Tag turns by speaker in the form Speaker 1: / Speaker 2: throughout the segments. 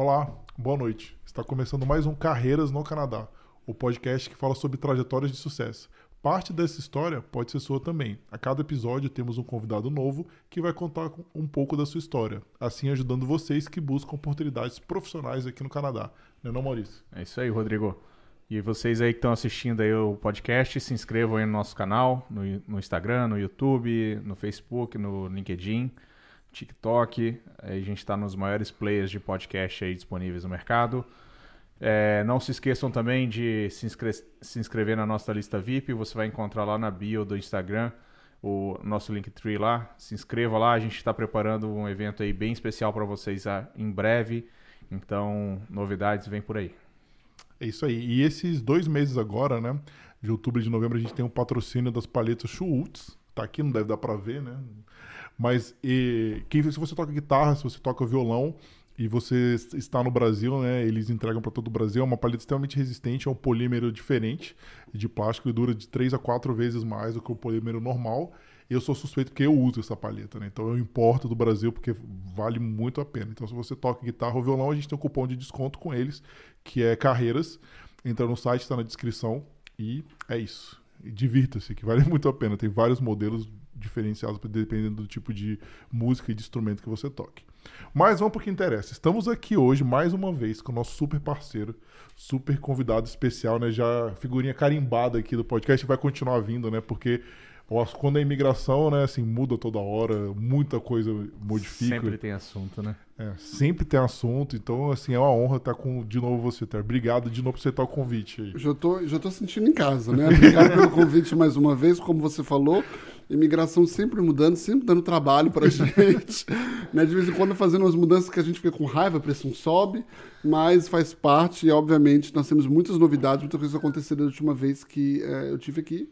Speaker 1: Olá, boa noite. Está começando mais um Carreiras no Canadá, o podcast que fala sobre trajetórias de sucesso. Parte dessa história pode ser sua também. A cada episódio temos um convidado novo que vai contar um pouco da sua história, assim ajudando vocês que buscam oportunidades profissionais aqui no Canadá. Não é não, Maurício?
Speaker 2: É isso aí, Rodrigo. E vocês aí que estão assistindo aí o podcast, se inscrevam aí no nosso canal, no, no Instagram, no YouTube, no Facebook, no LinkedIn, TikTok. A gente está nos maiores players de podcast aí disponíveis no mercado. É, não se esqueçam também de se, inscre se, inscrever na nossa lista VIP. Você vai encontrar lá na bio do Instagram o nosso Linktree lá. Se inscreva lá. A gente está preparando um evento aí bem especial para vocês em breve. Então, novidades vem por aí.
Speaker 1: É isso aí. E esses dois meses agora, né? De outubro e de novembro, a gente tem um patrocínio das palhetas Schultz. Tá aqui, não deve dar para ver, né? Mas e, quem, se você toca guitarra, se você toca violão, e você está no Brasil, né? Eles entregam para todo o Brasil. É uma paleta extremamente resistente, é um polímero diferente de plástico e dura de 3 a 4 vezes mais do que o polímero normal. Eu sou suspeito porque eu uso essa paleta, né? Então eu importo do Brasil porque vale muito a pena. Então se você toca guitarra ou violão, a gente tem um cupom de desconto com eles, que é Carreiras. Entra no site, está na descrição. E é isso. Divirta-se, que vale muito a pena. Tem vários modelos diferenciados dependendo do tipo de música e de instrumento que você toque. Mas vamos para o que interessa. Estamos aqui hoje, mais uma vez, com o nosso super parceiro, super convidado especial, né? Já figurinha carimbada aqui do podcast, vai continuar vindo, né? Porque quando a imigração, né, assim, muda toda hora, muita coisa modifica.
Speaker 2: Sempre tem assunto, né?
Speaker 1: É, sempre tem assunto, então, assim, é uma honra estar com de novo você, Ter. Obrigado de novo por aceitar o convite aí.
Speaker 3: Já tô, já tô sentindo em casa, né? Obrigado pelo convite mais uma vez, como você falou imigração sempre mudando, sempre dando trabalho para a gente. né? De vez em quando fazendo umas mudanças que a gente fica com raiva, a pressão sobe, mas faz parte e, obviamente, nós temos muitas novidades, muitas coisas aconteceram da última vez que é, eu tive aqui.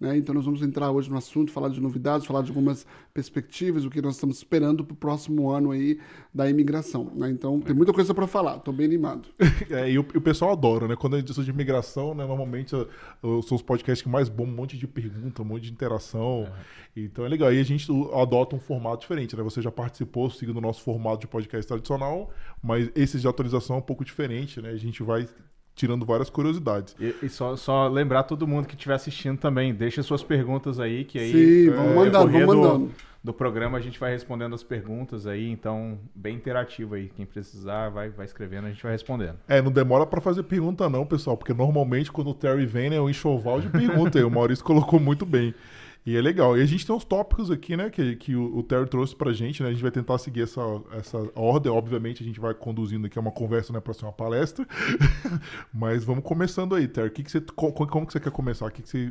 Speaker 3: Né? Então, nós vamos entrar hoje no assunto, falar de novidades, falar de algumas perspectivas, o que nós estamos esperando para o próximo ano aí da imigração. Né? Então, tem muita coisa para falar, estou bem animado.
Speaker 1: É, e o, o, pessoal adora, né? Quando a gente de imigração, né, normalmente são os podcasts que mais bombam, um monte de pergunta, um monte de interação. É. Então é legal. E a gente adota um formato diferente, né? Você já participou seguindo o nosso formato de podcast tradicional, mas esse de atualização é um pouco diferente, né? A gente vai tirando várias curiosidades.
Speaker 2: E, e só, só, lembrar todo mundo que estiver assistindo também, deixa suas perguntas aí, que aí
Speaker 3: Sim, é, vamos mandando, vamos mandando.
Speaker 2: Do, do, programa a gente vai respondendo as perguntas aí, então bem interativo aí. Quem precisar vai, vai escrevendo, a gente vai respondendo.
Speaker 1: É, não demora para fazer pergunta não, pessoal, porque normalmente quando o Terry vem, né, é um enxoval de perguntas, o Maurício colocou muito bem. E é legal. E a gente tem uns tópicos aqui, né, que, que o, o Terry trouxe pra gente, né? A gente vai tentar seguir essa, essa ordem. Obviamente, a gente vai conduzindo aqui uma conversa, né, pra ser uma palestra. Mas vamos começando aí, Terry. Que que você, como, como que você quer começar? O que, que você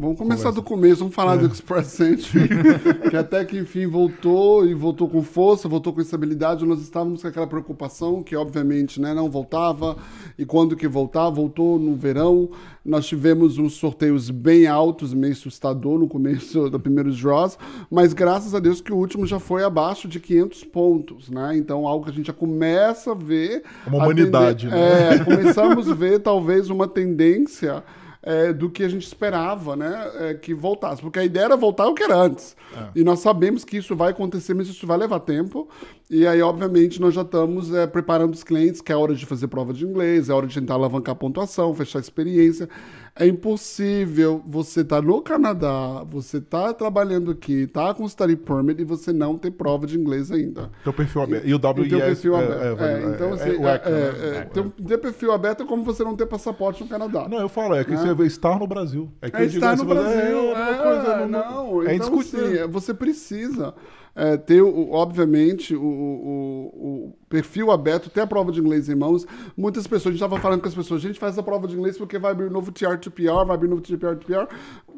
Speaker 3: Vamos começar Conversa. do começo, vamos falar é. do Express Entry, que até que enfim voltou e voltou com força, voltou com estabilidade. Nós estávamos com aquela preocupação que obviamente né, não voltava, e quando que voltar, voltou no verão. Nós tivemos uns sorteios bem altos, meio assustador no começo dos primeiros draws, mas graças a Deus que o último já foi abaixo de 500 pontos, né? Então algo que a gente já começa a ver.
Speaker 1: Uma humanidade, né?
Speaker 3: É, começamos a ver talvez uma tendência é, do que a gente esperava, né? É, que voltasse. Porque a ideia era voltar ao que era antes. É. E nós sabemos que isso vai acontecer, mas isso vai levar tempo. E aí, obviamente, nós já estamos é, preparando os clientes, que é hora de fazer prova de inglês, é hora de tentar alavancar a pontuação, fechar a experiência. É impossível você estar tá no Canadá, você tá trabalhando aqui, tá com study permit e você não ter prova de inglês ainda.
Speaker 1: Teu perfil aberto. E o WIS
Speaker 3: é, perfil é, aberto. É, é, então, assim, é, né? ter perfil aberto é como você não ter passaporte no Canadá.
Speaker 1: Não, eu falo, é que né? você estar no Brasil.
Speaker 3: É, que é estar no Brasil. É, coisa, não, não, é então, assim, você precisa é, ter, obviamente, o, o, o, perfil aberto, ter a prova de inglês em mãos. Muitas pessoas, a gente estava falando com as pessoas, a gente faz a prova de inglês porque vai abrir novo TR-to-PR, vai abrir novo TR-to-PR,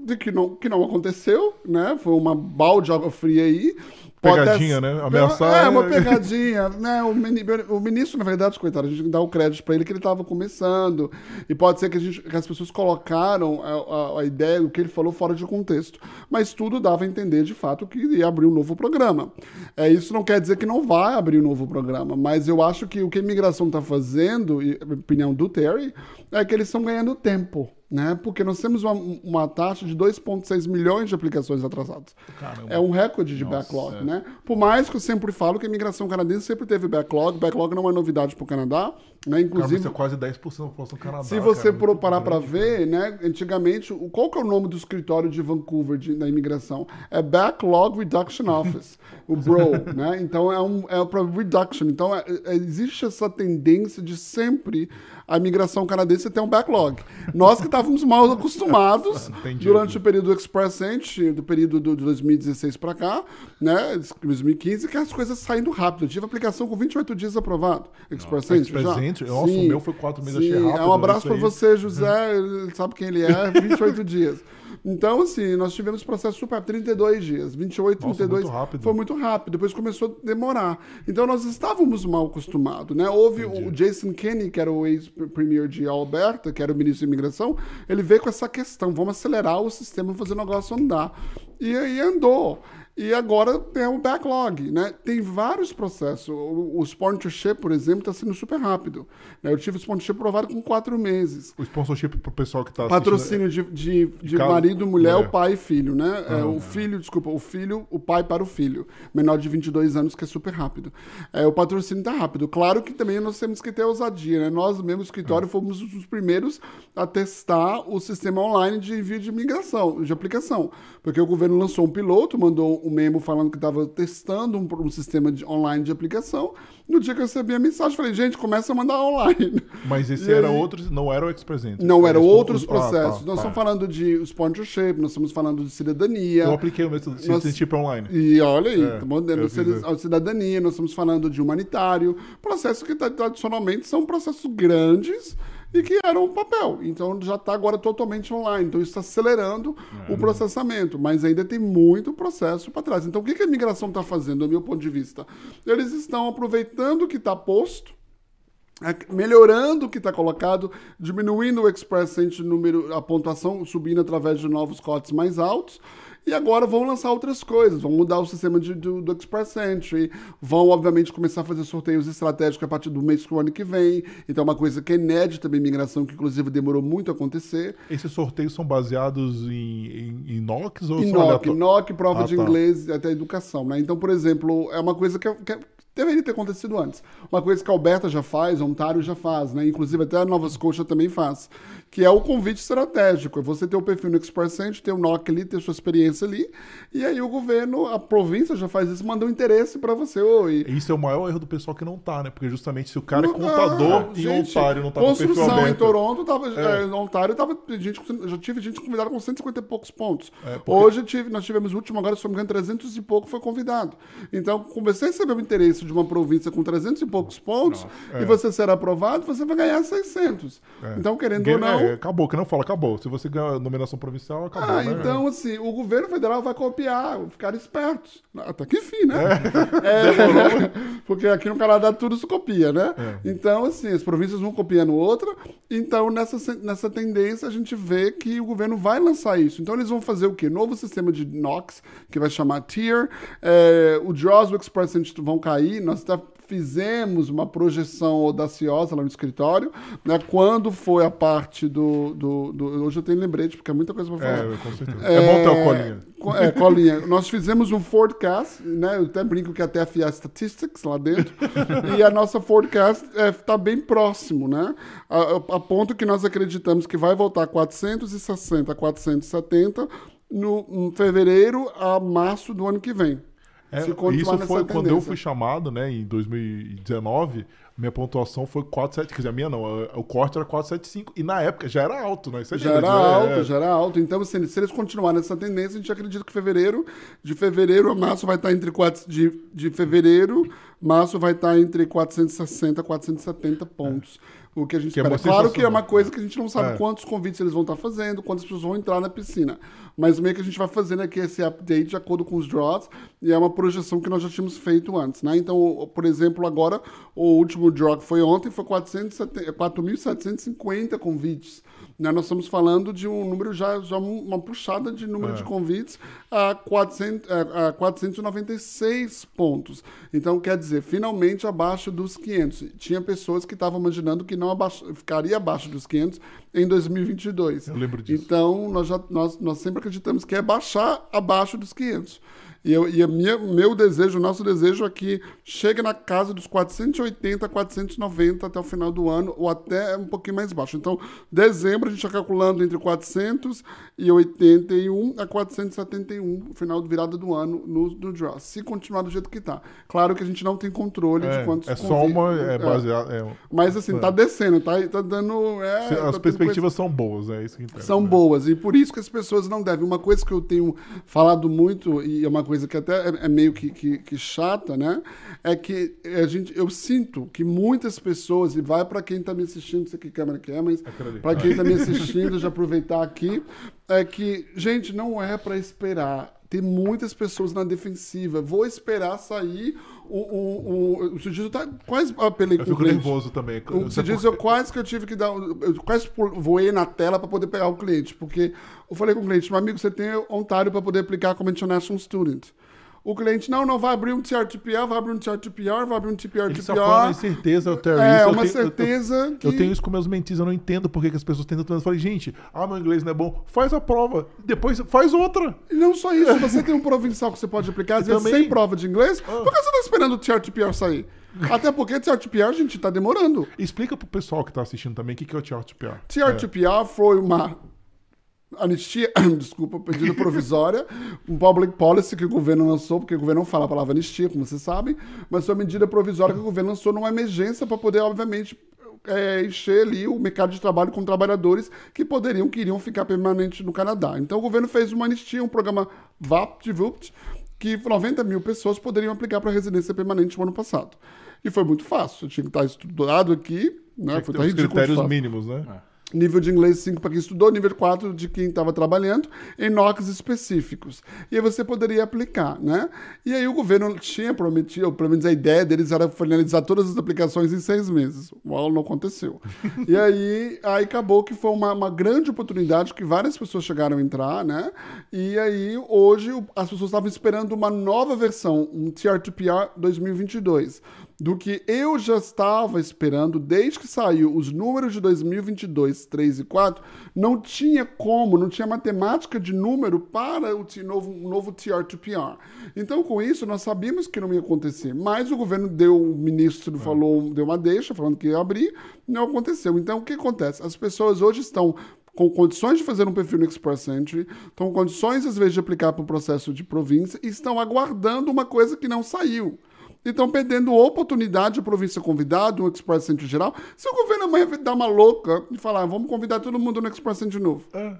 Speaker 3: de que não, que não aconteceu, né? Foi uma balde de água fria aí.
Speaker 1: Pegadinha, até... né? Ameaçar.
Speaker 3: É, uma pegadinha. né? o, o ministro, na verdade, coitado, a gente dá o crédito para ele que ele estava começando. E pode ser que, a gente, que as pessoas colocaram a, a, a, ideia, o que ele falou, fora de contexto. Mas tudo dava a entender, de fato, que ia abrir um novo programa. É, isso não quer dizer que não vai abrir um novo programa, mas eu acho que o que a imigração está fazendo, e a opinião do Terry, é que eles estão ganhando tempo né? Porque nós temos uma, uma taxa de 2,6 milhões de aplicações atrasadas. Caramba. É um recorde de Nossa, backlog, é. né? Por mais que eu sempre falo que a imigração canadense sempre teve backlog, backlog não é novidade para o Canadá, né?
Speaker 1: Cara,
Speaker 3: Inclusive,
Speaker 1: isso é quase 10% da população do Canadá.
Speaker 3: se você
Speaker 1: cara,
Speaker 3: for
Speaker 1: muito
Speaker 3: parar para ver, né, antigamente, o- qual que é o nome do escritório de Vancouver de, da imigração? É Backlog Reduction Office, o BRO, né? Então é um é para reduction. Então é- é- existe essa tendência de sempre a imigração canadense ter um backlog. Nós que estávamos mal acostumados durante o período Express Entry, do período do, de 2016 para cá, né, 2015, que as coisas saindo rápido. Eu tive aplicação com 28 dias aprovado. Express Entry
Speaker 1: Express
Speaker 3: já.
Speaker 1: Entry? Nossa, o meu foi quatro meses,
Speaker 3: sim,
Speaker 1: achei rápido,
Speaker 3: É um abraço para você, José, ele sabe quem ele é, 28 dias. Então, assim, nós tivemos processo super rápido, 32 dias, 28,
Speaker 1: Nossa,
Speaker 3: 32.
Speaker 1: muito rápido.
Speaker 3: Foi muito rápido, depois começou a demorar. Então, nós estávamos mal acostumados, né? Houve o Jason Kenney, que era o ex-premier de Alberta, que era o ministro da imigração, ele veio com essa questão, vamos acelerar o sistema, fazer o negócio andar. E aí andou. E agora tem o backlog, né? Tem vários processos. O, o sponsorship, por exemplo, está sendo super rápido. né? Eu tive o sponsorship aprovado com quatro meses.
Speaker 1: O sponsorship pro pessoal que tá
Speaker 3: Patrocínio de, de, de
Speaker 1: casa-
Speaker 3: marido, mulher,
Speaker 1: mulher.
Speaker 3: o pai e filho, né? É, o filho, desculpa, o filho, o pai para o filho. Menor de 22 anos, que é super rápido. É, o patrocínio tá rápido. Claro que também nós temos que ter ousadia, né? Nós, mesmo escritório, fomos os primeiros a testar o sistema online de envio de migração, de aplicação. Porque o governo lançou um piloto, mandou um memo falando que estava testando um, um sistema de, online de aplicação. No dia que eu recebi a mensagem, falei, gente, começa a mandar online.
Speaker 1: Mas esse
Speaker 3: E
Speaker 1: era
Speaker 3: aí-
Speaker 1: outro, não era o Express Entry.
Speaker 3: Não, eram
Speaker 1: Os-
Speaker 3: outros
Speaker 1: os- ah,
Speaker 3: processos.
Speaker 1: tá,
Speaker 3: nós
Speaker 1: tá.
Speaker 3: estamos falando de sponsorship, nós estamos falando de cidadania.
Speaker 1: Eu apliquei o meu Citizenship online.
Speaker 3: E olha aí,
Speaker 1: É,
Speaker 3: estamos dando
Speaker 1: eu fiz
Speaker 3: cida-
Speaker 1: isso.
Speaker 3: a cidadania, nós estamos falando de humanitário, processos que tra- tradicionalmente são processos grandes e que eram um papel. Então já está agora totalmente online. Então isso está acelerando
Speaker 1: É.
Speaker 3: o processamento, mas ainda tem muito processo para trás. Então o que, que a imigração está fazendo, do meu ponto de vista? Eles estão aproveitando o que está posto a- melhorando o que está colocado, diminuindo o Express Entry número, a pontuação, subindo através de novos cotes mais altos. E agora vão lançar outras coisas, vão mudar o sistema de- do, do Express Entry, vão, obviamente, começar a fazer sorteios estratégicos a partir do mês do ano que vem. Então, é uma coisa que é inédita também imigração, que inclusive demorou muito a acontecer.
Speaker 1: Esses sorteios são baseados em, em, em NOCs ou são
Speaker 3: INOC,
Speaker 1: aleatórios?
Speaker 3: INOC, prova
Speaker 1: Ah,
Speaker 3: de
Speaker 1: tá.
Speaker 3: inglês e até educação, né? Então, por exemplo, é uma coisa que, que deveria ter acontecido antes. Uma coisa que a Alberta já faz, Ontário já faz, né? Inclusive até a Nova Scotia também faz, que é o convite estratégico. É você ter o perfil no Express Entry, ter o NOC ali, ter sua experiência ali, e aí o governo, a província já faz isso, manda um interesse para você. Oi,
Speaker 1: Isso é o maior erro do pessoal que não tá, né? Porque justamente se o cara é
Speaker 3: Não,
Speaker 1: contador
Speaker 3: não,
Speaker 1: em
Speaker 3: gente,
Speaker 1: Ontário, não tá com o perfil
Speaker 3: Construção em
Speaker 1: aberto.
Speaker 3: Toronto, tava,
Speaker 1: É.
Speaker 3: é, em Ontário, tava gente, já tive gente convidada com 150 e poucos pontos.
Speaker 1: É, porque-
Speaker 3: Hoje tive, nós tivemos o último, agora, se não me engano, 300 e pouco foi convidado. Então, comecei a receber o interesse de uma província com 300 e poucos pontos,
Speaker 1: É.
Speaker 3: e você ser aprovado, você vai ganhar 600. Então, querendo ou não...
Speaker 1: É, acabou, que não fala, acabou. Se você ganhar a nomeação provincial, acabou.
Speaker 3: Ah,
Speaker 1: né?
Speaker 3: então, assim, o governo federal vai copiar, ficar espertos. Até que enfim, né? É, porque aqui no Canadá tudo se copia, né?
Speaker 1: É.
Speaker 3: Então, assim, as províncias vão copiando outra. Então, nessa, nessa tendência, a gente vê que o governo vai lançar isso. Então, eles vão fazer o quê? Novo sistema de NOx, que vai chamar Tier. É, o Jaws, o Express vão cair. Nós até fizemos uma projeção audaciosa lá no escritório, né? Quando foi a parte do... do, do- hoje eu tenho lembrete, porque é muita coisa para falar.
Speaker 1: É, com certeza. É, bom ter o colinha.
Speaker 3: Co- É, colinha. Nós fizemos um forecast, né? Eu até brinco que até FA Statistics lá dentro. e a nossa forecast está bem próximo, né? A, a- a ponto que nós acreditamos que vai voltar 460 a 470 no, fevereiro a março do ano que vem.
Speaker 1: É, isso foi quando eu fui chamado, né, em 2019, minha pontuação foi 4,7, quer dizer, a minha não, o corte era 4,75 e na época já era alto, né? Isso é
Speaker 3: Já era
Speaker 1: né?
Speaker 3: alto,
Speaker 1: É.
Speaker 3: já era alto. Então, assim, se eles continuarem nessa tendência, a gente acredita que fevereiro, de fevereiro a março vai estar entre 4, de, de fevereiro, março vai estar entre 460 e 470 pontos. O que a gente
Speaker 1: Que é
Speaker 3: espera.
Speaker 1: uma
Speaker 3: claro que é uma coisa que a gente não sabe
Speaker 1: É.
Speaker 3: quantos convites eles vão estar fazendo, quantas pessoas vão entrar na piscina. Mas meio que a gente vai fazendo aqui esse update de acordo com os draws, e é uma projeção que nós já tínhamos feito antes, né? Então, por exemplo, agora, o último draw que foi ontem foi 470 4.750 convites. Né? Nós estamos falando de um número já, já um- uma puxada de número
Speaker 1: É.
Speaker 3: de convites a, 400, a, a 496 pontos. Então, quer dizer, finalmente abaixo dos 500. Tinha pessoas que estavam imaginando que não abaixo, ficaria abaixo dos 500 em 2022.
Speaker 1: Eu lembro disso.
Speaker 3: Então, nós, já, nós, nós sempre acreditamos que é baixar abaixo dos 500. E, eu, e a minha, meu desejo, o nosso desejo é que chegue na casa dos 480, 490 até o final do ano, ou até um pouquinho mais baixo. Então, dezembro a gente está calculando entre 481 a 471, final de virada do ano no, no draw. Se continuar do jeito que está. Claro que a gente não tem controle
Speaker 1: É,
Speaker 3: de quantos
Speaker 1: é só uma. É baseado. é,
Speaker 3: Mas assim, tá descendo, tá, tá dando. é,
Speaker 1: as
Speaker 3: tá
Speaker 1: perspectivas são boas, é isso que interessa.
Speaker 3: são
Speaker 1: né?
Speaker 3: boas. E por isso que as pessoas não devem. Uma coisa que eu tenho falado muito, e é uma coisa que até é, é meio que, que, que chata, né? É que a gente, eu sinto que muitas pessoas, e vai para quem tá me assistindo, não sei que câmera que é, mas para quem tá me assistindo, já aproveitar aqui, é que, gente, não é para esperar. Tem muitas pessoas na defensiva. Vou esperar sair o. O, o, Sudizo tá quase apelei
Speaker 1: Eu
Speaker 3: com o
Speaker 1: fico
Speaker 3: cliente.
Speaker 1: nervoso também.
Speaker 3: O-
Speaker 1: por
Speaker 3: eu quase que eu tive que dar. Eu quase voei na tela para poder pegar o cliente. Porque eu falei com o cliente, meu amigo, você tem Ontário para poder aplicar como International Student. O cliente, não, não, vai abrir um TRTPR, vai abrir um TRTPR, vai abrir um TPR,
Speaker 1: Ele só fala em
Speaker 3: TPR.
Speaker 1: certeza, Terry.
Speaker 3: É,
Speaker 1: isso eu
Speaker 3: uma
Speaker 1: tenho- eu- eu-
Speaker 3: certeza que.
Speaker 1: Eu tenho isso com meus mentis, eu não entendo por que, que as pessoas tentam tanto. Eu falei, gente, ah, meu inglês não é bom. Faz a prova, depois faz outra.
Speaker 3: E não só isso, você tem um provincial que você pode aplicar, às vezes
Speaker 1: Também.
Speaker 3: sem prova de inglês.
Speaker 1: Ah.
Speaker 3: Por que você tá esperando o TRTPR sair? Até porque TRTPR, gente, tá demorando.
Speaker 1: Explica pro pessoal que tá assistindo também o que, que é o TRTPR.
Speaker 3: TRTPR foi uma anistia, desculpa, medida provisória, um public policy que o governo lançou, porque o governo não fala a palavra anistia, como vocês sabem, mas foi uma medida provisória que o governo lançou numa emergência para poder, obviamente, é, encher ali o mercado de trabalho com trabalhadores que poderiam, queriam ficar permanente no Canadá. Então o governo fez uma anistia, um programa VAPT-VUPT, que 90 mil pessoas poderiam aplicar para residência permanente no ano passado. E foi muito fácil, tinha que estar estudado aqui, né?
Speaker 1: Que
Speaker 3: Foi
Speaker 1: ter
Speaker 3: tá
Speaker 1: os
Speaker 3: de
Speaker 1: critérios mínimos, né?
Speaker 3: Nível de inglês 5 para quem estudou, nível 4 de quem estava trabalhando, em NOCs específicos. E aí você poderia aplicar, né? E aí o governo tinha prometido, ou pelo menos a ideia deles era finalizar todas as aplicações em seis meses. Uau, não aconteceu. e aí, aí acabou que foi uma, uma grande oportunidade que várias pessoas chegaram a entrar, né? E aí hoje as pessoas estavam esperando uma nova versão, um TR2PR 2022 do que eu já estava esperando desde que saiu os números de 2022, 3 e 4, não tinha como, não tinha matemática de número para o novo, novo TR2PR. Então, com isso, nós sabíamos que não ia acontecer, mas o governo deu, o ministro falou, deu uma deixa, falando que ia abrir, não aconteceu. Então, o que acontece? As pessoas hoje estão com condições de fazer um perfil no Express Entry, estão com condições, às vezes, de aplicar para um processo de província e estão aguardando uma coisa que não saiu. E estão perdendo oportunidade de província convidado, um Express Entry geral. Se o governo amanhã dar uma louca e falar, vamos convidar todo mundo no Express Entry novo.
Speaker 1: É.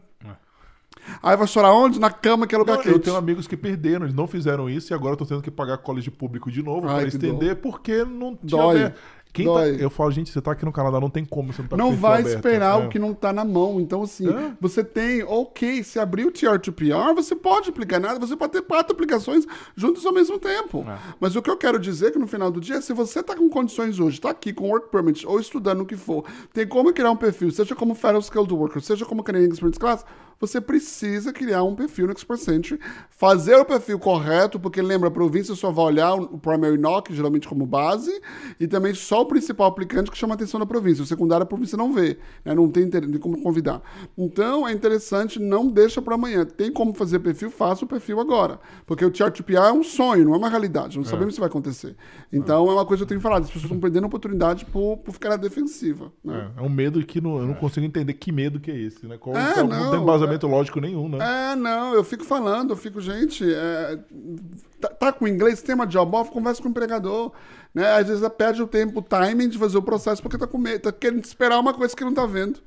Speaker 3: Aí vai chorar onde? Na cama, que é lugar
Speaker 1: Não,
Speaker 3: quente.
Speaker 1: eu tenho amigos que perderam, eles não fizeram isso e agora estão tendo que pagar colégio público de novo
Speaker 3: Ai,
Speaker 1: para estender porque não tinha
Speaker 3: Dói.
Speaker 1: aberto. Quem tá- eu falo, gente, você tá aqui no Canadá, não tem como, você não tá
Speaker 3: não vai esperar
Speaker 1: É.
Speaker 3: o que não está na mão. Então, assim,
Speaker 1: É.
Speaker 3: você tem, ok, se abrir o TR2PR, você pode aplicar nada, você pode ter quatro aplicações juntas ao mesmo tempo.
Speaker 1: É.
Speaker 3: Mas o que eu quero dizer é que no final do dia, se você está com condições hoje, está aqui com work permit ou estudando o que for, tem como criar um perfil, seja como Federal Skilled Worker, seja como Canadian Experience Class, você precisa criar um perfil no Express Entry, fazer o perfil correto, porque lembra, a província só vai olhar o primary knock, geralmente como base, e também só o principal aplicante que chama a atenção da província. O secundário a província não vê, né? não tem interesse como convidar. Então é interessante, não deixa para amanhã. Tem como fazer perfil, faça o perfil agora. Porque o TRTPA é um sonho, não é uma realidade. Não sabemos se vai acontecer. Então é uma coisa que eu tenho falado, as pessoas estão perdendo oportunidade por, por ficar na defensiva. Né?
Speaker 1: É, é um medo que não- eu não consigo entender que medo que é esse, né? Qual,
Speaker 3: É,
Speaker 1: qual-
Speaker 3: não,
Speaker 1: não tem embasamento lógico nenhum, né?
Speaker 3: É, não, eu fico falando, eu fico, gente, é, tá, tá com inglês, tem uma job off, conversa com o empregador. Né? Às vezes perde o tempo, o timing de fazer o processo porque tá com medo, tá querendo esperar uma coisa que não tá vendo.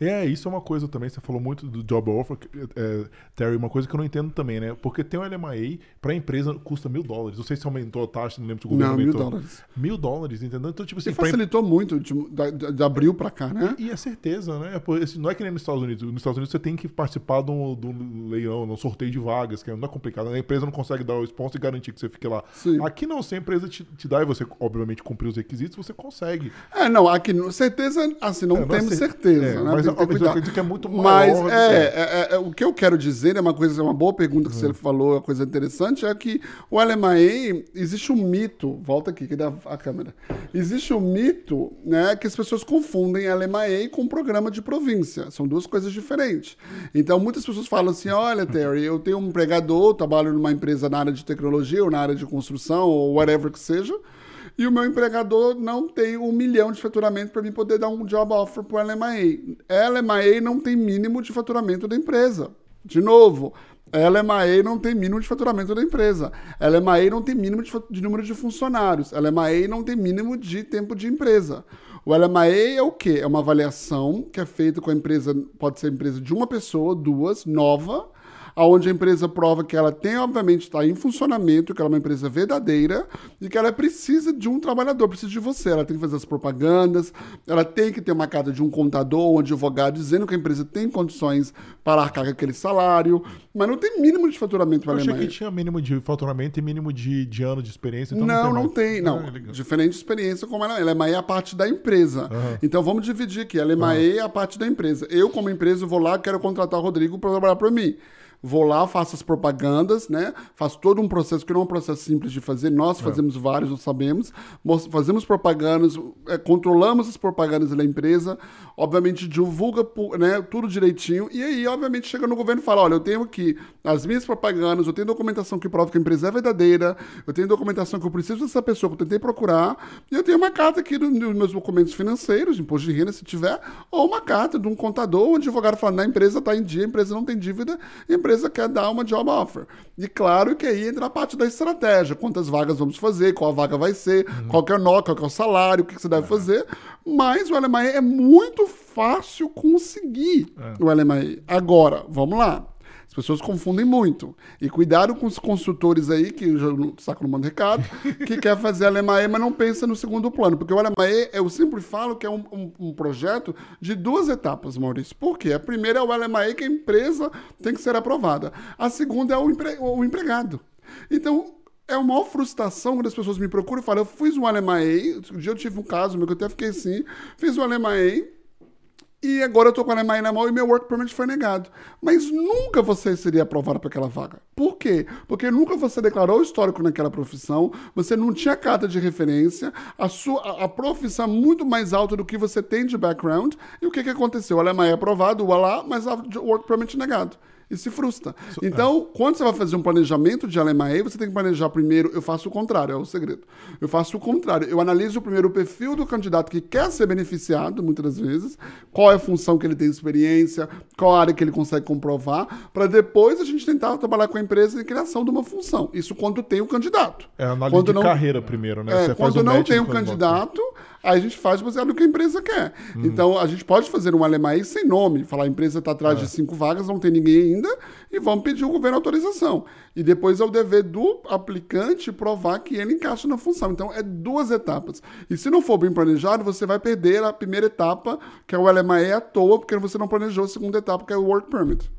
Speaker 1: É, isso é uma coisa também, você falou muito do job offer, é, Terry, uma coisa que eu não entendo também, né? Porque ter um LMAE pra empresa custa mil dólares. Não sei se aumentou a taxa, não lembro se o governo
Speaker 3: Não, mil
Speaker 1: aumentou.
Speaker 3: dólares.
Speaker 1: Mil dólares, entendeu? Então, tipo assim,
Speaker 3: E
Speaker 1: pra
Speaker 3: facilitou muito de, de, de abril pra cá, né?
Speaker 1: E é certeza, né? Esse- Não é que nem nos Estados Unidos. Nos Estados Unidos você tem que participar de um, de um leilão, de um sorteio de vagas, que não é complicado. A empresa não consegue dar o sponsor garantir que você fique lá.
Speaker 3: Sim.
Speaker 1: Aqui não, se a empresa te, te dá e você, obviamente, cumprir os requisitos, você consegue.
Speaker 3: É, não, aqui certeza, assim, não
Speaker 1: É, é
Speaker 3: temos
Speaker 1: cer-
Speaker 3: certeza,
Speaker 1: é,
Speaker 3: né?
Speaker 1: mas
Speaker 3: Tem
Speaker 1: mesmo tempo
Speaker 3: cuidado.
Speaker 1: dizer que é muito
Speaker 3: Mas
Speaker 1: maior do
Speaker 3: é,
Speaker 1: que-
Speaker 3: é, é, é, o que eu quero dizer é uma coisa, é uma boa pergunta que
Speaker 1: Hum.
Speaker 3: você falou, uma coisa interessante, é que o LMAE, existe um mito, volta aqui, que dá a câmera. Existe um mito, né, que as pessoas confundem LMAE com programa de província. São duas coisas diferentes. Então, muitas pessoas falam assim, olha, Terry, eu tenho um empregador, trabalho numa empresa na área de tecnologia, ou na área de construção, ou whatever que seja, e o meu empregador não tem um milhão de faturamento para mim poder dar um job offer para o LMAE. LMAE não tem mínimo de faturamento da empresa. De novo, LMAE não tem mínimo de faturamento da empresa. LMAE não tem mínimo de, de número de funcionários. LMAE não tem mínimo de tempo de empresa. O LMAE é o quê? É uma avaliação que é feita com a empresa, pode ser empresa de uma pessoa, duas, nova, onde a empresa prova que ela tem, obviamente, está em funcionamento, que ela é uma empresa verdadeira e que ela precisa de um trabalhador, precisa de você. Ela tem que fazer as propagandas, ela tem que ter uma carta de um contador ou um advogado dizendo que a empresa tem condições para arcar com aquele salário, mas não tem mínimo de faturamento para
Speaker 1: Eu
Speaker 3: a
Speaker 1: achei que
Speaker 3: Alemanha.
Speaker 1: tinha mínimo de faturamento e mínimo de, de ano de experiência. Então
Speaker 3: não, não
Speaker 1: mais.
Speaker 3: tem, não.
Speaker 1: Ah.
Speaker 3: Diferente experiência como ela, ela é a parte da empresa. Então vamos dividir aqui. A Lemae é a parte da empresa. Eu, como empresa, vou lá, quero contratar o Rodrigo para trabalhar para mim. Vou lá, faço as propagandas, né? Faço todo um processo que não é um processo simples de fazer. Nós fazemos vários, nós sabemos. Mos- Fazemos propagandas, é, controlamos as propagandas da empresa. Obviamente, divulga né, tudo direitinho. E aí, obviamente, chega no governo e fala: olha, eu tenho aqui as minhas propagandas, eu tenho documentação que prova que a empresa é verdadeira, eu tenho documentação que eu preciso dessa pessoa que eu tentei procurar, e eu tenho uma carta aqui do- dos meus documentos financeiros, imposto de renda, se tiver, ou uma carta de um contador, um advogado falando: a empresa está em dia, a empresa não tem dívida, a empresa quer dar uma job offer. E claro que aí entra a parte da estratégia: quantas vagas vamos fazer, qual a vaga vai ser, qual que é o nó, qual que é o salário, o que, que você deve fazer. Mas o LMAE é muito fácil conseguir o LMAE. Agora, vamos lá. As pessoas confundem muito. E cuidado com os consultores aí, que já não- saco no mando recado, que quer fazer a LMAE, mas não pensa no segundo plano. Porque o LMAE, eu sempre falo que é um, um- um projeto de duas etapas, Maurício. Por quê? A primeira é o LMAE, que a empresa tem que ser aprovada. A segunda é o, empre- o empregado. Então, é uma maior frustração quando as pessoas me procuram e falam, eu fiz um LMAE, um dia eu tive um caso meu que eu até fiquei assim, fiz um LMAE, e agora eu tô com a Alemanha na mão e meu work permit foi negado. Mas nunca você seria aprovado para aquela vaga. Por quê? Porque nunca você declarou o histórico naquela profissão, você não tinha carta de referência, a sua a, profissão é muito mais alta do que você tem de background. E o que, que aconteceu? A Alemanha é aprovado, o lá, mas a work permit negado. E se frustra. Então, quando você vai fazer um planejamento de LMAE, você tem que planejar primeiro. Eu faço o contrário, é o segredo. Eu faço o contrário. Eu analiso primeiro o perfil do candidato que quer ser beneficiado, muitas das vezes, qual é a função que ele tem experiência, qual a área que ele consegue comprovar, para depois a gente tentar trabalhar com a empresa em criação de uma função. Isso quando tem o candidato.
Speaker 1: É análise
Speaker 3: Quando
Speaker 1: de
Speaker 3: não-
Speaker 1: carreira primeiro, né?
Speaker 3: É, quando
Speaker 1: o
Speaker 3: não tem um
Speaker 1: quando bota.
Speaker 3: Aí a gente faz baseado no que a empresa quer.
Speaker 1: Uhum.
Speaker 3: Então, a gente pode fazer um LMAI sem nome, falar a empresa está atrás
Speaker 1: É.
Speaker 3: de cinco vagas, não tem ninguém ainda, e vamos pedir o governo autorização. E depois é o dever do aplicante provar que ele encaixa na função. Então, é duas etapas. E se não for bem planejado, você vai perder a primeira etapa, que é o LMAE à toa, porque você não planejou a segunda etapa, que é o Work Permit.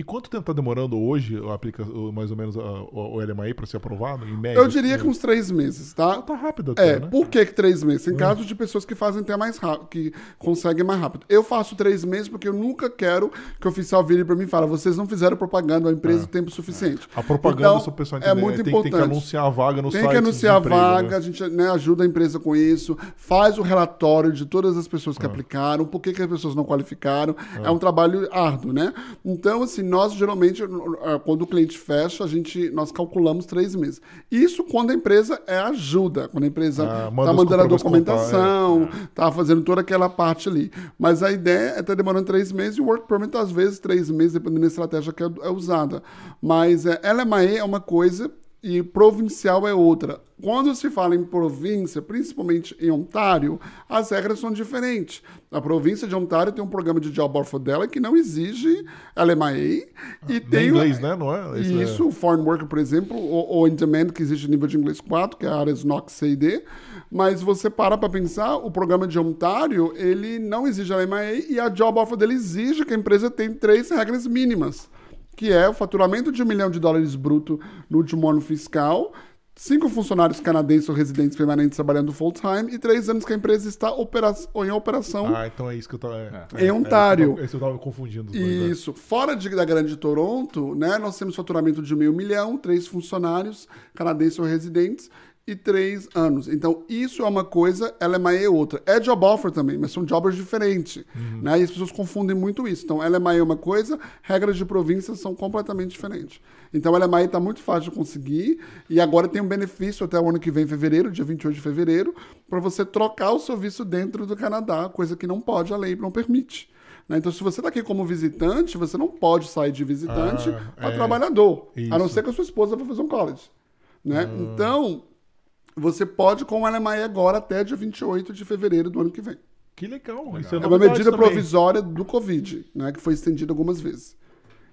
Speaker 1: E quanto tempo tá demorando hoje aplica, mais ou menos a- o, o LMAI para ser aprovado? Em média?
Speaker 3: Eu diria que uns três meses, tá?
Speaker 1: Tá rápido até,
Speaker 3: É,
Speaker 1: né?
Speaker 3: por que, três meses? Tem casos de pessoas que fazem até mais rápido, que conseguem mais rápido. Eu faço três meses porque eu nunca quero que o oficial vire para mim e fale, vocês não fizeram propaganda à empresa em tempo suficiente.
Speaker 1: A propaganda,
Speaker 3: Então,
Speaker 1: só o pessoal
Speaker 3: é
Speaker 1: entender,
Speaker 3: muito
Speaker 1: tem, tem
Speaker 3: importante.
Speaker 1: que anunciar a vaga no
Speaker 3: Tem
Speaker 1: site
Speaker 3: que anunciar a
Speaker 1: emprego,
Speaker 3: vaga,
Speaker 1: né?
Speaker 3: a gente né, ajuda a empresa com isso, faz o relatório de todas as pessoas que aplicaram, por que, que as pessoas não qualificaram. É um trabalho árduo, né? Então, assim, nós geralmente, eh, quando o cliente fecha, a gente, nós calculamos três meses. Isso quando a empresa é ajuda, quando a empresa
Speaker 1: Ah,
Speaker 3: está
Speaker 1: manda os
Speaker 3: mandando a documentação, está fazendo toda aquela parte ali. Mas a ideia é estar demorando três meses e o work permit, às vezes, três meses, dependendo da estratégia que é, é usada. Mas é, LMAE é uma coisa e provincial é outra. Quando se fala em província, principalmente em Ontário, as regras são diferentes. A província de Ontário tem um programa de job offer dela que não exige LMAE e tem
Speaker 1: inglês, né? Não é? Isso é-
Speaker 3: o foreign worker, por exemplo, ou, ou in demand, que existe nível de inglês 4, que é a área SNOC, C e D. Mas você para para pensar, o programa de Ontário, ele não exige LMAE e a job offer dele exige que a empresa tenha três regras mínimas que é o faturamento de um milhão de dólares bruto no último ano fiscal, cinco funcionários canadenses ou residentes permanentes trabalhando full-time e três anos que a empresa está opera em operação
Speaker 1: Ah, então é isso que eu tava. É,
Speaker 3: Em
Speaker 1: é,
Speaker 3: Ontário.
Speaker 1: É, eu tava confundindo. dois, né?
Speaker 3: Isso. Fora de- da Grande Toronto, né, nós temos faturamento de meio milhão, três funcionários canadenses ou residentes e três anos. Então, isso é uma coisa, LMI é outra. É job offer também, mas são jobbers diferentes. Né? E as pessoas confundem muito isso. Então, LMI é uma coisa, regras de província são completamente diferentes. Então, LMI está muito fácil de conseguir e agora tem um benefício até o ano que vem, fevereiro, dia 28 de fevereiro, para você trocar o seu visto dentro do Canadá, coisa que não pode, a lei não permite. né? Então, se você está aqui como visitante, você não pode sair de visitante
Speaker 1: Ah,
Speaker 3: para
Speaker 1: é.
Speaker 3: trabalhador. A não
Speaker 1: Isso.
Speaker 3: ser que a sua esposa vá fazer um college. Né?
Speaker 1: Ah.
Speaker 3: Então, você pode com o LMI agora até dia 28 de fevereiro do ano que vem.
Speaker 1: Que legal. Isso
Speaker 3: É uma
Speaker 1: novidade
Speaker 3: medida
Speaker 1: também.
Speaker 3: provisória do Covid, né? Que foi estendida algumas vezes.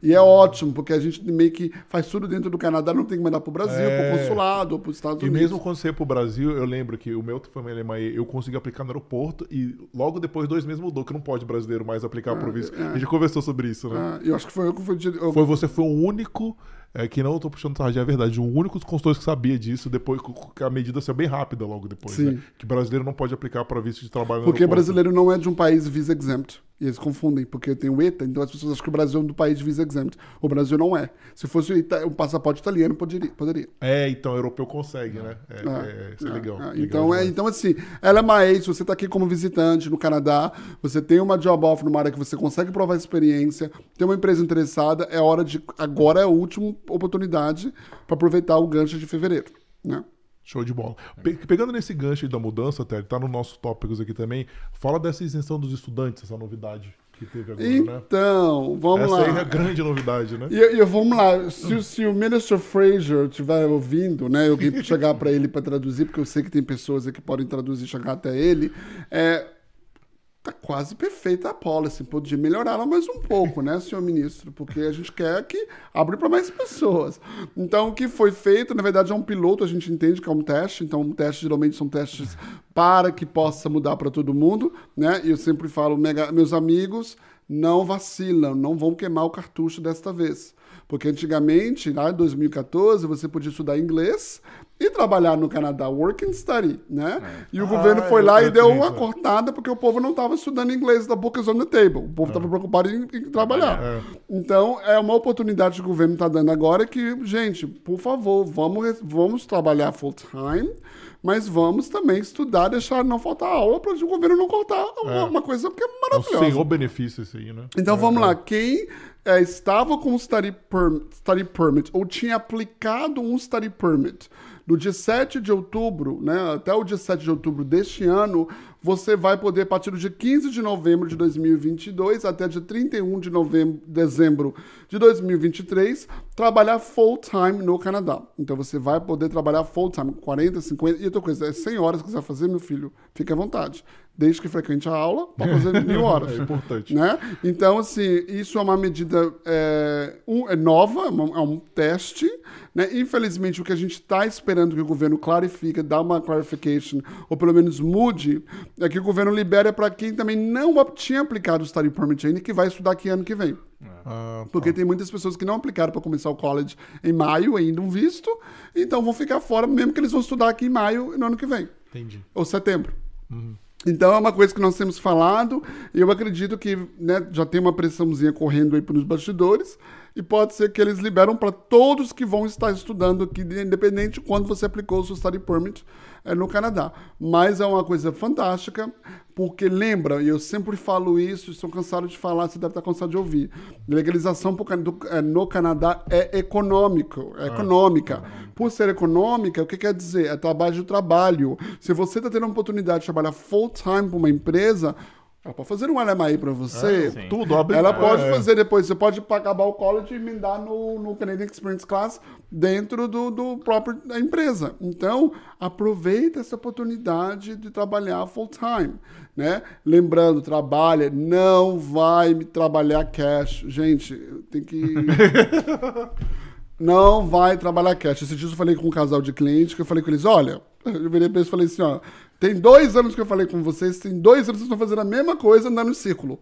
Speaker 3: E é ótimo, porque a gente meio que faz tudo dentro do Canadá, não tem que mandar pro Brasil,
Speaker 1: É.
Speaker 3: pro consulado, ou pros Estados
Speaker 1: E
Speaker 3: Unidos.
Speaker 1: mesmo quando você ia pro Brasil, eu lembro que o meu foi uma LMAE, eu consegui aplicar no aeroporto e logo depois, dois meses mudou, que não pode brasileiro mais aplicar pro visto. A gente conversou sobre isso, né?
Speaker 3: Ah, eu acho que foi eu que fui. eu-
Speaker 1: Foi você foi o único, é, que não tô puxando tarde, é verdade, o único dos consultores que sabia disso, depois que a medida saiu bem rápida logo depois,
Speaker 3: Sim.
Speaker 1: né? Que brasileiro não pode aplicar para visto de trabalho
Speaker 3: Porque brasileiro não é de um país visa exempt. E eles confundem, porque tem o ETA, então as pessoas acham que o Brasil é do país de visa exempt. O Brasil não é. Se fosse o passaporte italiano, poderia. poderia.
Speaker 1: É, então, o europeu consegue, né? É,
Speaker 3: Ah,
Speaker 1: é, isso é
Speaker 3: ah,
Speaker 1: legal.
Speaker 3: ah,
Speaker 1: legal
Speaker 3: então, é,
Speaker 1: demais.
Speaker 3: então, assim, LMA, se você está aqui como visitante no Canadá, você tem uma job offer numa área que você consegue provar experiência, tem uma empresa interessada, é hora de. Agora é a última oportunidade para aproveitar o gancho de fevereiro. Né?
Speaker 1: Show de bola. Pe- pegando nesse gancho aí da mudança, Ted, tá no nosso tópicos aqui também. Fala dessa isenção dos estudantes, essa novidade que teve agora, né?
Speaker 3: Então, vamos
Speaker 1: Essa
Speaker 3: lá.
Speaker 1: aí é a grande novidade, né?
Speaker 3: E, e vamos lá, se, o- se o Minister Fraser estiver ouvindo, né, eu queria chegar para ele para traduzir, porque eu sei que tem pessoas que podem traduzir e chegar até ele, é, tá quase perfeita a policy, podia melhorá-la mais um pouco, né, senhor ministro, porque a gente quer que abra para mais pessoas. Então, o que foi feito, na verdade, é um piloto, a gente entende que é um teste, então, um teste geralmente são testes para que possa mudar para todo mundo, né, e eu sempre falo, meus amigos, não vacilam, não vão queimar o cartucho desta vez. Porque antigamente, lá em 2014, você podia estudar inglês e trabalhar no Canadá, work and study, né? E o
Speaker 1: Ah,
Speaker 3: governo foi lá e deu
Speaker 1: tenho
Speaker 3: uma
Speaker 1: isso.
Speaker 3: cortada porque o povo não estava estudando inglês da book is on the table. O povo estava preocupado em, em trabalhar.
Speaker 1: É.
Speaker 3: Então, é uma oportunidade que o governo está dando agora que, gente, por favor, vamos, vamos trabalhar full time, mas vamos também estudar, deixar não faltar aula para o governo não cortar uma, uma coisa que é
Speaker 1: É um
Speaker 3: maravilhosa.
Speaker 1: senhor benefício esse aí, né?
Speaker 3: Então
Speaker 1: É,
Speaker 3: vamos
Speaker 1: é.
Speaker 3: lá, quem é, estava com um study, perm- study permit ou tinha aplicado um study permit. Do dia 7 de outubro, né, até o dia 7 de outubro deste ano, você vai poder, a partir do dia 15 de novembro de 2022 até dia 31 de novembro, dezembro de 2023, trabalhar full time no Canadá. Então você vai poder trabalhar full time, 40, 50, e outra coisa, é 100 horas que vai fazer, meu filho, fique à vontade. Desde que frequente a aula, para fazer mil horas
Speaker 1: É importante.
Speaker 3: né? Então, assim, isso é uma medida é, um- é nova, é é um teste, né? Infelizmente, o que a gente está esperando que o governo clarifique, dá uma clarification, ou pelo menos mude, é que o governo libere para quem também não tinha aplicado o study permit ainda, que vai estudar aqui ano que vem.
Speaker 1: Ah,
Speaker 3: Porque tem muitas pessoas que não aplicaram para começar o college em maio, ainda um visto, então vão ficar fora, mesmo que eles vão estudar aqui em maio no ano que vem
Speaker 1: entendi.
Speaker 3: ou setembro. Então é uma coisa que nós temos falado, e eu acredito que né, já tem uma pressãozinha correndo aí nos bastidores, e pode ser que eles liberam para todos que vão estar estudando aqui, independente de quando você aplicou o seu study permit é, no Canadá. Mas é uma coisa fantástica, porque lembra, e eu sempre falo isso, estou cansado de falar, você deve estar cansado de ouvir, legalização pro do- é, no Canadá é econômico, é econômica. Por ser econômica, o que quer dizer? É trabalho de trabalho. Se você está tendo a oportunidade de trabalhar full time para uma empresa, ela pode fazer um LMI para você.
Speaker 2: sim.
Speaker 1: Tudo abre
Speaker 3: Ela pode
Speaker 1: é.
Speaker 3: fazer depois, você pode acabar o college e emendar no, no Canadian Experience Class dentro do, do próprio da empresa. Então, aproveita essa oportunidade de trabalhar full time, né? Lembrando, trabalha, não vai trabalhar cash. Gente, tem que não vai trabalhar cash. Esse dia eu falei com um casal de clientes que eu falei com eles, olha, eu virei pra eles e falei assim, ó, tem dois anos que eu falei com vocês, tem dois anos que vocês estão fazendo a mesma coisa andando em círculo.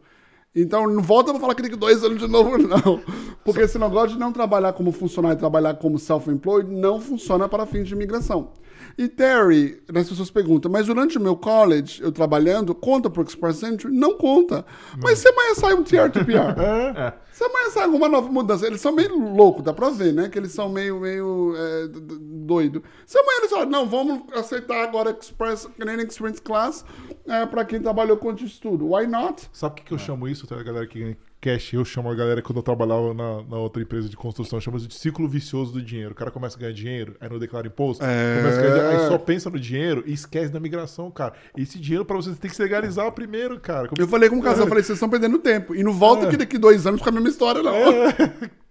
Speaker 3: Então não volta pra falar que tem que dois anos de novo, não. Porque esse negócio de não trabalhar como funcionário e trabalhar como self-employed não funciona para fins de imigração. E Terry, as pessoas perguntam, mas durante o meu college, eu trabalhando, conta pro Express Entry? Não conta. Mas se amanhã sai um TR to PR?
Speaker 2: É.
Speaker 3: Se amanhã sai alguma nova mudança, eles são meio loucos, dá pra ver, né? Que eles são meio, meio é, doido. Se amanhã eles falam, não, vamos aceitar agora Express, Canadian Experience Class é, pra quem trabalhou com de estudo. Why not?
Speaker 1: Sabe o que, que eu chamo isso? A galera que cash, eu chamo a galera quando eu trabalhava na, na outra empresa de construção, isso de ciclo vicioso do dinheiro. O cara começa a ganhar dinheiro, aí não declara imposto,
Speaker 3: É.
Speaker 1: começa a ganhar dinheiro, aí só pensa no dinheiro e esquece da migração, cara. Esse dinheiro pra você tem que se legalizar primeiro, cara. Como-
Speaker 3: Eu falei com o casal, eu falei, vocês estão perdendo tempo. E não volta que daqui dois anos com a mesma história, não.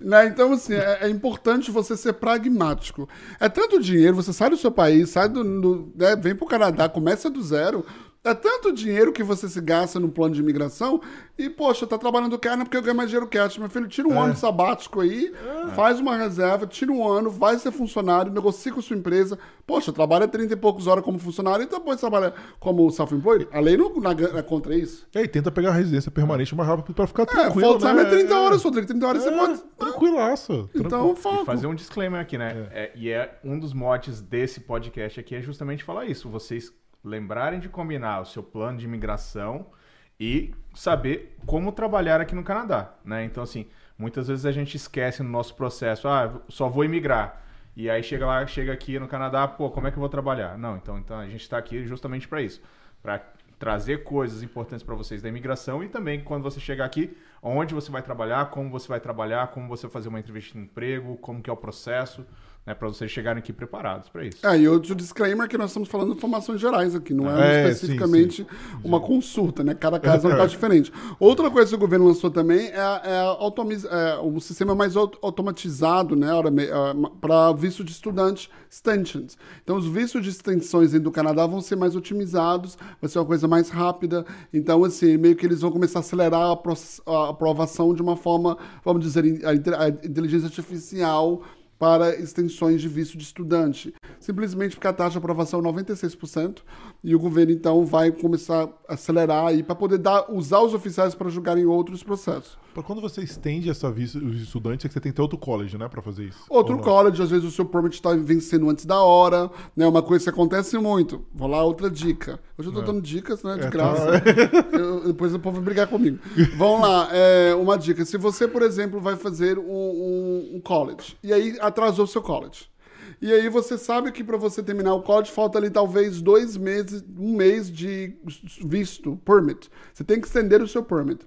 Speaker 3: Né? Então, assim, é, é importante você ser pragmático. É tanto dinheiro, você sai do seu país, sai do. do- né, vem pro Canadá, começa do zero. É tanto dinheiro que você se gasta no plano de imigração e, poxa, tá trabalhando carne porque eu ganho mais dinheiro cash. Meu filho, tira um ano sabático aí, faz uma reserva, tira um ano, vai ser funcionário, negocia com sua empresa. Poxa, trabalha 30 e poucos horas como funcionário e depois trabalha como self-employed. A lei não é contra isso.
Speaker 1: E aí tenta pegar a residência permanente mais rápido pra ficar
Speaker 3: É,
Speaker 1: tranquilo,
Speaker 3: full time
Speaker 1: né?
Speaker 3: é 30 horas, Rodrigo. 30 horas você
Speaker 1: É,
Speaker 3: pode.
Speaker 1: Tranquilaço.
Speaker 3: Então,
Speaker 2: E
Speaker 3: foco.
Speaker 2: fazer um disclaimer aqui, né? É, e é um dos motes desse podcast aqui é justamente falar isso. Vocês lembrarem de combinar o seu plano de imigração e saber como trabalhar aqui no Canadá, né? Então, assim, muitas vezes a gente esquece no nosso processo, ah, só vou imigrar. E aí chega lá, chega aqui no Canadá, pô, como é que eu vou trabalhar? Não, então, então a gente está aqui justamente para isso, para trazer coisas importantes para vocês da imigração e também quando você chegar aqui, onde você vai trabalhar, como você vai trabalhar, como você vai fazer uma entrevista de emprego, como que é o processo, né, para vocês chegarem aqui preparados para isso.
Speaker 3: É, e outro disclaimer que nós estamos falando de informações gerais aqui, não é,
Speaker 1: É,
Speaker 3: especificamente uma consulta, né? Cada caso é um caso diferente. Outra coisa que o governo lançou também é, é, é um sistema mais au- automatizado, né? Para visto de estudante, extensions. Então, os vistos de extensões do Canadá vão ser mais otimizados, vai ser uma coisa mais rápida. Então, assim, meio que eles vão começar a acelerar a, a aprovação de uma forma, vamos dizer, a a inteligência artificial para extensões de visto de estudante. Simplesmente porque a taxa de aprovação é 96% e o governo então vai começar a acelerar aí para poder dar, usar os oficiais para julgarem outros processos.
Speaker 1: Pra quando você estende essa vista os estudantes, é que você tem que ter outro college, né, pra fazer isso.
Speaker 3: Outro college, às vezes o seu permit está vencendo antes da hora, né? Uma coisa que acontece muito. Vou lá, outra dica. Hoje eu tô dando dicas, né? De
Speaker 1: É,
Speaker 3: graça.
Speaker 1: tá.
Speaker 3: Eu- depois o povo vai brigar comigo. Vamos lá, é, uma dica. Se você, por exemplo, vai fazer um, um- um college, e aí atrasou o seu college. E aí você sabe que para você terminar o college falta ali talvez dois meses, um mês de visto, permit. Você tem que estender o seu permit.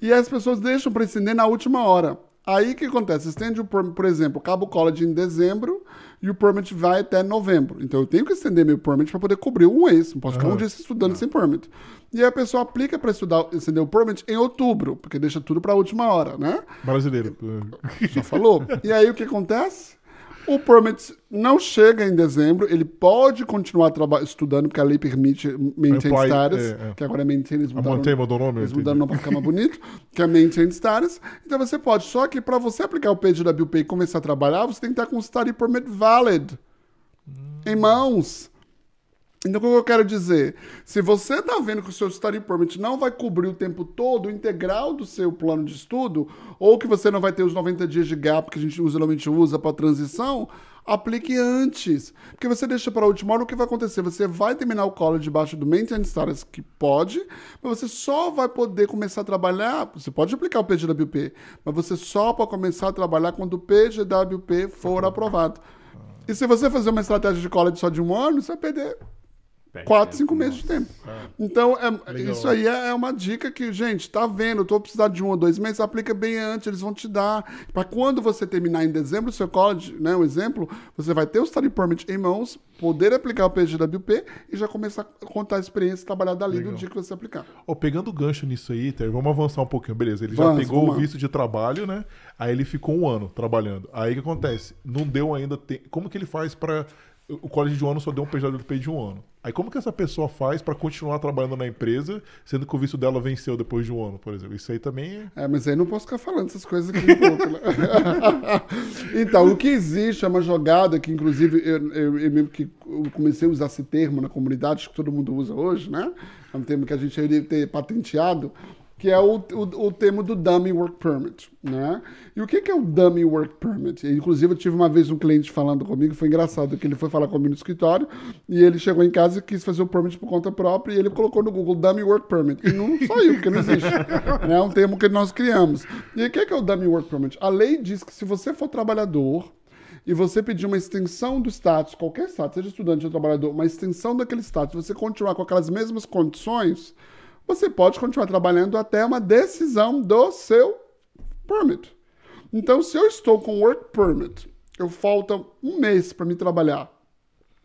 Speaker 3: E as pessoas deixam para estender na última hora. Aí o que acontece? Estende o permit, por exemplo, acaba o college em dezembro e o permit vai até novembro. Então eu tenho que estender meu permit para poder cobrir um mês. Não posso ficar um dia estudando sem permit. E aí a pessoa aplica para estudar, estender o permit em outubro, porque deixa tudo para a última hora, né?
Speaker 1: Brasileiro.
Speaker 3: Já falou? e aí o que acontece? O permit não chega em dezembro, ele pode continuar estudando, porque a lei permite maintain
Speaker 1: Apply,
Speaker 3: status,
Speaker 1: é, é.
Speaker 3: que agora é maintain, eles mudaram,
Speaker 1: mantém mudou nome?
Speaker 3: eles mudaram nome para ficar mais bonito, que é maintain status. Então você pode, só que para você aplicar o PGWP e começar a trabalhar, você tem que estar com o study permit valid em mãos. Então, o que eu quero dizer? Se você está vendo que o seu study permit não vai cobrir o tempo todo, o integral do seu plano de estudo, ou que você não vai ter os 90 dias de gap que a gente geralmente usa para transição, aplique antes. Porque você deixa para a última hora, o que vai acontecer? Você vai terminar o college debaixo do Maintenance Status, que pode, mas você só vai poder começar a trabalhar, você pode aplicar o PGWP, mas você só pode começar a trabalhar quando o PGWP for aprovado. E se você fazer uma estratégia de college só de um ano, você vai perder
Speaker 2: Perde
Speaker 3: quatro, cinco meses de tempo. Então, é- isso aí é é uma dica que, gente, tá vendo? Eu tô precisando de um ou dois meses, aplica bem antes, eles vão te dar. Para quando você terminar em dezembro o seu college, né? Um exemplo, você vai ter o study permit em mãos, poder aplicar o PGWP e já começar a contar a experiência, trabalhar dali
Speaker 1: Legal.
Speaker 3: do dia que você aplicar.
Speaker 1: Ô, pegando o gancho nisso aí, Ter, vamos avançar um pouquinho, beleza? Ele
Speaker 3: Vamos,
Speaker 1: já pegou o visto de trabalho, né? Aí ele ficou um ano trabalhando. Aí o que acontece? Não deu ainda. te- Como que ele faz pra. O colégio de um ano só deu um PJP de um ano. Aí como que essa pessoa faz pra continuar trabalhando na empresa, sendo que o visto dela venceu depois de um ano, por exemplo? Isso aí também é.
Speaker 3: É, mas aí não posso ficar falando essas coisas aqui pouco, né? então, o que existe é uma jogada que, inclusive, eu, eu, eu que comecei a usar esse termo na comunidade, que todo mundo usa hoje, né? É um termo que a gente deveria ter patenteado. Que é o, o, o termo do Dummy Work Permit, né? E o que, que é o Dummy Work Permit? Inclusive, eu tive uma vez um cliente falando comigo, foi engraçado, que ele foi falar comigo no escritório, e ele chegou em casa e quis fazer o permit por conta própria, e ele colocou no Google Dummy Work Permit, e não saiu, porque não existe. né? É um termo que nós criamos. E o que, que é o Dummy Work Permit? A lei diz que se você for trabalhador, e você pedir uma extensão do status, qualquer status, seja estudante ou trabalhador, uma extensão daquele status, você continuar com aquelas mesmas condições, você pode continuar trabalhando até uma decisão do seu permit. Então, se eu estou com work permit, eu falta um mês para me trabalhar,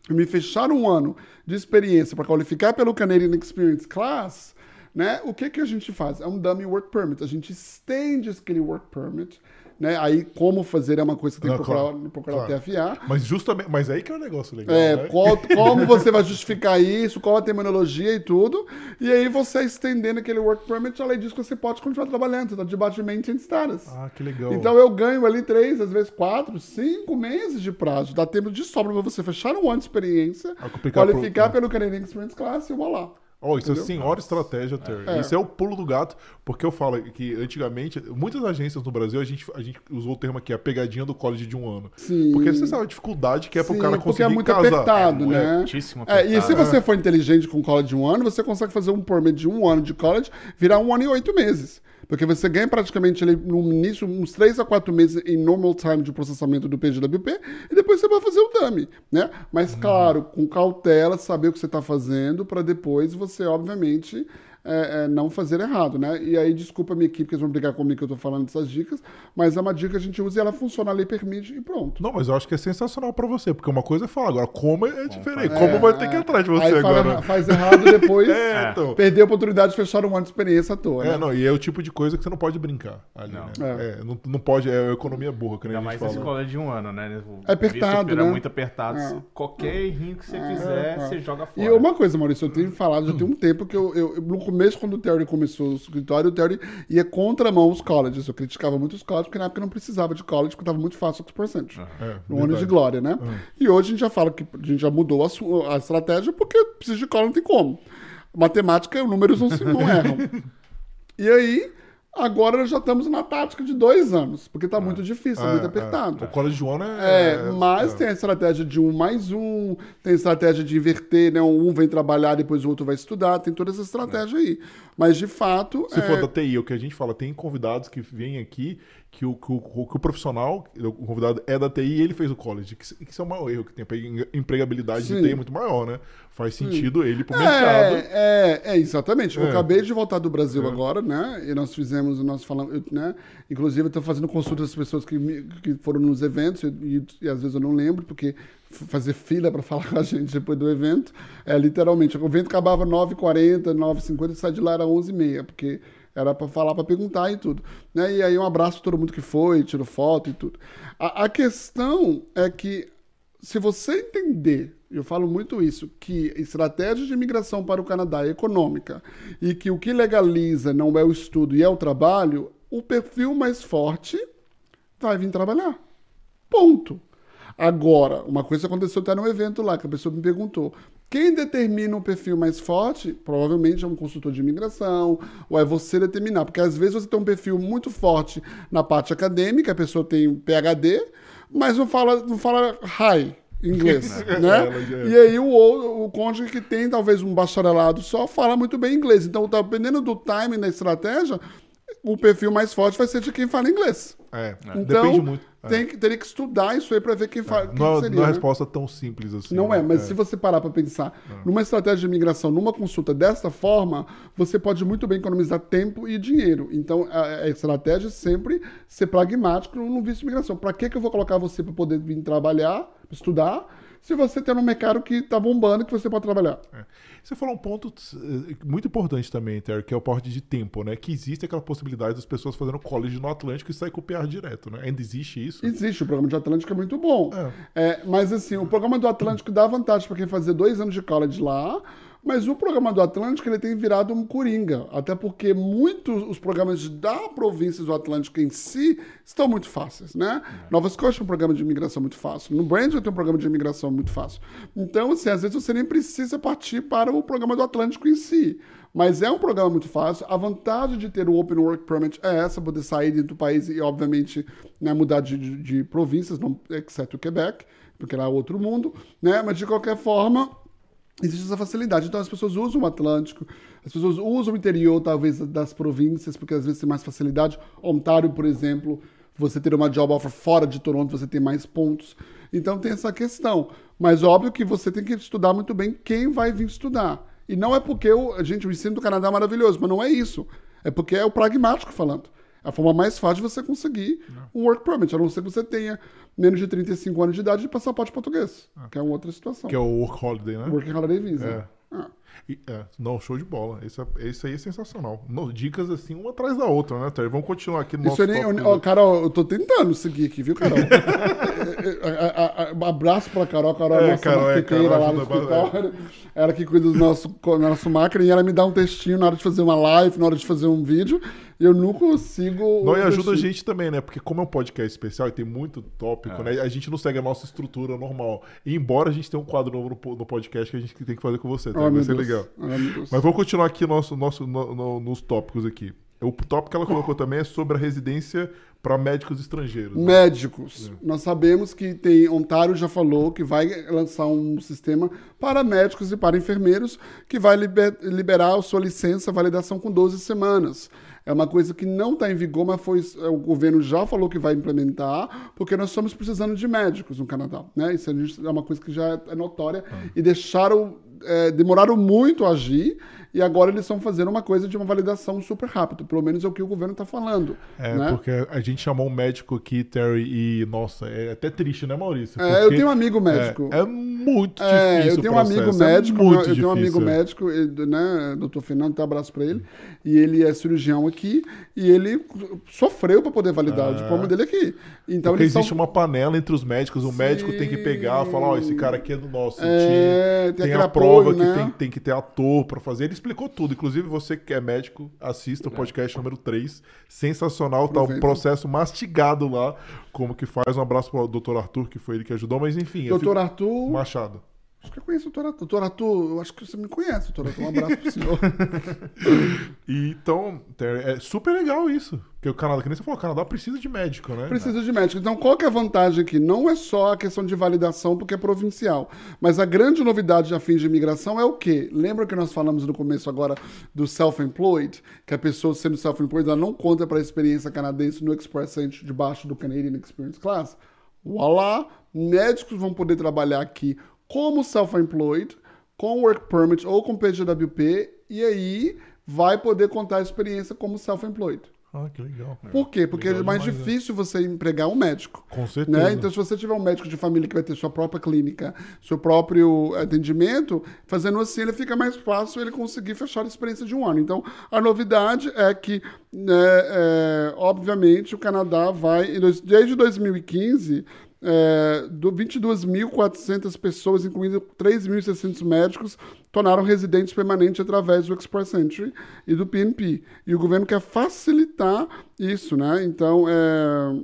Speaker 3: me fechar um ano de experiência para qualificar pelo Canadian Experience Class, né? O que que a gente faz? É um dummy work permit. A gente estende aquele work permit né? Aí, como fazer é uma coisa que tem que procurar, claro, procurar claro. o TFA.
Speaker 1: Mas justamente, mas aí que é o um negócio legal.
Speaker 3: É,
Speaker 1: né?
Speaker 3: qual, como você vai justificar isso, qual a terminologia e tudo. E aí você estendendo aquele work permit, a lei diz que você pode continuar trabalhando, você tá debaixo de maintenance status.
Speaker 1: Ah, que legal.
Speaker 3: Então eu ganho ali três, às vezes quatro, cinco meses de prazo. Dá tempo de sobra para você fechar um ano de experiência, qualificar pro... pelo Canadian Experience Class e vou lá.
Speaker 1: Oh, isso Entendeu? é senhora estratégia, Terry. É. Isso é o pulo do gato, porque eu falo que antigamente, muitas agências no Brasil, a gente, a gente usou o termo aqui, a pegadinha do college de um ano.
Speaker 3: Sim.
Speaker 1: Porque você sabe a dificuldade que é pro Sim, cara conseguir
Speaker 3: porque é muito casar. apertado,
Speaker 2: é,
Speaker 3: né?
Speaker 2: Muitíssimo apertado.
Speaker 3: É, e se você for inteligente com college de um ano, você consegue fazer um permit de um ano de college virar um ano e oito meses. Porque você ganha praticamente ali, no início uns 3 a 4 meses em normal time de processamento do PGWP e depois você vai fazer o dummy, né? Mas, claro, com cautela, saber o que você está fazendo para depois você, obviamente, é, é, não fazer errado, né? E aí, desculpa a minha equipe que eles vão brigar comigo que eu tô falando dessas dicas, mas é uma dica que a gente usa e ela funciona, a lei permite e pronto.
Speaker 1: Não, mas eu acho que é sensacional para você, porque uma coisa é falar, agora como é diferente, é, como vai ter que entrar de você
Speaker 3: aí
Speaker 1: agora.
Speaker 3: Fala, faz errado depois é, então. perder a oportunidade de fechar um ano de experiência à toa.
Speaker 1: É,
Speaker 3: né?
Speaker 1: não, e é o tipo de coisa que você não pode brincar ali, não. né? É. não, não pode, é economia burra, que nem Ainda a gente
Speaker 2: mais
Speaker 1: fala.
Speaker 2: escola de um ano, né? O
Speaker 3: é apertado, né?
Speaker 2: muito apertado. Qualquer errinho que você fizer, você joga fora.
Speaker 3: E uma coisa, Maurício, eu tenho falado, já tem um tempo que eu, eu no começo, quando o Theory começou o escritório, o Terry ia contramão os colleges. Eu criticava muito os colleges, porque na época não precisava de college, porque estava muito fácil o percent. É, no ano de glória, né? Uhum. E hoje a gente já fala que a gente já mudou a, a estratégia, porque precisa de college, não tem como. Matemática, os números não, se, não erram. E aí, Agora já estamos na tática de dois anos, porque está é. muito difícil, é, muito é.
Speaker 1: apertado. É. O college de um
Speaker 3: é. é mas tem a estratégia de um mais um, tem a estratégia de inverter, né? Um vem trabalhar, depois o outro vai estudar, tem toda essa estratégia aí. Mas de fato.
Speaker 1: Se for da TI, o que a gente fala, tem convidados que vêm aqui que o, que o, que o profissional, o convidado é da TI e ele fez o college. Que, que isso é o maior erro, que tem a empregabilidade Sim. de TI muito maior, né? Faz sentido Sim. ele pro é, mercado.
Speaker 3: É, é exatamente. É. Eu acabei de voltar do Brasil é. agora, né? E nós fizemos, nós falamos, né? Inclusive, eu estou fazendo consulta das pessoas que, que foram nos eventos, e, e, às vezes eu não lembro, porque fazer fila para falar com a gente depois do evento, é literalmente. O evento acabava 9h40, 9h50 e sai de lá era 11h30, porque era para falar, para perguntar e tudo. Né? E aí um abraço a todo mundo que foi, tirou foto e tudo. A, a questão é que se você entender, eu falo muito isso, que estratégia de imigração para o Canadá é econômica e que o que legaliza não é o estudo e é o trabalho, o perfil mais forte vai vir trabalhar. Ponto. Agora, uma coisa aconteceu até no evento lá, que a pessoa me perguntou: quem determina o perfil mais forte, provavelmente é um consultor de imigração, ou é você determinar, porque às vezes você tem um perfil muito forte na parte acadêmica, a pessoa tem PhD, mas não fala, não fala high inglês, né? É. E aí o, o cônjuge que tem talvez um bacharelado só fala muito bem inglês. Então, dependendo do timing da estratégia, o perfil mais forte vai ser de quem fala inglês.
Speaker 1: É, então, depende muito.
Speaker 3: É. Tem, teria que estudar isso aí para ver quem, fala.
Speaker 1: É. Não, seria, não é uma né? resposta tão simples assim.
Speaker 3: Não né? é, mas é. se você parar para pensar é. numa estratégia de imigração, numa consulta desta forma, você pode muito bem economizar tempo e dinheiro. Então, a, a estratégia é sempre ser pragmático no visto de imigração. Para que, que eu vou colocar você para poder vir trabalhar, estudar? Se você tem um mercado que está bombando que você pode trabalhar.
Speaker 1: É. Você falou um ponto eh, muito importante também, Terry, que é o porte de tempo, né? Que existe aquela possibilidade das pessoas fazendo college no Atlântico e sair com o PR direto, né? Ainda existe isso?
Speaker 3: Existe, o programa de Atlântico é muito bom. É. É, mas assim, o programa do Atlântico dá vantagem para quem fazer dois anos de college lá, mas o programa do Atlântico ele tem virado um coringa, até porque muitos os programas da província do Atlântico em si estão muito fáceis, né? É. Nova Scotia tem um programa de imigração muito fácil, no Brandon tem um programa de imigração muito fácil. Então, assim, às vezes você nem precisa partir para o programa do Atlântico em si. Mas é um programa muito fácil. A vantagem de ter o Open Work Permit é essa, poder sair dentro do país e, obviamente, né, mudar de, de, de províncias, não, exceto o Quebec, porque lá é outro mundo, né? Mas, de qualquer forma, existe essa facilidade. Então, as pessoas usam o Atlântico, as pessoas usam o interior, talvez, das províncias, porque às vezes tem mais facilidade. Ontário, por exemplo, você ter uma job offer fora de Toronto, você tem mais pontos. Então, tem essa questão. Mas, óbvio que você tem que estudar muito bem quem vai vir estudar. E não é porque o, gente, o ensino do Canadá é maravilhoso, mas não é isso. É porque é o pragmático falando. É a forma mais fácil de você conseguir não. um work permit, a não ser que você tenha menos de 35 anos de idade de passaporte português, ah. que é uma outra situação.
Speaker 1: Que é o work holiday, né?
Speaker 3: Work holiday visa.
Speaker 1: É. Ah. E, é, não, show de bola. Isso, é, isso aí é sensacional. No, dicas assim, uma atrás da outra, né, Terry? Vamos continuar aqui no
Speaker 3: isso nosso. Nem, eu, Carol, eu tô tentando seguir aqui, viu, Carol? um abraço pra Carol. Carol é, nossa Carol, marqueteira é, Carol lá no escritório. É. Ela que cuida do nosso, nosso máquina e ela me dá um textinho na hora de fazer uma live, na hora de fazer um vídeo eu não consigo.
Speaker 1: Não, e ajuda a gente também, né? Porque como é um podcast especial e tem muito tópico, é. né? A gente não segue a nossa estrutura normal. E embora a gente tenha um quadro novo no, no podcast que a gente tem que fazer com você, tá? Oh, Vai ser Deus. legal. Oh, Mas vamos continuar aqui nosso, nosso, no, no, nos tópicos aqui. O tópico que ela colocou também é sobre a residência para médicos estrangeiros.
Speaker 3: Né? Médicos. É. Nós sabemos que tem. Ontário já falou que vai lançar um sistema para médicos e para enfermeiros que vai liber, liberar a sua licença, validação com 12 semanas. É uma coisa que não está em vigor, mas foi, o governo já falou que vai implementar, porque nós estamos precisando de médicos no Canadá. Né? Isso é uma coisa que já é notória. Ah. E deixaram, é, demoraram muito a agir. E agora eles estão fazendo uma coisa de uma validação super rápida. Pelo menos é o que o governo está falando.
Speaker 1: É,
Speaker 3: né?
Speaker 1: porque a gente chamou um médico aqui, Terry, e, nossa, é até triste, né, Maurício?
Speaker 3: É, eu tenho um amigo médico.
Speaker 1: É, é muito é, difícil.
Speaker 3: Eu tenho um amigo é médico, eu tenho um amigo médico, né, doutor Fernando, um abraço para ele. E ele é cirurgião aqui, e ele sofreu para poder validar o diploma dele aqui. Então,
Speaker 1: porque existe são... uma panela entre os médicos, o Sim. médico tem que pegar, falar, ó, oh, esse cara aqui é do nosso é, time. Tem, tem a prova que né? tem, tem que ter ator para fazer. Eles explicou tudo. Inclusive, você que é médico, assista o podcast número 3. Sensacional, tá o processo mastigado lá. Como que faz. Um abraço pro doutor Arthur, que foi ele que ajudou, mas enfim.
Speaker 3: Doutor Arthur.
Speaker 1: Machado.
Speaker 3: Acho que eu conheço o. Doutor Arthur, eu acho que você me conhece, doutor Arthur. Um abraço pro senhor.
Speaker 1: então, é super legal isso. Porque o Canadá, que nem você falou, o Canadá precisa de médico, né?
Speaker 3: Precisa de médico. Então, qual que é a vantagem aqui? Não é só a questão de validação, porque é provincial. Mas a grande novidade a fim de imigração é o quê? Lembra que nós falamos no começo agora do self-employed? Que a pessoa sendo self-employed, ela não conta para a experiência canadense no Express Entry debaixo do Canadian Experience Class. Voilá! Médicos vão poder trabalhar aqui como self-employed, com work permit ou com PGWP, e aí vai poder contar a experiência como self-employed.
Speaker 1: Ah, que legal.
Speaker 3: Por quê? Porque legal é mais demais, né? difícil né? você empregar um médico.
Speaker 1: Com certeza.
Speaker 3: Né? Então, se você tiver um médico de família que vai ter sua própria clínica, seu próprio atendimento, fazendo assim, ele fica mais fácil ele conseguir fechar a experiência de um ano. Então, a novidade é que, né, é, obviamente, o Canadá vai, desde 2015, é, 22.400 pessoas, incluindo 3.600 médicos, tornaram residentes permanentes através do Express Entry e do PNP. E o governo quer facilitar isso, né? Então, é,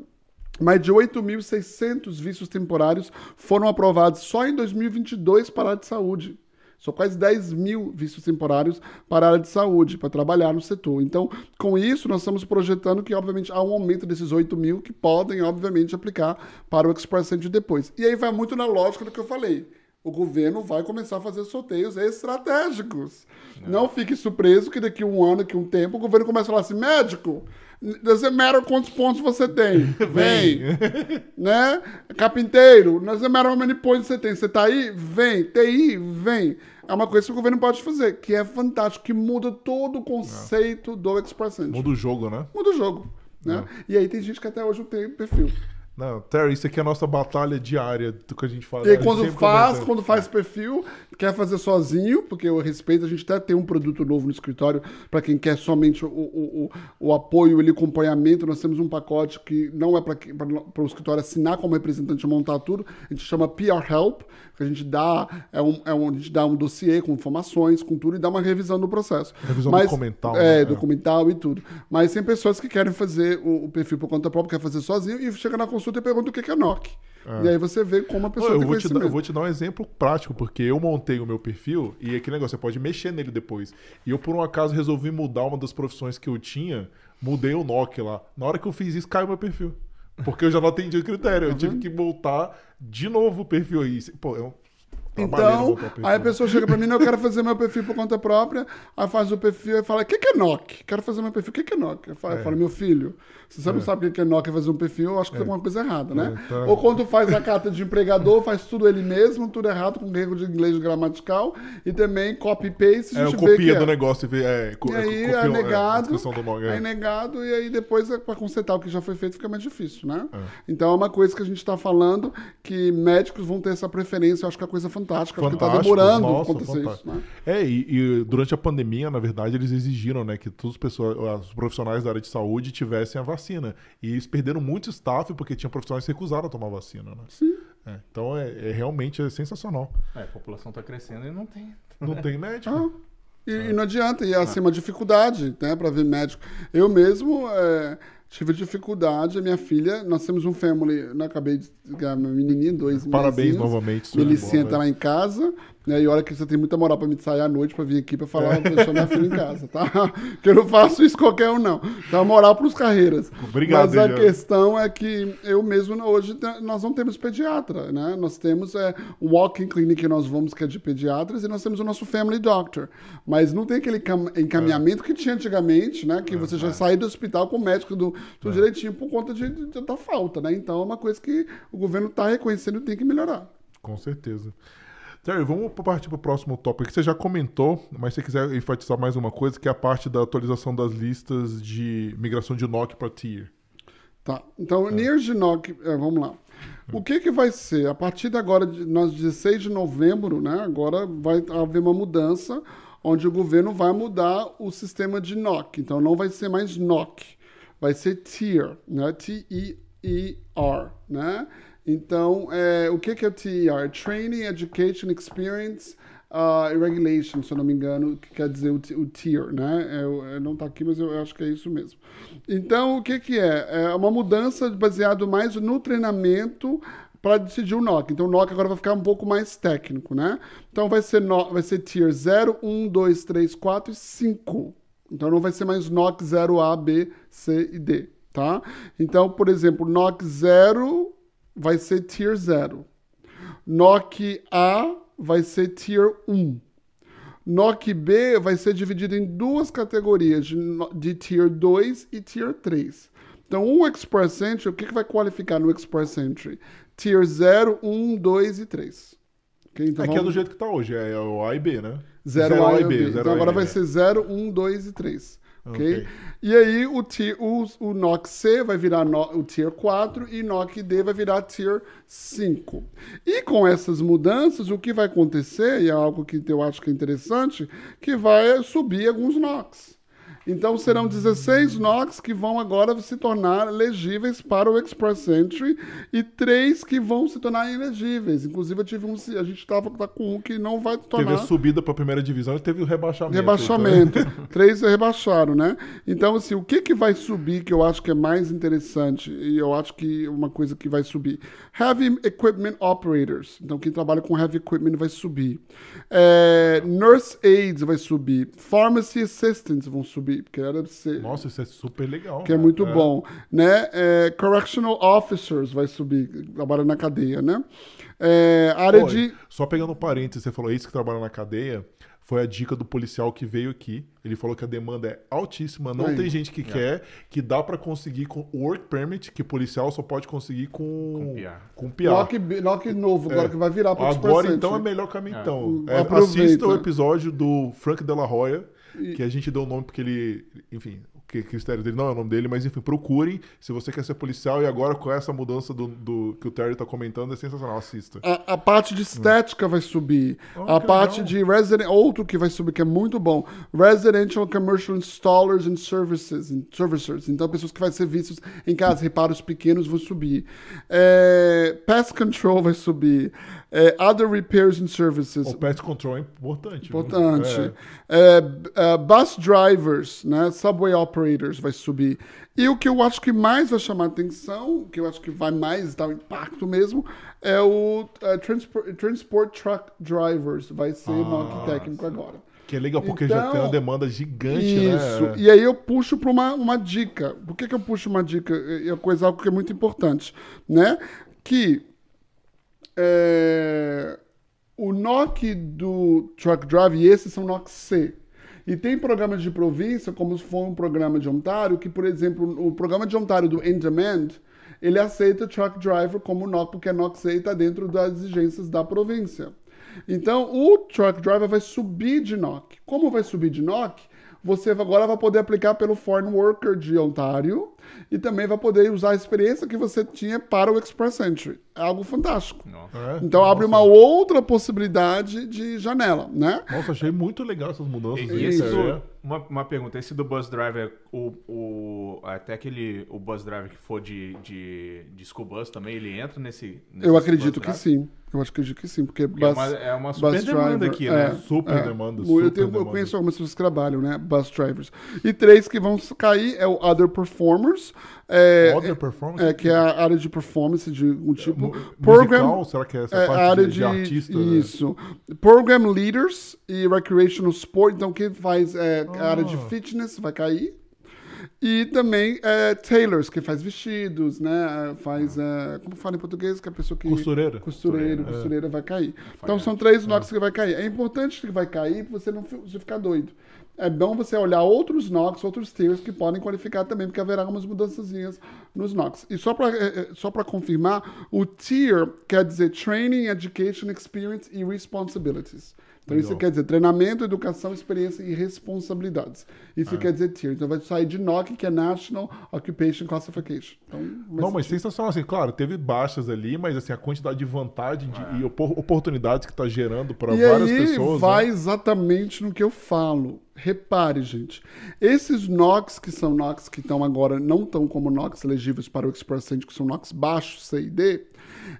Speaker 3: mais de 8.600 vistos temporários foram aprovados só em 2022 para a área de saúde. São quase 10 mil vistos temporários para a área de saúde, para trabalhar no setor. Então, com isso, nós estamos projetando que, obviamente, há um aumento desses 8 mil que podem, obviamente, aplicar para o Express Entry depois. E aí vai muito na lógica do que eu falei. O governo vai começar a fazer sorteios estratégicos. Não, Não fique surpreso que daqui a um ano, daqui a um tempo, o governo começa a falar assim: médico, Doesn't matter quantos pontos você tem. Vem. né? Carpinteiro, doesn't matter how many points você tem. Você tá aí? Vem. TI? Vem. É uma coisa que o governo pode fazer, que é fantástico, que muda todo o conceito do Express Entry.
Speaker 1: Muda o jogo, né?
Speaker 3: Muda o jogo. Né? É. E aí tem gente que até hoje não tem perfil.
Speaker 1: Não, Terry, isso aqui é a nossa batalha diária do que a gente fala.
Speaker 3: E aí, quando faz, comenta. quando faz perfil, quer fazer sozinho, porque eu respeito, a gente até tem um produto novo no escritório para quem quer somente o, o, o, o apoio e acompanhamento. Nós temos um pacote que não é para o escritório assinar como representante montar tudo. A gente chama PR Help, que a gente dá é um, é um, a gente dá um dossiê com informações, com tudo, e dá uma revisão do processo.
Speaker 1: Revisão Mas, documental.
Speaker 3: É, né? documental e tudo. Mas tem pessoas que querem fazer o, o perfil por conta própria, quer fazer sozinho, e chega na consulta e pergunta o que é NOC. E aí você vê como a pessoa
Speaker 1: eu, vou te dar, eu vou te dar um exemplo prático, porque eu montei o meu perfil e aquele negócio, você pode mexer nele depois. E eu, por um acaso, resolvi mudar uma das profissões que eu tinha, mudei o NOC lá. Na hora que eu fiz isso, caiu meu perfil. Porque eu já não atendi o critério. Eu tive
Speaker 3: Uhum.
Speaker 1: que voltar de novo o perfil aí. Pô, eu no
Speaker 3: Então, aí a pessoa chega pra mim, eu quero fazer meu perfil por conta própria, aí faz o perfil e fala, o que, que é NOC? Quero fazer meu perfil, o que, que é NOC? Eu falo, eu falo, meu filho, se você não sabe o que é NOC e fazer um perfil, eu acho que tem alguma coisa errada, né?
Speaker 1: É, tá.
Speaker 3: Ou quando faz a carta de empregador, faz tudo ele mesmo, tudo errado, com erro de inglês gramatical, e também copy-paste,
Speaker 1: É, eu
Speaker 3: gente vê que
Speaker 1: copia
Speaker 3: é.
Speaker 1: do negócio e vê. É, co-
Speaker 3: E aí é negado,
Speaker 1: é.
Speaker 3: aí negado, e aí depois é pra consertar o que já foi feito fica mais difícil, né?
Speaker 1: É.
Speaker 3: Então é uma coisa que a gente tá falando que médicos vão ter essa preferência, eu acho que é uma coisa fantástica, porque tá
Speaker 1: Fantástico,
Speaker 3: demorando
Speaker 1: nossa,
Speaker 3: acontecer
Speaker 1: fantástico.
Speaker 3: isso, né?
Speaker 1: É, e, e durante a pandemia, na verdade, eles exigiram, né, que todos os, pessoas, os profissionais da área de saúde tivessem a vacina. E eles perderam muito staff porque tinha profissionais que recusaram a tomar vacina, né?
Speaker 3: Sim.
Speaker 1: É, então é, é realmente é sensacional.
Speaker 2: É, a população tá crescendo e não tem.
Speaker 1: Não tem médico.
Speaker 3: Ah, e, e não adianta, e assim, uma dificuldade, né, para ver médico. Eu mesmo é, tive dificuldade, a minha filha, nós temos um family, né, acabei de ganhar minha menininha, dois
Speaker 1: Parabéns
Speaker 3: mesinhos.
Speaker 1: novamente.
Speaker 3: Melicinha
Speaker 1: Bola.
Speaker 3: tá lá em casa, né? E olha que você tem muita moral pra me sair à noite pra vir aqui pra falar, deixar minha filha em casa, tá? Que eu não faço isso qualquer um, não. Dá moral pros carreiras.
Speaker 1: Obrigado,
Speaker 3: Mas a
Speaker 1: Jean.
Speaker 3: questão é que eu mesmo, hoje, nós não temos pediatra, né? Nós temos é, um walk-in clinic que nós vamos, que é de pediatras, e nós temos o nosso family doctor. Mas não tem aquele cam- encaminhamento que tinha antigamente, né? Que você já saía do hospital com o médico do, tudo direitinho por conta de, de- da falta, né? Então é uma coisa que o governo tá reconhecendo e tem que melhorar.
Speaker 1: Com certeza. Terry, vamos partir para o próximo tópico que você já comentou, mas se você quiser enfatizar mais uma coisa, que é a parte da atualização das listas de migração de NOC para Tier.
Speaker 3: Tá. Então, Near Ginoc, é, vamos lá. O que que vai ser? A partir de agora, de, nós 16 de novembro, né? Agora vai haver uma mudança onde o governo vai mudar o sistema de NOC. Então, não vai ser mais NOC, vai ser TIER, né? T-E-E-R, né? Então, é, o que que é o TER? Training, Education, Experience uh, Regulation, se eu não me engano, que quer dizer o, o tier, né? O- é, não está aqui, mas eu acho que é isso mesmo. Então, o que que é? É uma mudança baseado mais no treinamento para decidir o NOC. Então, o NOC agora vai ficar um pouco mais técnico, né? Então, vai ser, no, vai ser Tier 0, 1, 2, 3, 4 e 5. Então, não vai ser mais NOC 0A, B, C e D, tá? Então, por exemplo, NOC 0 vai ser Tier 0. NOC A vai ser Tier 1. NOC B vai ser dividido em duas categorias, de, de Tier 2 e Tier 3. Então, um Express Entry, o que, que vai qualificar no Express Entry? Tier 0, 1, 2 e 3. Ok? Então,
Speaker 1: é que é do
Speaker 3: vamos-
Speaker 1: jeito que tá hoje, é o A e B, né?
Speaker 3: 0 A e B.
Speaker 1: zero
Speaker 3: Então agora
Speaker 1: B,
Speaker 3: vai
Speaker 1: é.
Speaker 3: ser 0, 1, 2 e 3. Ok?
Speaker 1: Ok.
Speaker 3: E aí o, tier, o, o NOC C vai virar no- o Tier 4 e NOC D vai virar Tier 5. E com essas mudanças, o que vai acontecer, e é algo que eu acho que é interessante, que vai subir alguns NOCs. Então serão 16 NOCs que vão agora se tornar legíveis para o Express Entry e três que vão se tornar ilegíveis. Inclusive, eu tive um, a gente estava com um que não vai tornar
Speaker 1: Teve a subida para a primeira divisão e teve o rebaixamento.
Speaker 3: rebaixamento. Três rebaixaram, né? Então, assim, o que, que vai subir que eu acho que é mais interessante e eu acho que uma coisa que vai subir? Heavy Equipment Operators. Então, quem trabalha com Heavy Equipment vai subir. É, nurse Aides vai subir. Pharmacy Assistants vão subir, porque era ser
Speaker 1: Nossa, isso é super legal.
Speaker 3: que é
Speaker 1: né?
Speaker 3: muito bom, né? É, correctional officers vai subir, trabalha na cadeia, né? É, área
Speaker 1: Pô,
Speaker 3: de
Speaker 1: Só pegando um parênteses, você falou isso que trabalha na cadeia. Foi a dica do policial que veio aqui. Ele falou que a demanda é altíssima. Não
Speaker 3: Aí.
Speaker 1: tem gente que quer, que dá pra conseguir com work permit, que policial só pode conseguir com
Speaker 2: Com PR.
Speaker 3: Knock, knock novo, agora que vai virar para
Speaker 1: Agora então é melhor caminho. Então. É,
Speaker 3: Aproveita.
Speaker 1: assista o episódio do Frank Della Roya, que a gente deu o nome porque ele, enfim, o que, que o mistério dele não é o nome dele, mas enfim, procurem se você quer ser policial e agora com essa mudança do, do- que o Terry tá comentando é sensacional, assista.
Speaker 3: A, a parte de estética vai subir.
Speaker 1: Oh,
Speaker 3: a parte
Speaker 1: legal.
Speaker 3: de resident, outro que vai subir que é muito bom, residential commercial installers and services, and servicers. Então pessoas que fazem serviços em casa, reparos pequenos vão subir. É, pest control vai subir. É, other repairs and services.
Speaker 1: O pest control é importante.
Speaker 3: Importante.
Speaker 1: É.
Speaker 3: É, é, bus drivers, né? Subway operators. vai subir. E o que eu acho que mais vai chamar atenção, o que eu acho que vai mais dar um impacto mesmo, é o uh, transport, transport Truck Drivers. Vai ser NOC técnico agora.
Speaker 1: Que é legal, porque já
Speaker 3: Então,
Speaker 1: tem uma demanda gigante,
Speaker 3: Isso.
Speaker 1: né?
Speaker 3: E aí eu puxo para uma, uma dica. Por que, que eu puxo uma dica? É é coisa algo que é muito importante, né? Que é, o NOC do Truck Drive, e esses são NOC C. E tem programas de província, como for um programa de Ontário, que, por exemplo, o programa de Ontário do In Demand, ele aceita Truck Driver como NOC, porque a NOC C está dentro das exigências da província. Então, o Truck Driver vai subir de NOC. Como vai subir de NOC? Você agora vai poder aplicar pelo Foreign Worker de Ontário e também vai poder usar a experiência que você tinha para o Express Entry. É algo fantástico.
Speaker 2: Nossa.
Speaker 1: É,
Speaker 3: Então abre uma
Speaker 1: nossa.
Speaker 3: outra possibilidade de janela, né?
Speaker 1: Nossa, achei muito legal essas mudanças.
Speaker 2: E, e esse
Speaker 1: É.
Speaker 2: do, uma, uma pergunta, esse do Bus Driver, o, o, até aquele o Bus Driver que for de, de, de school bus também, ele entra nesse.
Speaker 3: Eu
Speaker 2: nesse
Speaker 3: acredito
Speaker 2: bus
Speaker 3: que sim. Eu acho que acredito que sim, porque
Speaker 2: Porque é
Speaker 3: bus-
Speaker 2: uma, é uma super demanda
Speaker 3: driver,
Speaker 2: aqui,
Speaker 3: é.
Speaker 2: né?
Speaker 1: Super demanda,
Speaker 3: eu,
Speaker 1: super
Speaker 3: tenho- eu
Speaker 1: demanda.
Speaker 3: conheço algumas pessoas que trabalham, né? Bus drivers. E três que vão cair é o Other Performers. É,
Speaker 1: Other Performance?
Speaker 3: é, que é a área de performance de um tipo.
Speaker 1: Mu-
Speaker 3: Program,
Speaker 1: musical? Será que é essa
Speaker 3: é,
Speaker 1: parte
Speaker 3: área
Speaker 1: de,
Speaker 3: de,
Speaker 1: de artista? né?
Speaker 3: Isso. Program Leaders e Recreational Sport. Então, quem faz é, a área de
Speaker 1: Ah.
Speaker 3: fitness vai cair. E também é, tailors, que faz vestidos, né? Faz. é, como fala em português? Que é a pessoa que.
Speaker 1: Costureira?
Speaker 3: Costureiro,
Speaker 1: É.
Speaker 3: costureira vai cair. Então são três NOCs que vai cair. É importante que vai cair para você não você ficar doido. É bom você olhar outros NOCs, outros tiers que podem qualificar também, porque haverá algumas mudançazinhas nos NOCs. E só para só para confirmar, o tier quer dizer Training, Education, Experience e Responsibilities. Então isso
Speaker 1: Legal.
Speaker 3: quer dizer treinamento, educação, experiência e responsabilidades. Isso
Speaker 1: É.
Speaker 3: quer dizer tier. Então vai sair de NOC, que é National Occupation Classification. Então,
Speaker 1: Não, mas sensacional, assim, claro, teve baixas ali, mas assim, a quantidade de vantagem de- e opor- oportunidades que tá gerando para
Speaker 3: E
Speaker 1: várias
Speaker 3: aí
Speaker 1: pessoas.
Speaker 3: vai
Speaker 1: né?
Speaker 3: exatamente no que eu falo. Repare, gente. Esses NOCs que são NOCs que estão agora, não estão como NOCs elegíveis para o Express Entry, que são NOCs baixos, C e D,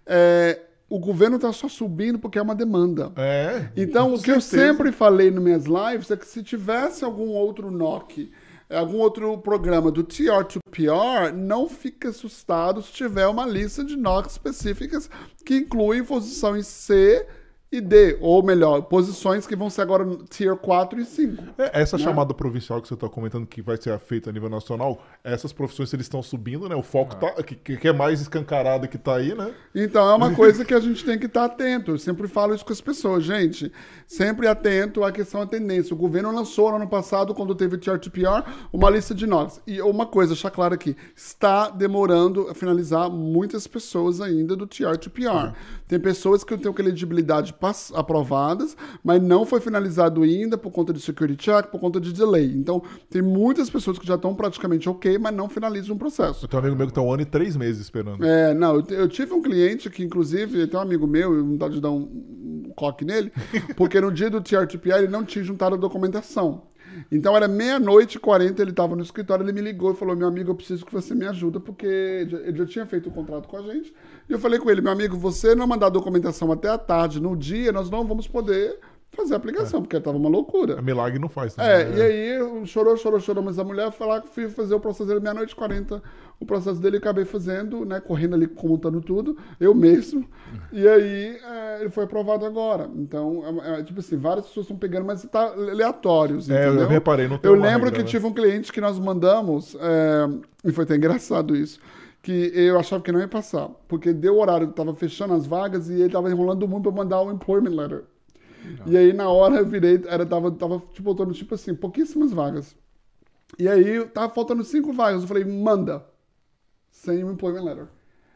Speaker 3: é, o governo está só subindo porque é uma demanda.
Speaker 1: É.
Speaker 3: Então, o que eu
Speaker 1: certeza.
Speaker 3: sempre falei nas minhas lives é que se tivesse algum outro NOC, algum outro programa do TR to PR, não fique assustado se tiver uma lista de NOCs específicas que incluem posições C e D, ou melhor, posições que vão ser agora no Tier 4 e 5.
Speaker 1: É, essa
Speaker 3: né?
Speaker 1: chamada provincial que você está comentando que vai ser feita a nível nacional, essas profissões eles estão subindo, né? O foco
Speaker 3: Ah.
Speaker 1: tá, que, que é mais escancarado que tá aí, né?
Speaker 3: Então é uma coisa que a gente tem que estar atento. Eu sempre falo isso com as pessoas, gente. Sempre atento à questão da tendência. O governo lançou no ano passado, quando teve o TR2PR, uma lista de notas. E uma coisa, deixar claro aqui, está demorando a finalizar muitas pessoas ainda do TR2PR. Tem pessoas que têm pass- aprovadas, mas não foi finalizado ainda por conta de security check, por conta de delay. Então, tem muitas pessoas que já estão praticamente ok, mas não finalizam o processo.
Speaker 1: Eu tenho um amigo meu que tá um ano e três meses esperando.
Speaker 3: É, não, eu, eu tive um cliente que, inclusive, tem um amigo meu, eu vontade de dar um, um coque nele, porque no dia do TRTPI ele não tinha juntado a documentação. Então era meia-noite e 40, ele estava no escritório, ele me ligou e falou: Meu amigo, eu preciso que você me ajuda, porque ele já tinha feito o contrato com a gente. E eu falei com ele: Meu amigo, você não mandar documentação até a tarde, no dia, nós não vamos poder fazer a aplicação, porque estava uma loucura.
Speaker 1: A milagre não faz.
Speaker 3: É,
Speaker 1: né?
Speaker 3: e aí chorou, chorou, chorou, mas a mulher lá que fui fazer o processo dele meia-noite e 40. O processo dele eu acabei fazendo, né? Correndo ali, contando tudo, eu mesmo. E aí é, ele foi aprovado agora. Então, é, é, tipo assim, várias pessoas estão pegando, mas tá aleatórios.
Speaker 1: É, eu
Speaker 3: entendeu?
Speaker 1: reparei, não tem
Speaker 3: Eu lembro
Speaker 1: regra,
Speaker 3: que
Speaker 1: né?
Speaker 3: tive um cliente que nós mandamos, é, e foi até engraçado isso. Que eu achava que não ia passar, porque deu o horário, tava fechando as vagas e ele tava enrolando o mundo para mandar o employment letter. E aí, na hora, eu virei, era, tava, tava tipo, botando, tipo assim, pouquíssimas vagas. E aí, tava faltando cinco vagas. Eu falei, manda. Sem o employment letter.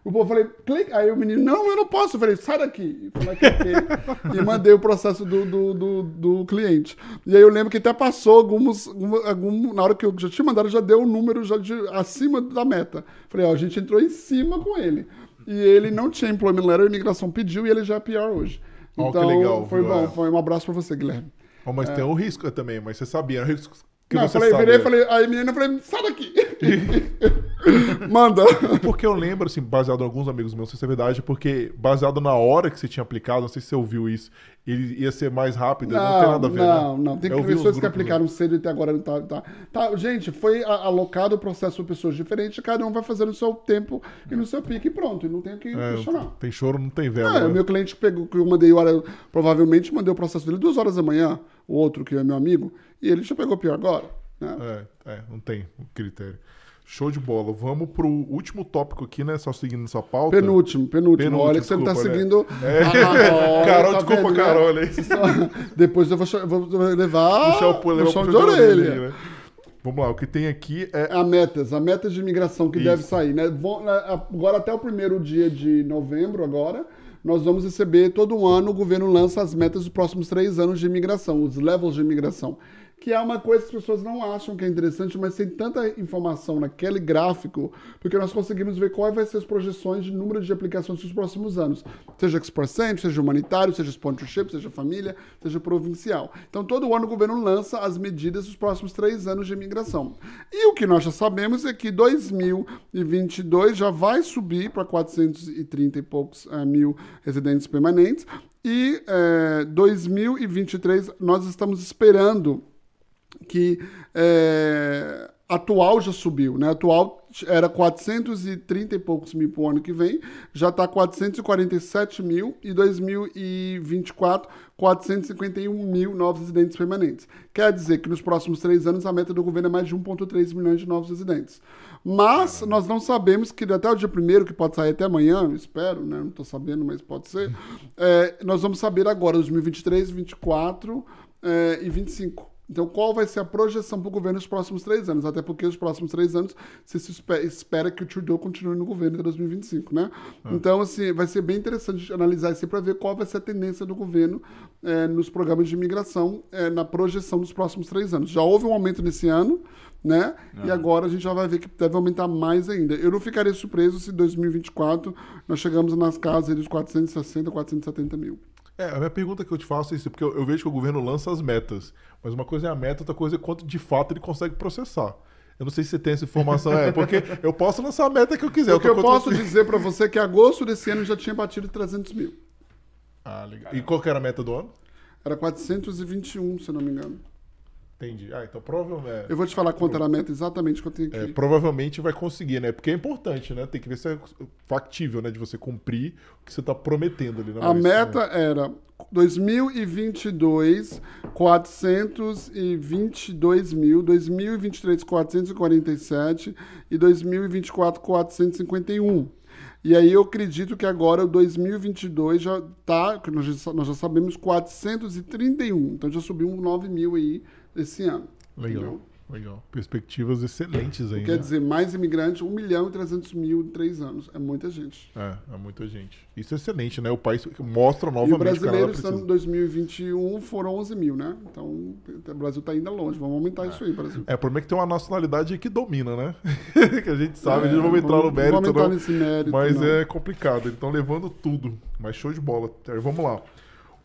Speaker 3: O povo falei, clica. Aí o menino, não, eu não posso. Eu falei, sai daqui. E, cliquei, e mandei o processo do, do, do, do cliente. E aí eu lembro que até passou alguns. algum- na hora que eu já tinha mandado, já deu um número já de, acima da meta. Falei, ó, a gente entrou em cima com ele. E ele não tinha employment letter, a imigração pediu e ele já é PR hoje.
Speaker 1: Ó, que
Speaker 3: Então,
Speaker 1: legal,
Speaker 3: foi
Speaker 1: viu?
Speaker 3: bom.
Speaker 1: É.
Speaker 3: Foi um abraço pra você, Guilherme.
Speaker 1: Ó, mas tem um risco também, mas você sabia, é um risco que
Speaker 3: não,
Speaker 1: você
Speaker 3: falei,
Speaker 1: sabe.
Speaker 3: virei,
Speaker 1: né?
Speaker 3: falei, aí menina falei, sai daqui. Manda.
Speaker 1: Porque eu lembro, assim, baseado em alguns amigos meus, não sei se é verdade, porque baseado na hora que você tinha aplicado, não sei se você ouviu isso, ele ia ser mais rápido, não, tem nada a ver,
Speaker 3: não,
Speaker 1: né?
Speaker 3: não. Tem
Speaker 1: Eu
Speaker 3: pessoas que aplicaram cedo e até agora não tá, tá, tá. Gente, foi alocado o processo por pessoas diferentes, cada um vai fazer no seu tempo e no seu pique e pronto. E não tem o que
Speaker 1: É,
Speaker 3: questionar.
Speaker 1: tem choro, não tem vela.
Speaker 3: É,
Speaker 1: né?
Speaker 3: o meu cliente que pegou, que eu mandei hora, provavelmente mandei o processo dele duas horas da manhã, o outro que é meu amigo, e ele já pegou pior agora. Né?
Speaker 1: É, é, não tem critério. Show de bola. Vamos pro último tópico aqui, né? Só seguindo essa pauta.
Speaker 3: Penúltimo, penúltimo.
Speaker 1: Penúltimo,
Speaker 3: Olha que você não tá
Speaker 1: né?
Speaker 3: seguindo.
Speaker 1: É.
Speaker 3: Olha,
Speaker 1: Carol,
Speaker 3: tá
Speaker 1: desculpa,
Speaker 3: vendo, né?
Speaker 1: Carol. Aí.
Speaker 3: Depois eu vou, vou levar
Speaker 1: Puxar o pro
Speaker 3: de orelha.
Speaker 1: aí, né? Vamos lá, o que tem aqui é.
Speaker 3: A metas, a metas de imigração que
Speaker 1: Isso.
Speaker 3: deve sair, né? Né, Agora até o primeiro dia de novembro, agora, nós vamos receber todo ano, o governo lança as metas dos próximos três anos de imigração, os levels de imigração. Que é uma coisa que as pessoas não acham que é interessante, mas tem tanta informação naquele gráfico, porque nós conseguimos ver quais vai ser as projeções de número de aplicações nos próximos anos. Seja Express seja humanitário, seja sponsorship, seja família, seja provincial. Então, todo ano o governo lança as medidas dos próximos três anos de imigração. E o que nós já sabemos é que 2022 já vai subir para 430 e poucos eh, mil residentes permanentes. E eh, 2023 nós estamos esperando que é, atual já subiu, né? Atual era 430 e poucos mil para o ano que vem, já está 447 mil e 2024 451 mil novos residentes permanentes. Quer dizer que nos próximos três anos a meta do governo é mais de 1,3 milhões de novos residentes. Mas nós não sabemos que até o dia primeiro, que pode sair até amanhã, espero, né? Não estou sabendo, mas pode ser. é, nós vamos saber agora, 2023, 2024 é, e 25. Então, qual vai ser a projeção para o governo nos próximos três anos? Até porque os próximos três anos se se espe- espera que o Trudeau continue no governo até 2025, né? Então, assim, vai ser bem interessante analisar isso para ver qual vai ser a tendência do governo eh, nos programas de imigração eh, na projeção dos próximos três anos. Já houve um aumento nesse ano, né? E agora a gente já vai ver que deve aumentar mais ainda. Eu não ficaria surpreso se em 2024 nós chegamos nas casas dos 460, 470 mil.
Speaker 1: É, a minha pergunta que eu te faço é isso, porque eu, eu vejo que o governo lança as metas, mas uma coisa é a meta, outra coisa é quanto de fato ele consegue processar. Eu não sei se você tem essa informação, é, porque eu posso lançar a meta que eu quiser.
Speaker 3: O que eu
Speaker 1: coisa-
Speaker 3: posso dizer para você é que agosto desse ano já tinha batido 300 mil.
Speaker 1: Ah, legal. E qual que era a meta do ano?
Speaker 3: Era 421, se eu não me engano.
Speaker 1: Entendi. Ah, então provavelmente.
Speaker 3: Eu vou te falar quanto era a meta exatamente que eu tenho aqui.
Speaker 1: É, provavelmente vai conseguir, né? Porque é importante, né? Tem que ver se é factível, né? De você cumprir o que você está prometendo ali. Né?
Speaker 3: A meta era 2022, 422 mil, 2023, 447 e 2024, 451. E aí eu acredito que agora o 2022 já tá, que nós já, nós já sabemos, 431. Então já subiu uns 9 mil aí esse ano.
Speaker 1: Legal,
Speaker 3: entendeu?
Speaker 1: legal. Perspectivas excelentes aí,
Speaker 3: Quer
Speaker 1: né?
Speaker 3: dizer, mais imigrantes, 1 milhão e 300 mil em três anos. É muita gente.
Speaker 1: É, é muita gente. Isso é excelente, né? O país mostra
Speaker 3: E o
Speaker 1: novamente que o
Speaker 3: brasileiro,
Speaker 1: Canadá
Speaker 3: estando em
Speaker 1: precisa.
Speaker 3: 2021, foram 11 mil, né? Então, o Brasil está ainda longe. Vamos aumentar isso aí, Brasil.
Speaker 1: É, o problema é que tem uma nacionalidade que domina, né? que a gente sabe, a gente
Speaker 3: É,
Speaker 1: não vai entrar no mérito,
Speaker 3: vamos entrar
Speaker 1: não.
Speaker 3: nesse mérito,
Speaker 1: mas
Speaker 3: não.
Speaker 1: é complicado. Então, levando tudo. Mas show de bola. Vamos lá.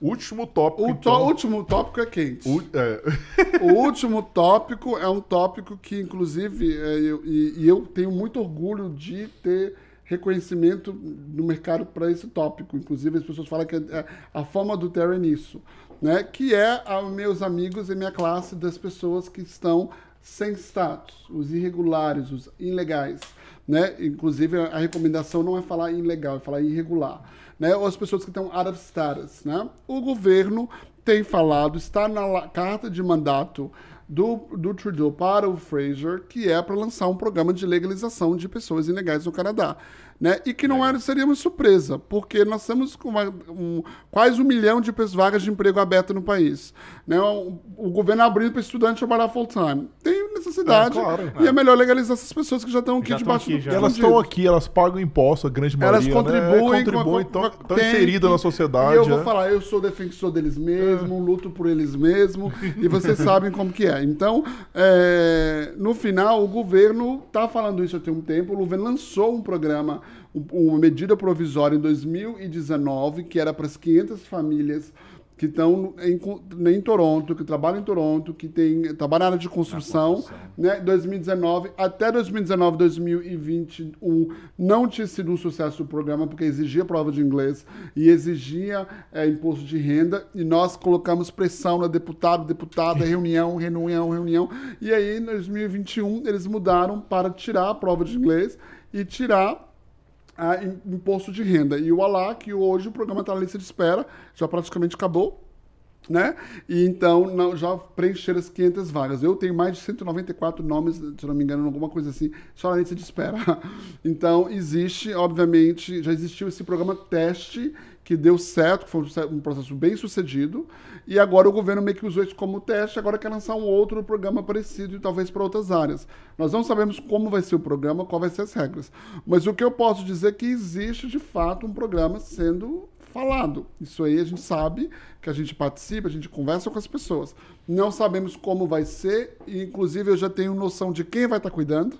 Speaker 1: Último tópico.
Speaker 3: O
Speaker 1: então.
Speaker 3: último tópico é quente.
Speaker 1: U- é.
Speaker 3: O último tópico é um tópico que, inclusive, é, eu, e, e eu tenho muito orgulho de ter reconhecimento no mercado para esse tópico. Inclusive, as pessoas falam que é a fama do Terry nisso, né? Que é a meus amigos e minha classe das pessoas que estão sem status, os irregulares, os ilegais, né? Inclusive, a recomendação não é falar ilegal, é falar irregular, né? Ou as pessoas que estão out of status, né? O governo tem falado, está na carta de mandato do, do Trudeau para o Fraser, que é para lançar um programa de legalização de pessoas ilegais no Canadá. Né? E que não era, seria uma surpresa, porque nós temos uma- um- quase um milhão de vagas de emprego abertas no país. Né? O, o governo abrindo para estudante trabalhar full-time. Tem necessidade.
Speaker 1: É, claro.
Speaker 3: e é melhor legalizar essas pessoas que já estão aqui
Speaker 2: Já
Speaker 3: debaixo
Speaker 2: aqui,
Speaker 3: do
Speaker 2: já.
Speaker 1: Elas estão aqui, elas pagam imposto, a grande maioria.
Speaker 3: Elas
Speaker 1: né?
Speaker 3: contribuem,
Speaker 1: contribuem
Speaker 3: com-
Speaker 1: estão,
Speaker 3: com-
Speaker 1: estão inseridas na
Speaker 3: e-
Speaker 1: sociedade.
Speaker 3: E eu vou
Speaker 1: é.
Speaker 3: falar, eu sou defensor deles mesmo, luto por eles mesmo, e vocês sabem como que é. Então, é, no final, o governo está falando isso há tem um tempo, o governo lançou um programa, um- uma medida provisória em 2019, que era para as 500 famílias que estão em, em Toronto, que trabalham em Toronto, que tem, trabalham na área de construção,
Speaker 2: construção.
Speaker 3: né? 2019, até 2019, 2021, não tinha sido um sucesso o programa, porque exigia prova de inglês e exigia é, imposto de renda, e nós colocamos pressão na deputado, deputada, reunião, reunião, reunião, e aí, em 2021, eles mudaram para tirar a prova de inglês e tirar a im- imposto de renda. E o que hoje o programa está na lista de espera, já praticamente acabou, né? E então não, já preencheram as 500 vagas. Eu tenho mais de 194 nomes, se não me engano, alguma coisa assim, só na lista de espera. Então existe, obviamente, já existiu esse programa teste que deu certo, que foi um processo bem sucedido, e agora o governo meio que usou isso como teste, agora quer lançar um outro programa parecido e talvez para outras áreas. Nós não sabemos como vai ser o programa, qual vai ser as regras. Mas o que eu posso dizer é que existe de fato um programa sendo falado. Isso aí a gente sabe que a gente participa, a gente conversa com as pessoas. Não sabemos como vai ser, e inclusive eu já tenho noção de quem vai estar cuidando,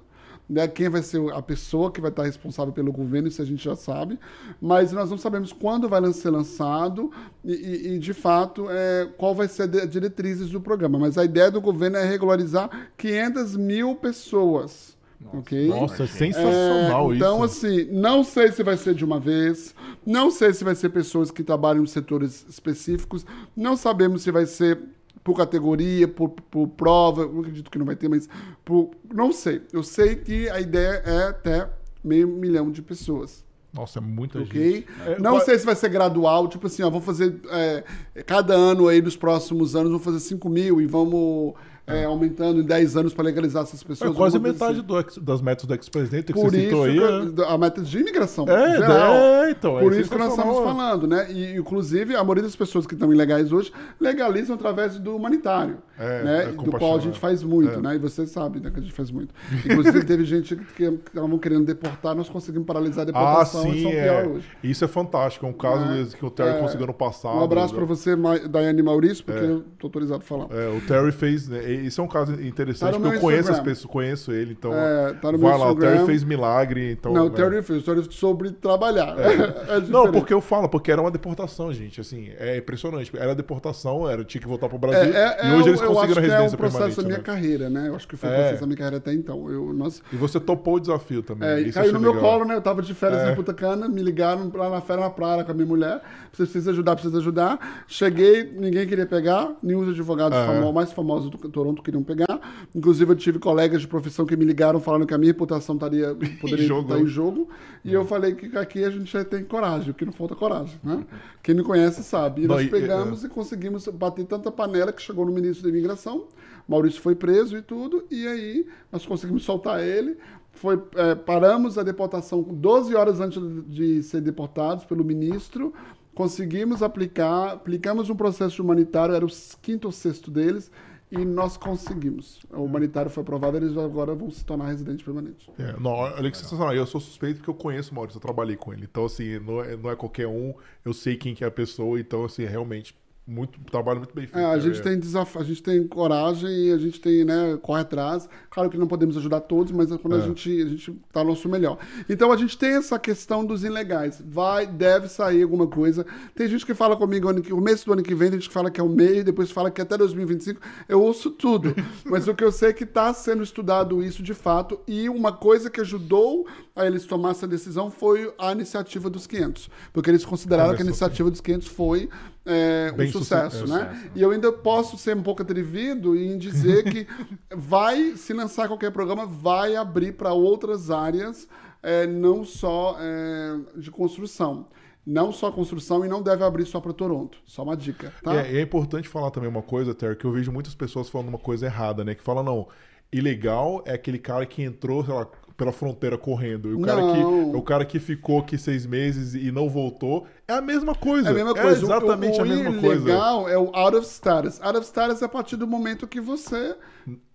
Speaker 3: né, quem vai ser a pessoa que vai estar responsável pelo governo, isso a gente já sabe, mas nós não sabemos quando vai ser lançado e, e- e, de fato, é, qual vai ser as diretrizes do programa. Mas a ideia do governo é regularizar 500 mil pessoas. ok?
Speaker 1: Nossa, é sensacional
Speaker 3: É, então,
Speaker 1: isso.
Speaker 3: assim, não sei se vai ser de uma vez, não sei se vai ser pessoas que trabalham em setores específicos, não sabemos se vai ser por categoria, por, por prova, eu acredito que não vai ter, mas por, não sei. Eu sei que a ideia é até meio milhão de pessoas.
Speaker 1: Nossa, é muita
Speaker 3: Ok?
Speaker 1: gente. É,
Speaker 3: não
Speaker 1: qual-
Speaker 3: sei se vai ser gradual, tipo assim, ó, vamos fazer. é, cada ano aí, nos próximos anos, vamos fazer 5 mil e vamos é, aumentando em 10 anos para legalizar essas pessoas.
Speaker 1: É quase metade
Speaker 3: assim.
Speaker 1: do das metas do ex-presidente que
Speaker 3: Por
Speaker 1: você
Speaker 3: isso
Speaker 1: citou aí.
Speaker 3: que
Speaker 1: é-
Speaker 3: a meta de imigração
Speaker 1: É,
Speaker 3: geral.
Speaker 1: é, então, é
Speaker 3: Por isso que nós estamos falando, né? E, inclusive, a maioria das pessoas que estão ilegais hoje legalizam através do humanitário,
Speaker 1: É,
Speaker 3: né?
Speaker 1: é
Speaker 3: do qual a gente
Speaker 1: é.
Speaker 3: faz muito,
Speaker 1: É.
Speaker 3: né? E você sabe né, que a gente faz muito. Inclusive, teve gente que estavam querendo deportar, nós conseguimos paralisar a
Speaker 1: Ah,
Speaker 3: deportação em
Speaker 1: sim,
Speaker 3: São
Speaker 1: é.
Speaker 3: Hoje.
Speaker 1: Isso é fantástico. É um caso
Speaker 3: É.
Speaker 1: desse que o Terry
Speaker 3: É.
Speaker 1: conseguiu no passado.
Speaker 3: Um abraço para você, Ma- Daiane Maurício, porque eu tô autorizado a falar.
Speaker 1: É, o Terry fez. né, Isso é um caso interessante,
Speaker 3: Tá
Speaker 1: porque eu conheço as
Speaker 3: Instagram.
Speaker 1: pessoas, conheço ele, então.
Speaker 3: É, tá no
Speaker 1: vai lá, o Terry
Speaker 3: Instagram.
Speaker 1: fez milagre, então.
Speaker 3: não, o Terry fez, o Terry sobre trabalhar.
Speaker 1: Não, porque eu falo, porque era uma deportação, gente. Assim, é impressionante. Era deportação, era, tinha que voltar pro Brasil. E hoje eles
Speaker 3: eu acho que é o processo da minha
Speaker 1: né?
Speaker 3: carreira, né? Eu acho que foi o
Speaker 1: É.
Speaker 3: processo da minha carreira até então. Eu, nossa,
Speaker 1: E você topou o desafio também.
Speaker 3: É, e caiu no meu
Speaker 1: legal.
Speaker 3: colo, né? Eu tava de férias
Speaker 1: É.
Speaker 3: em Punta Cana, me ligaram lá na férias na praia com a minha mulher. Precisa ajudar, precisa ajudar. Cheguei, ninguém queria pegar, nenhum dos advogados
Speaker 1: É.
Speaker 3: famo- mais famosos do Toronto queriam pegar. Inclusive, eu tive colegas de profissão que me ligaram falando que a minha reputação estaria, poderia estar em jogo. E eu falei que aqui a gente já tem coragem, porque não falta coragem, né? Quem me conhece sabe. E nós pegamos e conseguimos bater tanta panela que chegou no ministro da imigração. Maurício foi preso e tudo, e aí nós conseguimos soltar ele. Foi, é, paramos a deportação 12 horas antes de ser deportados pelo ministro. Conseguimos aplicar, aplicamos um processo humanitário, era o quinto ou sexto deles, e nós conseguimos. O humanitário foi aprovado, eles agora vão se tornar residentes permanentes.
Speaker 1: É, não, olha que sensacional. Eu sou suspeito porque eu conheço o Maurício, eu trabalhei com ele. Então, assim, não é, não é qualquer um, eu sei quem que é a pessoa, então, assim, realmente muito, trabalho muito bem feito.
Speaker 3: É, a gente
Speaker 1: É.
Speaker 3: tem desafio, a gente tem coragem e a gente tem, né, corre atrás. Claro que não podemos ajudar todos, mas é quando a
Speaker 1: É.
Speaker 3: gente a gente tá no nosso melhor. Então a gente tem essa questão dos ilegais. Vai, deve sair alguma coisa. Tem gente que fala comigo ano que o mês do ano que vem, tem gente que fala que é o mês, depois fala que é até 2025. Eu ouço tudo. mas o que eu sei é que está sendo estudado isso de fato e uma coisa que ajudou a eles tomar essa decisão foi a iniciativa dos 500, porque eles consideraram que a
Speaker 1: Começou
Speaker 3: iniciativa dos 500 foi é, um
Speaker 1: Bem suce-
Speaker 3: sucesso,
Speaker 1: é,
Speaker 3: né?
Speaker 2: sucesso.
Speaker 3: E eu ainda posso ser um pouco atrevido em dizer que vai, se lançar qualquer programa, vai abrir para outras áreas, é, não só é, de construção. Não só construção e não deve abrir só para Toronto. Só uma dica, tá?
Speaker 1: É, é importante falar também uma coisa, Terry, que eu vejo muitas pessoas falando uma coisa errada, né? Que fala, não, ilegal é aquele cara que entrou, sei lá, pela fronteira correndo. E o cara, que, o cara que ficou aqui seis meses e não voltou. É a mesma coisa.
Speaker 3: É a mesma coisa.
Speaker 1: É exatamente
Speaker 3: o, o,
Speaker 1: a mesma
Speaker 3: o
Speaker 1: coisa.
Speaker 3: ilegal é o out of status. Out of status é a partir do momento que você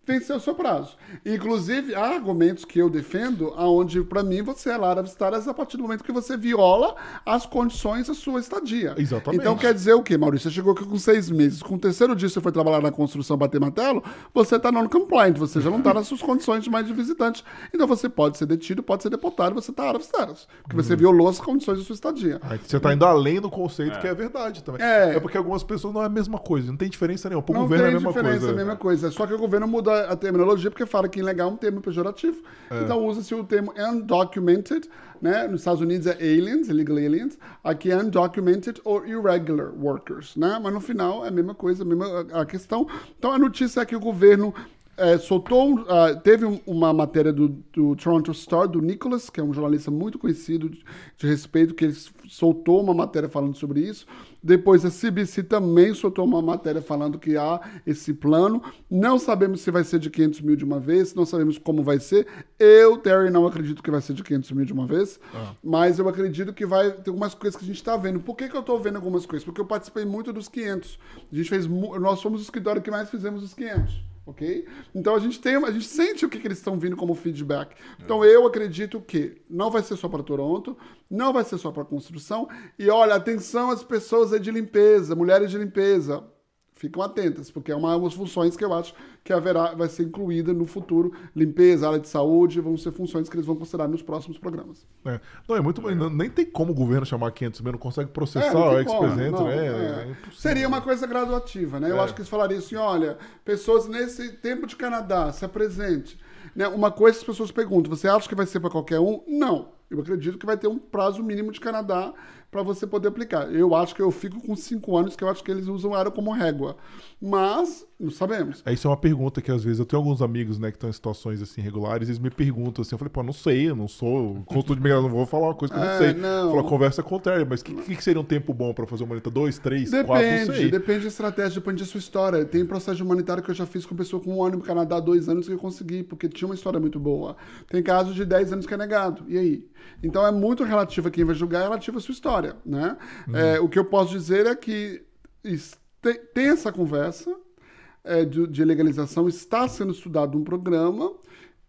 Speaker 3: venceu o seu prazo. Inclusive, há argumentos que eu defendo, aonde para mim você é Lara Vistaras a partir do momento que você viola as condições da sua estadia.
Speaker 1: Exatamente.
Speaker 3: Então quer dizer o quê, Maurício? Você chegou aqui com seis meses, com o terceiro dia você foi trabalhar na construção, bater martelo, você está non-compliant, você já não está nas suas condições de mais de visitante. Então você pode ser detido, pode ser deportado, você está Lara Vistaras. Porque você violou as condições da sua estadia.
Speaker 1: Aí Você tá indo além do conceito que é verdade também.
Speaker 3: É.
Speaker 1: É. porque algumas pessoas não é a mesma coisa, não tem diferença nenhuma. Pro
Speaker 3: Não
Speaker 1: governo
Speaker 3: tem
Speaker 1: é a mesma
Speaker 3: diferença,
Speaker 1: coisa.
Speaker 3: é a mesma coisa. Só que o governo muda a terminologia porque fala que ilegal é um termo pejorativo.
Speaker 1: É.
Speaker 3: Então usa-se o termo undocumented, né? Nos Estados Unidos é aliens, illegal aliens. Aqui é undocumented or irregular workers, né? Mas no final é a mesma coisa, a mesma a questão. Então a notícia é que o governo é, soltou, ah, teve um- uma matéria do, do Toronto Star, do Nicholas, que é um jornalista muito conhecido de, de respeito, que ele soltou uma matéria falando sobre isso. Depois a CBC também soltou uma matéria falando que há esse plano. Não sabemos se vai ser de 500 mil de uma vez, não sabemos como vai ser. Eu, Terry, não acredito que vai ser de 500 mil de uma vez, mas eu acredito que vai ter algumas coisas que a gente está vendo. Por que, que eu estou vendo algumas coisas? Porque eu participei muito dos 500. A gente fez, nós fomos o escritório que mais fizemos os 500 ok? Então a gente tem, a gente sente o que, que eles estão vindo como feedback. Então eu acredito que não vai ser só para Toronto, não vai ser só para construção. E olha, atenção às pessoas aí de limpeza, mulheres de limpeza. Ficam atentas, porque é uma das funções que eu acho que haverá, vai ser incluída no futuro. Limpeza, área de saúde, vão ser funções que eles vão considerar nos próximos programas.
Speaker 1: É. Não, é muito. não- Nem tem como o governo chamar 500 mil, não consegue
Speaker 3: É,
Speaker 1: processar
Speaker 3: não
Speaker 1: o ex-presidente, né?
Speaker 3: é.
Speaker 1: É.
Speaker 3: Seria uma coisa graduativa, né? Eu
Speaker 1: É.
Speaker 3: acho que eles falariam assim, olha, pessoas nesse tempo de Canadá, se apresente. Né? Uma coisa que as pessoas perguntam, você acha que vai ser para qualquer um? Não. Eu acredito que vai ter um prazo mínimo de Canadá para você poder aplicar. Eu acho que eu fico com cinco anos, que eu acho que eles usam ela como régua. Mas, não sabemos.
Speaker 1: É, Isso é uma pergunta que às vezes eu tenho alguns amigos, né, que estão em situações assim irregulares, eles me perguntam assim, eu falei, pô, não sei, eu não sou consultor de migração, não vou falar uma coisa que eu não
Speaker 3: É,
Speaker 1: sei.
Speaker 3: não.
Speaker 1: Falou, conversa Terry, mas o que, que, seria um tempo bom pra fazer uma manita? Dois, três, quatro, não
Speaker 3: Depende,
Speaker 1: sei.
Speaker 3: depende da estratégia, depende da sua história. Tem processo humanitário que eu já fiz com pessoa com um ano no Canadá, dois anos que eu consegui, porque tinha uma história muito boa. Tem casos de 10 anos que é negado. E aí? Então é muito relativo a quem vai julgar, é relativo à sua história, né? É, o que eu posso dizer é que tem essa conversa é, de, de legalização, está sendo estudado um programa.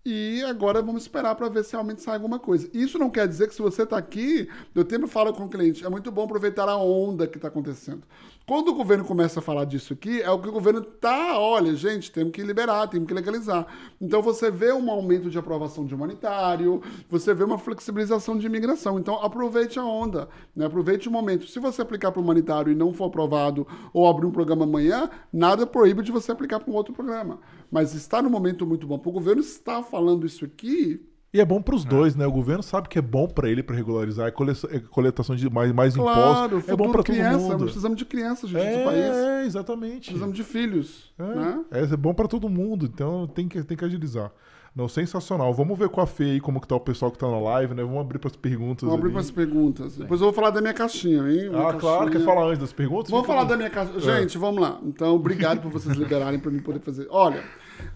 Speaker 3: E agora vamos esperar para ver se realmente sai alguma coisa. Isso não quer dizer que se você está aqui, eu sempre falo com o cliente, é muito bom aproveitar a onda que está acontecendo. Quando o governo começa a falar disso aqui, é o que o governo tá, olha, gente, temos que liberar, temos que legalizar. Então você vê um aumento de aprovação de humanitário, você vê uma flexibilização de imigração. Então aproveite a onda, né? aproveite o momento. Se você aplicar para o humanitário e não for aprovado ou abrir um programa amanhã, nada proíbe de você aplicar para um outro programa. Mas está no momento muito bom. O governo estar falando isso aqui,
Speaker 1: E é bom pros dois, né? O governo sabe que é bom pra ele pra regularizar, é cole- é coletação de mais, mais
Speaker 3: claro,
Speaker 1: impostos. É bom pra todo
Speaker 3: criança, nós
Speaker 1: mundo.
Speaker 3: precisamos de crianças, gente, do país.
Speaker 1: É, é, exatamente.
Speaker 3: Precisamos de filhos, né?
Speaker 1: É, é bom pra todo mundo, então tem que, tem que agilizar. Não, sensacional. Vamos ver com a Fê aí como que tá o pessoal que tá na live, né? Vamos abrir pras perguntas.
Speaker 3: Vamos abrir para as perguntas. Depois eu vou falar da minha caixinha, hein?
Speaker 1: Ah, claro.
Speaker 3: caixinha.
Speaker 1: Quer falar antes das perguntas?
Speaker 3: Vamos falar da minha casa. Gente, vamos lá. Então, obrigado por vocês liberarem para mim poder fazer. Olha,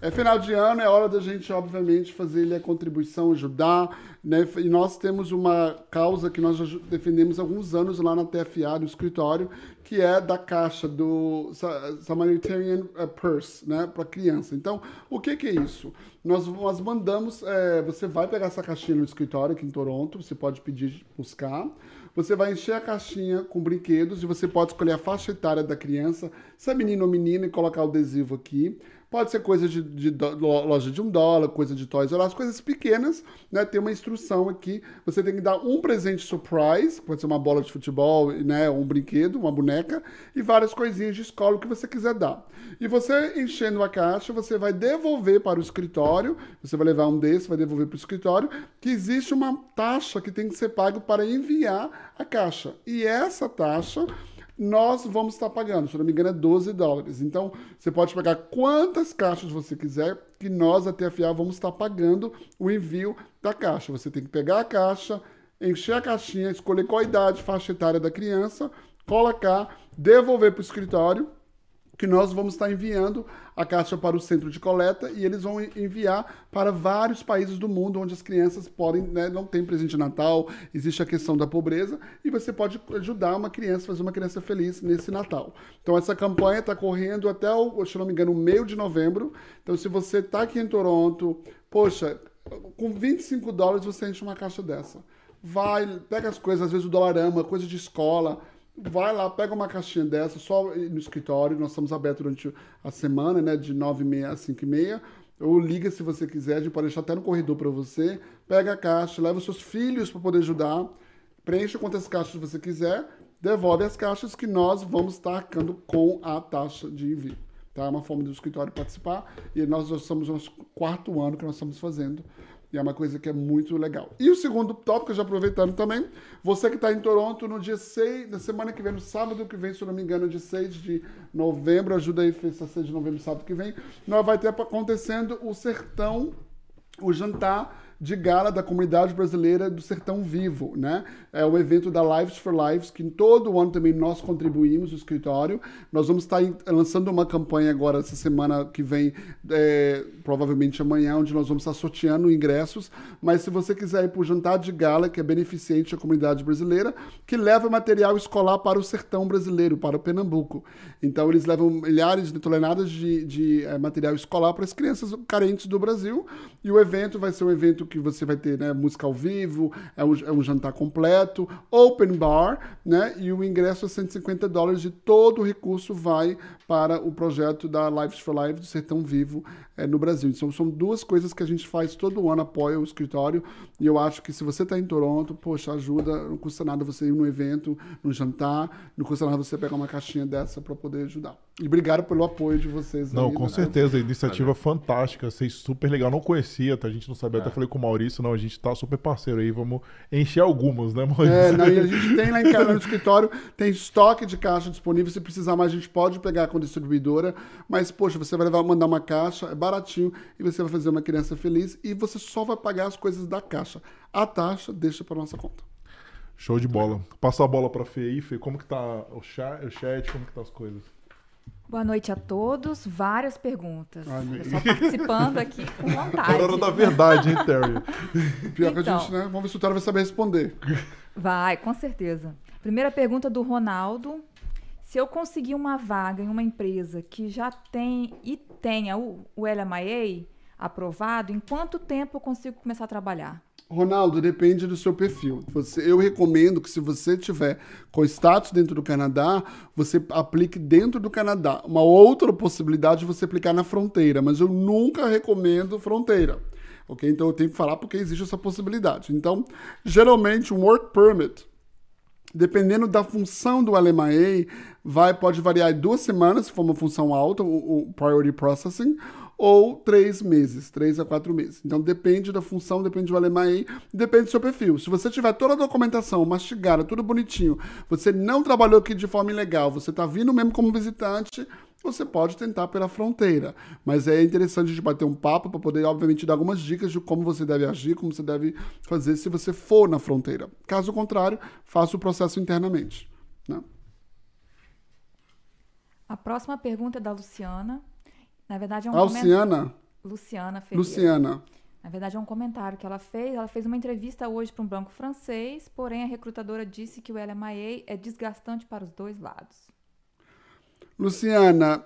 Speaker 3: é final de ano, é hora da gente, obviamente, fazer ali a contribuição, ajudar. Né? E nós temos uma causa que nós já defendemos há alguns anos lá na TFA, no escritório, que é da caixa do Sa- Samaritan eh, Purse, né, para criança. Então, o que, que é isso? Nós, nós mandamos, eh, você vai pegar essa caixinha no escritório aqui em Toronto, você pode pedir buscar. Você vai encher a caixinha com brinquedos e você pode escolher a faixa etária da criança, se é menino ou menina, e colocar o adesivo aqui. Pode ser coisa de, de do- lo- loja de um dólar, coisa de Toys R coisas pequenas, né? Tem uma instrução aqui. Você tem que dar um presente surprise, pode ser uma bola de futebol, né? Um brinquedo, uma boneca, e várias coisinhas de escola, o que você quiser dar. E você enchendo a caixa, você vai devolver para o escritório, você vai levar um desses, vai devolver para o escritório, que existe uma taxa que tem que ser pago para enviar a caixa. E essa taxa nós vamos estar pagando, se não me engano, é 12 dólares. Então, você pode pegar quantas caixas você quiser, que nós, a TFA, vamos estar pagando o envio da caixa. Você tem que pegar a caixa, encher a caixinha, escolher qual idade, faixa etária da criança, colocar, devolver para o escritório. Que nós vamos estar enviando a caixa para o centro de coleta e eles vão enviar para vários países do mundo onde as crianças podem, né, não tem presente de Natal, existe a questão da pobreza e você pode ajudar uma criança, fazer uma criança feliz nesse Natal. Então essa campanha está correndo até, o, se não me engano, meio de novembro. Então se você está aqui em Toronto, poxa, com 25 dólares você enche uma caixa dessa. Vai, pega as coisas, às vezes o dólar ama, coisa de escola, vai lá, pega uma caixinha dessa, só no escritório, nós estamos abertos durante a semana, né, de 9h30 a 5h30, ou liga se você quiser, a gente pode deixar até no corredor para você, pega a caixa, leva os seus filhos para poder ajudar, preencha quantas caixas você quiser, devolve as caixas que nós vamos estar arcando com a taxa de envio. Tá? É uma forma do escritório participar e nós já estamos no quarto ano que nós estamos fazendo e é uma coisa que é muito legal. E o segundo tópico, já aproveitando também, você que está em Toronto no dia 6, na semana que vem, no sábado que vem, se eu não me engano, dia 6 de novembro, ajuda aí, fecha 6 de novembro, sábado que vem, nós vai ter acontecendo o sertão, o jantar de gala da comunidade brasileira do Sertão Vivo, né? É o evento da Lives for Lives, que todo ano também nós contribuímos, o escritório. Nós vamos estar lançando uma campanha agora, essa semana que vem, é, provavelmente amanhã, onde nós vamos estar sorteando ingressos. Mas se você quiser ir para o jantar de gala, que é beneficente à comunidade brasileira, que leva material escolar para o sertão brasileiro, para o Pernambuco. Então, eles levam milhares de toneladas de, de é, material escolar para as crianças carentes do Brasil. E o evento vai ser um evento que você vai ter né, música ao vivo, é um, é um, jantar completo, open bar, né? E o ingresso é 150 dólares e todo o recurso vai para o projeto da Lives for Life do Sertão Vivo é, no Brasil. Então são duas coisas que a gente faz todo ano, apoia o escritório. E eu acho que se você está em Toronto, poxa, ajuda, não custa nada você ir no evento, no jantar, não custa nada você pegar uma caixinha dessa para poder ajudar. E obrigado pelo apoio de vocês.
Speaker 1: Não,
Speaker 3: aí,
Speaker 1: com
Speaker 3: né?
Speaker 1: certeza. Iniciativa Valeu. fantástica. Vocês super legal. Não conhecia, tá? A gente não sabia. É. Até falei com o Maurício, não. A gente tá super parceiro aí. Vamos encher algumas, né, Maurício?
Speaker 3: É, não, e a gente tem lá em casa no escritório, tem estoque de caixa disponível. Se precisar mais, a gente pode pegar com a distribuidora. Mas, poxa, você vai levar, mandar uma caixa, é baratinho, e você vai fazer uma criança feliz. E você só vai pagar as coisas da caixa. A taxa deixa para nossa conta.
Speaker 1: Show de bola. Passa a bola pra Fê aí, Fê. Como que tá o chat, o chat como que tá as coisas?
Speaker 4: Boa noite a todos. Várias perguntas. Ai, Só participando aqui com vontade.
Speaker 1: A hora da verdade, hein, Terry?
Speaker 3: Pior então, que a gente, né? Vamos ver se o Terry vai saber responder.
Speaker 4: Vai, com certeza. Primeira pergunta do Ronaldo. Se eu conseguir uma vaga em uma empresa que já tem e tenha o, o aprovado, em quanto tempo eu consigo começar a trabalhar?
Speaker 3: Ronaldo, depende do seu perfil. Você, eu recomendo que se você tiver com status dentro do Canadá, você aplique dentro do Canadá. Uma outra possibilidade é você aplicar na fronteira, mas eu nunca recomendo fronteira. Ok? Então eu tenho que falar porque existe essa possibilidade. Então, geralmente, um work permit, dependendo da função do LMIA, vai, pode variar em duas semanas, se for uma função alta, o, o priority processing, ou três meses, três a quatro meses. Então depende da função, depende do alemão, depende do seu perfil. Se você tiver toda a documentação mastigada, tudo bonitinho, você não trabalhou aqui de forma ilegal, você está vindo mesmo como visitante, você pode tentar pela fronteira. Mas é interessante gente bater um papo para poder, obviamente, dar algumas dicas de como você deve agir, como você deve fazer se você for na fronteira. Caso contrário, faça o processo internamente. Né?
Speaker 4: A próxima pergunta é da Luciana. Na verdade, é um
Speaker 3: Luciana?
Speaker 4: Luciana Ferreira.
Speaker 3: Luciana.
Speaker 4: Na verdade, é um comentário que ela fez. Ela fez uma entrevista hoje para um banco francês, porém a recrutadora disse que o LMIA é desgastante para os dois lados.
Speaker 3: Luciana,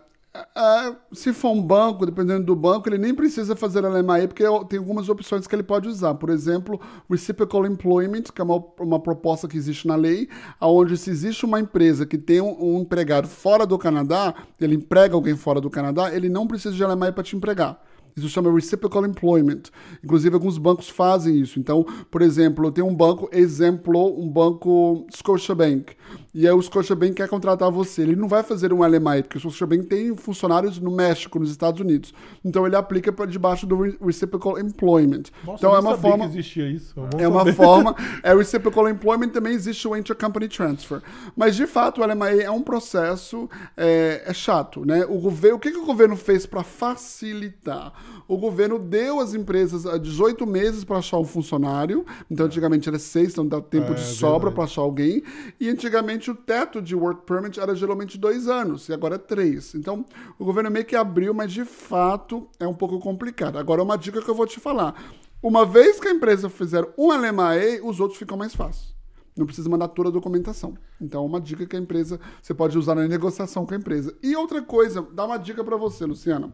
Speaker 3: se for um banco, dependendo do banco, ele nem precisa fazer LMAE, porque tem algumas opções que ele pode usar. Por exemplo, Reciprocal Employment, que é uma, uma proposta que existe na lei, onde se existe uma empresa que tem um, um empregado fora do Canadá, ele emprega alguém fora do Canadá, ele não precisa de LMAE para te empregar. Isso chama Reciprocal Employment. Inclusive, alguns bancos fazem isso. Então, por exemplo, eu tenho um banco, exemplo, um banco Scotiabank. E aí o Scotiabank quer contratar você. Ele não vai fazer um LMI, porque o Scotiabank tem funcionários no México, nos Estados Unidos. Então, ele aplica para debaixo do Reciprocal Employment.
Speaker 1: Nossa,
Speaker 3: então,
Speaker 1: é
Speaker 3: uma forma.
Speaker 1: Que existia isso.
Speaker 3: É uma forma. É Reciprocal Employment, também existe o Intercompany Transfer. Mas, de fato, o LMI é um processo é, é chato. Né? O, governo, o que, que o governo fez para facilitar? O governo deu às empresas ah, 18 meses para achar um funcionário. Então, antigamente era seis, então dá tempo
Speaker 1: É,
Speaker 3: de sobra para achar alguém. E antigamente o teto de work permit era geralmente dois anos, e agora é três. Então, o governo meio que abriu, mas de fato é um pouco complicado. Agora, uma dica que eu vou te falar. Uma vez que a empresa fizer um LMAE, os outros ficam mais fáceis. Não precisa mandar toda a documentação. Então, é uma dica que a empresa você pode usar na negociação com a empresa. E outra coisa, dá uma dica para você, Luciana.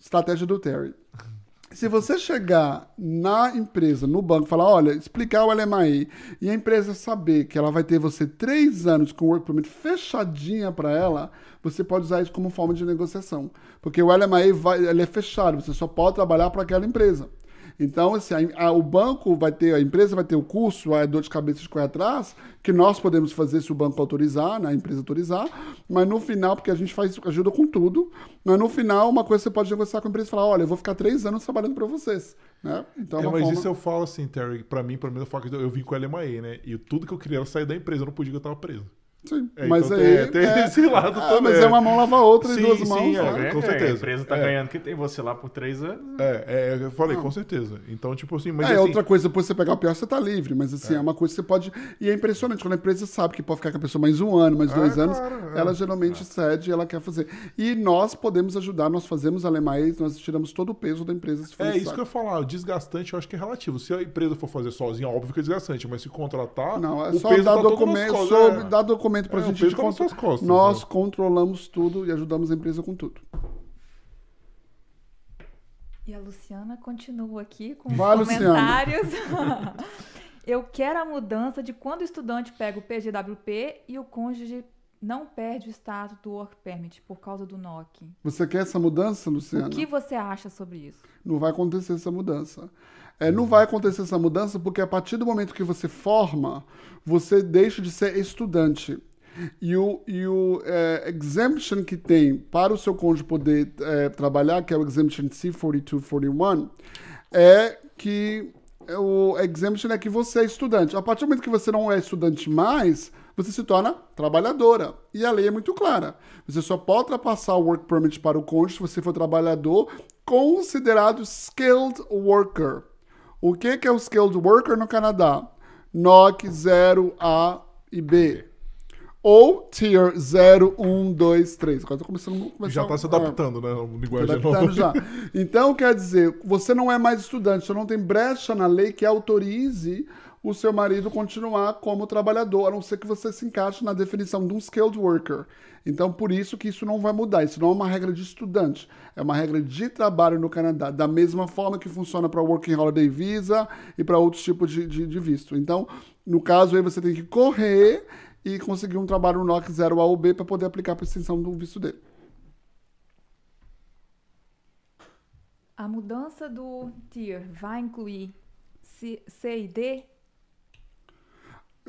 Speaker 3: Estratégia do Terry. Se você chegar na empresa, no banco, falar, olha, explicar o LMAE e a empresa saber que ela vai ter você três anos com o work permit fechadinha para ela, você pode usar isso como forma de negociação. Porque o LMAE vai, ele é fechado, você só pode trabalhar para aquela empresa. Então, assim, a- a- o banco vai ter, a empresa vai ter o curso, a dor de cabeça de correr atrás, que nós podemos fazer se o banco autorizar, né, a empresa autorizar, mas no final, porque a gente faz ajuda com tudo, mas no final, uma coisa você pode negociar com a empresa e falar, olha, eu vou ficar três anos trabalhando para vocês. Né? Então,
Speaker 1: É,
Speaker 3: uma
Speaker 1: mas
Speaker 3: forma-
Speaker 1: isso eu falo assim, Terry, pra mim, pelo menos eu falo que eu vim com o LMAE, né? E tudo que eu queria era sair da empresa, eu não podia que eu tava preso.
Speaker 3: Sim,
Speaker 1: É,
Speaker 3: mas
Speaker 1: então
Speaker 3: aí...
Speaker 1: tem- tem esse lado
Speaker 3: ah,
Speaker 1: também.
Speaker 3: Mas é uma mão lava a outra
Speaker 1: Sim,
Speaker 3: e duas
Speaker 1: sim,
Speaker 3: mãos.
Speaker 1: é,
Speaker 3: né?
Speaker 1: com
Speaker 2: É,
Speaker 1: certeza.
Speaker 2: A empresa tá
Speaker 1: É.
Speaker 2: ganhando que tem você lá por três anos.
Speaker 1: É, é, eu falei, com certeza. Então, tipo assim, mas
Speaker 3: é,
Speaker 1: assim,
Speaker 3: outra coisa, depois você pegar o pior, você tá livre. Mas assim, é. uma coisa que você pode. E é impressionante, quando a empresa sabe que pode ficar com a pessoa mais um ano, mais dois
Speaker 1: É,
Speaker 3: anos,
Speaker 1: claro, é.
Speaker 3: ela geralmente cede e ela quer fazer. E nós podemos ajudar, nós fazemos alemães, nós tiramos todo o peso da empresa se for
Speaker 1: É isso que eu ia falar, o desgastante eu acho que é relativo. Se a empresa for fazer sozinha, óbvio que é desgastante, mas se contratar,
Speaker 3: Não, é
Speaker 1: o
Speaker 3: só
Speaker 1: peso
Speaker 3: dar
Speaker 1: tá todo
Speaker 3: documento, dar documento pra
Speaker 1: É, o
Speaker 3: gente.
Speaker 1: peso
Speaker 3: de
Speaker 1: tá suas costas,
Speaker 3: nós
Speaker 1: né?
Speaker 3: controlamos tudo e ajudamos a empresa com tudo.
Speaker 4: E a Luciana continua aqui com
Speaker 3: Vai,
Speaker 4: os comentários. Eu quero a mudança de quando o estudante pega o PGWP e o cônjuge não perde o status do Work Permit por causa do NOC.
Speaker 3: Você quer essa mudança, Luciana?
Speaker 4: O que você acha sobre isso?
Speaker 3: Não vai acontecer essa mudança. É, não vai acontecer essa mudança porque a partir do momento que você forma, você deixa de ser estudante. E o, e o é, exemption que tem para o seu cônjuge poder é, trabalhar, que é o exemption C4241, é que é o exemption é que você é estudante. A partir do momento que você não é estudante mais, você se torna trabalhadora. E a lei é muito clara. Você só pode ultrapassar o work permit para o cônjuge se você for trabalhador considerado skilled worker. O que, é o skilled worker no Canadá? NOC 0A e B. Ou Tier 0, 1, 2, 3. Agora tô começando a começar
Speaker 1: Já tá se adaptando, né? O linguagem
Speaker 3: adaptando já. Então, quer dizer, você não é mais estudante, você não tem brecha na lei que autorize o seu marido continuar como trabalhador, a não ser que você se encaixe na definição de um skilled worker. Então, por isso que isso não vai mudar. Isso não é uma regra de estudante, é uma regra de trabalho no Canadá, da mesma forma que funciona para Working Holiday Visa e para outros tipos de, de, de visto. Então, no caso aí, você tem que correr e conseguir um trabalho no NOC 0 A ou B para poder aplicar para extensão do visto dele.
Speaker 4: A mudança do tier vai incluir C e D?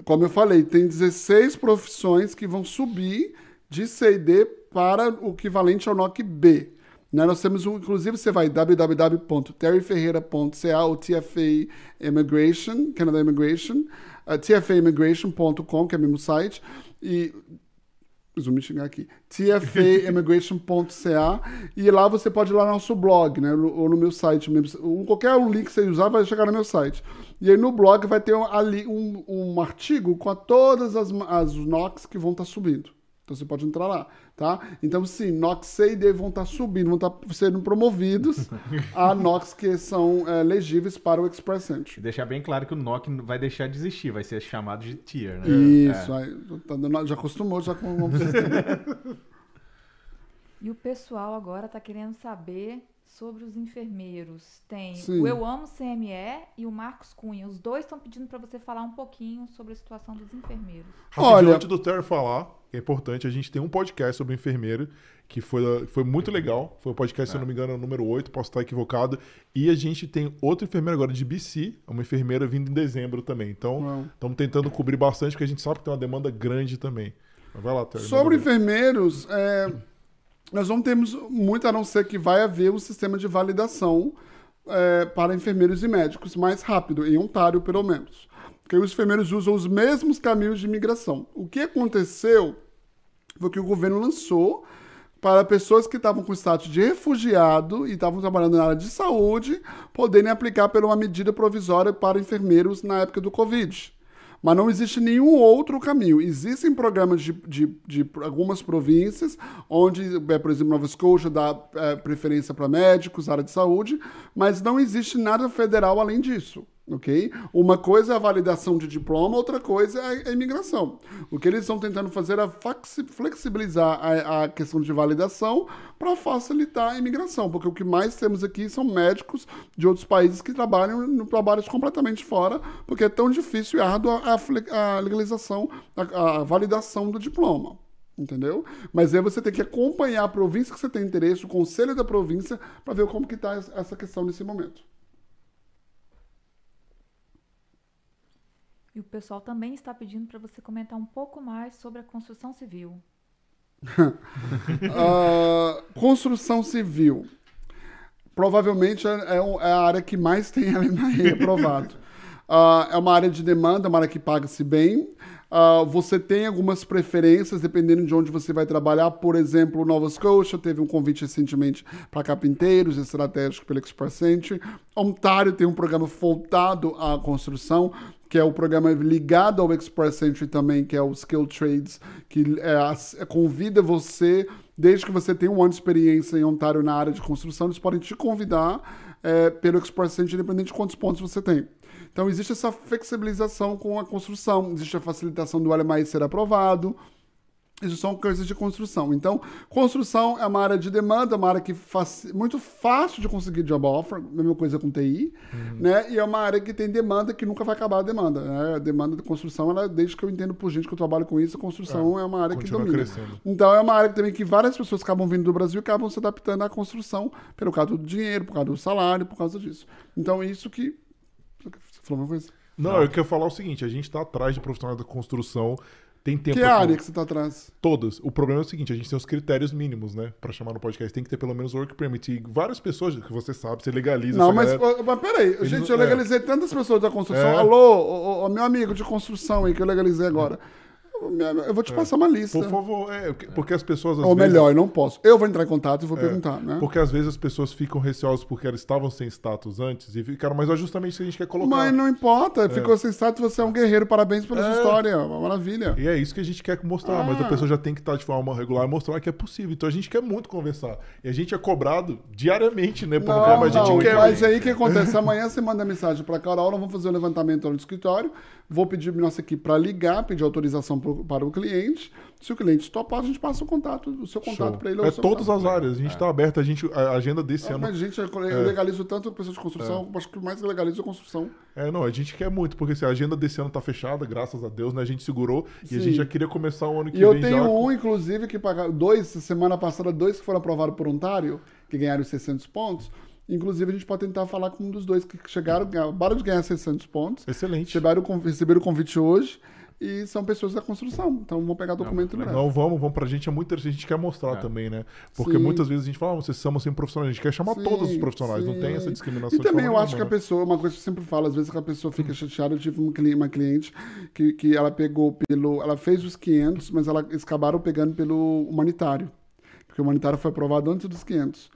Speaker 3: Como eu falei, tem 16 profissões que vão subir de C e D para o equivalente ao NOC B. Né? Nós temos, um, inclusive, você vai www.terryferreira.ca ou TFA Immigration, Canada Immigration, uh, tfaimmigration.com, que é o mesmo site, e Vão me xingar aqui. tfaimmigration.ca e lá você pode ir lá no nosso blog, né? Ou no meu site mesmo. Qualquer um link que você usar vai chegar no meu site. E aí no blog vai ter ali um, um artigo com todas as, as NOCs que vão estar subindo. Então você pode entrar lá, tá? Então sim, NOx C e D vão estar subindo, vão estar sendo promovidos a NOx que são é, legíveis para o Express Entry.
Speaker 2: Deixar bem claro que o NOC vai deixar de existir, vai ser chamado de tier, né?
Speaker 3: Isso, aí, tá dando- já acostumou já com o novo sistema.
Speaker 4: E o pessoal agora está querendo saber sobre os enfermeiros. Tem
Speaker 3: Sim.
Speaker 4: o Eu Amo CME e o Marcos Cunha. Os dois estão pedindo para você falar um pouquinho sobre a situação dos enfermeiros.
Speaker 3: Olha-
Speaker 1: antes do Terry falar, é importante, a gente tem um podcast sobre enfermeiro, que foi, foi muito legal. Foi o podcast, se eu não me engano, é número 8, posso estar equivocado. E a gente tem outro enfermeiro agora de BC, uma enfermeira vindo em dezembro também. Então, estamos tentando cobrir bastante, porque a gente sabe que tem uma demanda grande também. Mas vai lá, Terry.
Speaker 3: Sobre enfermeiros, é, nós não temos muito, a não ser que vai haver um sistema de validação é, para enfermeiros e médicos mais rápido, em Ontário, pelo menos. Porque os enfermeiros usam os mesmos caminhos de imigração. O que aconteceu foi que o governo lançou para pessoas que estavam com status de refugiado e estavam trabalhando na área de saúde poderem aplicar por uma medida provisória para enfermeiros na época do Covid. Mas não existe nenhum outro caminho. Existem programas de, de, de algumas províncias, onde, é, por exemplo, Nova Scotia dá é, preferência para médicos, área de saúde, mas não existe nada federal além disso ok? Uma coisa é a validação de diploma, outra coisa é a imigração. O que eles estão tentando fazer é flexibilizar a, a questão de validação para facilitar a imigração, porque o que mais temos aqui são médicos de outros países que trabalham no trabalhos completamente fora, porque é tão difícil e árduo a, a legalização, a, a validação do diploma entendeu? Mas aí você tem que acompanhar a província que você tem interesse, o conselho da província, para ver como que está essa questão nesse momento.
Speaker 4: E o pessoal também está pedindo para você comentar um pouco mais sobre a construção civil.
Speaker 3: uh, construção civil. Provavelmente é, é, é, a área que mais tem LMAE aprovado. Uh, é uma área de demanda, uma área que paga-se bem. Uh, você tem algumas preferências dependendo de onde você vai trabalhar. Por exemplo, Nova Scotia teve um convite recentemente para carpinteiros estratégico pelo Express. Ontário tem um programa voltado à construção que é o programa ligado ao Express Entry também, que é o Skill Trades, que é, convida você, desde que você tenha um ano de experiência em Ontário na área de construção, eles podem te convidar é, pelo Express Entry, independente de quantos pontos você tem. Então, existe essa flexibilização com a construção, existe a facilitação do LMI ser aprovado, isso são coisas de construção. Então, construção é uma área de demanda, uma área que faz, muito fácil de conseguir job offer, mesma coisa com TI, uhum. né? E é uma área que tem demanda que nunca vai acabar a demanda. Né? A demanda de construção, ela, desde que eu entendo por gente que eu trabalho com isso, a construção é, é uma área que domina. Crescendo. Então, é uma área também que várias pessoas acabam vindo do Brasil e acabam se adaptando à construção pelo causa do dinheiro, por causa do salário, por causa disso. Então, isso que. Você falou uma coisa?
Speaker 1: Não, Não, eu quero falar o seguinte: a gente está atrás de profissionais da construção tem tempo.
Speaker 3: Que área que você tá atrás?
Speaker 1: Todas. O problema é o seguinte: a gente tem os critérios mínimos, né? Pra chamar no podcast. Tem que ter pelo menos work permit. E várias pessoas que você sabe, você legaliza.
Speaker 3: Não, mas, mas peraí. Eles, gente, eu é. legalizei é. tantas pessoas da construção. É. Alô, o, o, meu amigo de construção aí que eu legalizei agora. Eu vou te passar uma lista.
Speaker 1: Por favor, é, porque as pessoas.
Speaker 3: Ou vezes... melhor, eu não posso. Eu vou entrar em contato e vou é, perguntar, né?
Speaker 1: Porque às vezes as pessoas ficam receosas porque elas estavam sem status antes e ficaram, mas é justamente isso que a gente quer colocar.
Speaker 3: Mas não importa, é. ficou sem status, você é um guerreiro, parabéns pela sua é. história, uma maravilha.
Speaker 1: E é isso que a gente quer mostrar, mas a ah. pessoa já tem que estar de forma regular e mostrar que é possível. Então a gente quer muito conversar. E a gente é cobrado diariamente, né? Por não, forma, a gente
Speaker 3: não,
Speaker 1: quer.
Speaker 3: Mas aí o que acontece? Amanhã você manda mensagem para Carol, nós vamos fazer o um levantamento no escritório, vou pedir nossa equipe para ligar, pedir autorização pro, para o cliente. Se o cliente topar, a gente passa o contato, o seu contato para ele.
Speaker 1: É todas as áreas. A gente está é. aberto, a, gente, a agenda desse
Speaker 3: é,
Speaker 1: ano.
Speaker 3: Mas, gente, eu é. legalizo tanto a pessoa de construção, é. acho que mais legalizo a construção.
Speaker 1: É, não, a gente quer muito, porque assim, a agenda desse ano está fechada, graças a Deus, né? A gente segurou Sim. e a gente já queria começar o ano que
Speaker 3: e vem. E eu tenho um, inclusive, que pagaram, dois, semana passada, dois que foram aprovados por Ontário, que ganharam 600 pontos. Inclusive, a gente pode tentar falar com um dos dois que chegaram, acabaram de ganhar 600 pontos.
Speaker 1: Excelente.
Speaker 3: Receberam o convite hoje e são pessoas da construção. Então vamos pegar documento
Speaker 1: não, não vamos, vamos pra gente é muito interessante, a gente quer mostrar é. também, né? Porque sim. muitas vezes a gente fala, ah, vocês são sem profissionais, a gente quer chamar sim, todos os profissionais, sim. não tem essa discriminação.
Speaker 3: E também eu acho que a né? pessoa, uma coisa que eu sempre falo, às vezes que a pessoa fica chateada, eu tive uma cliente que, que ela pegou pelo, ela fez os 500, mas ela, eles acabaram pegando pelo humanitário, porque o humanitário foi aprovado antes dos 500.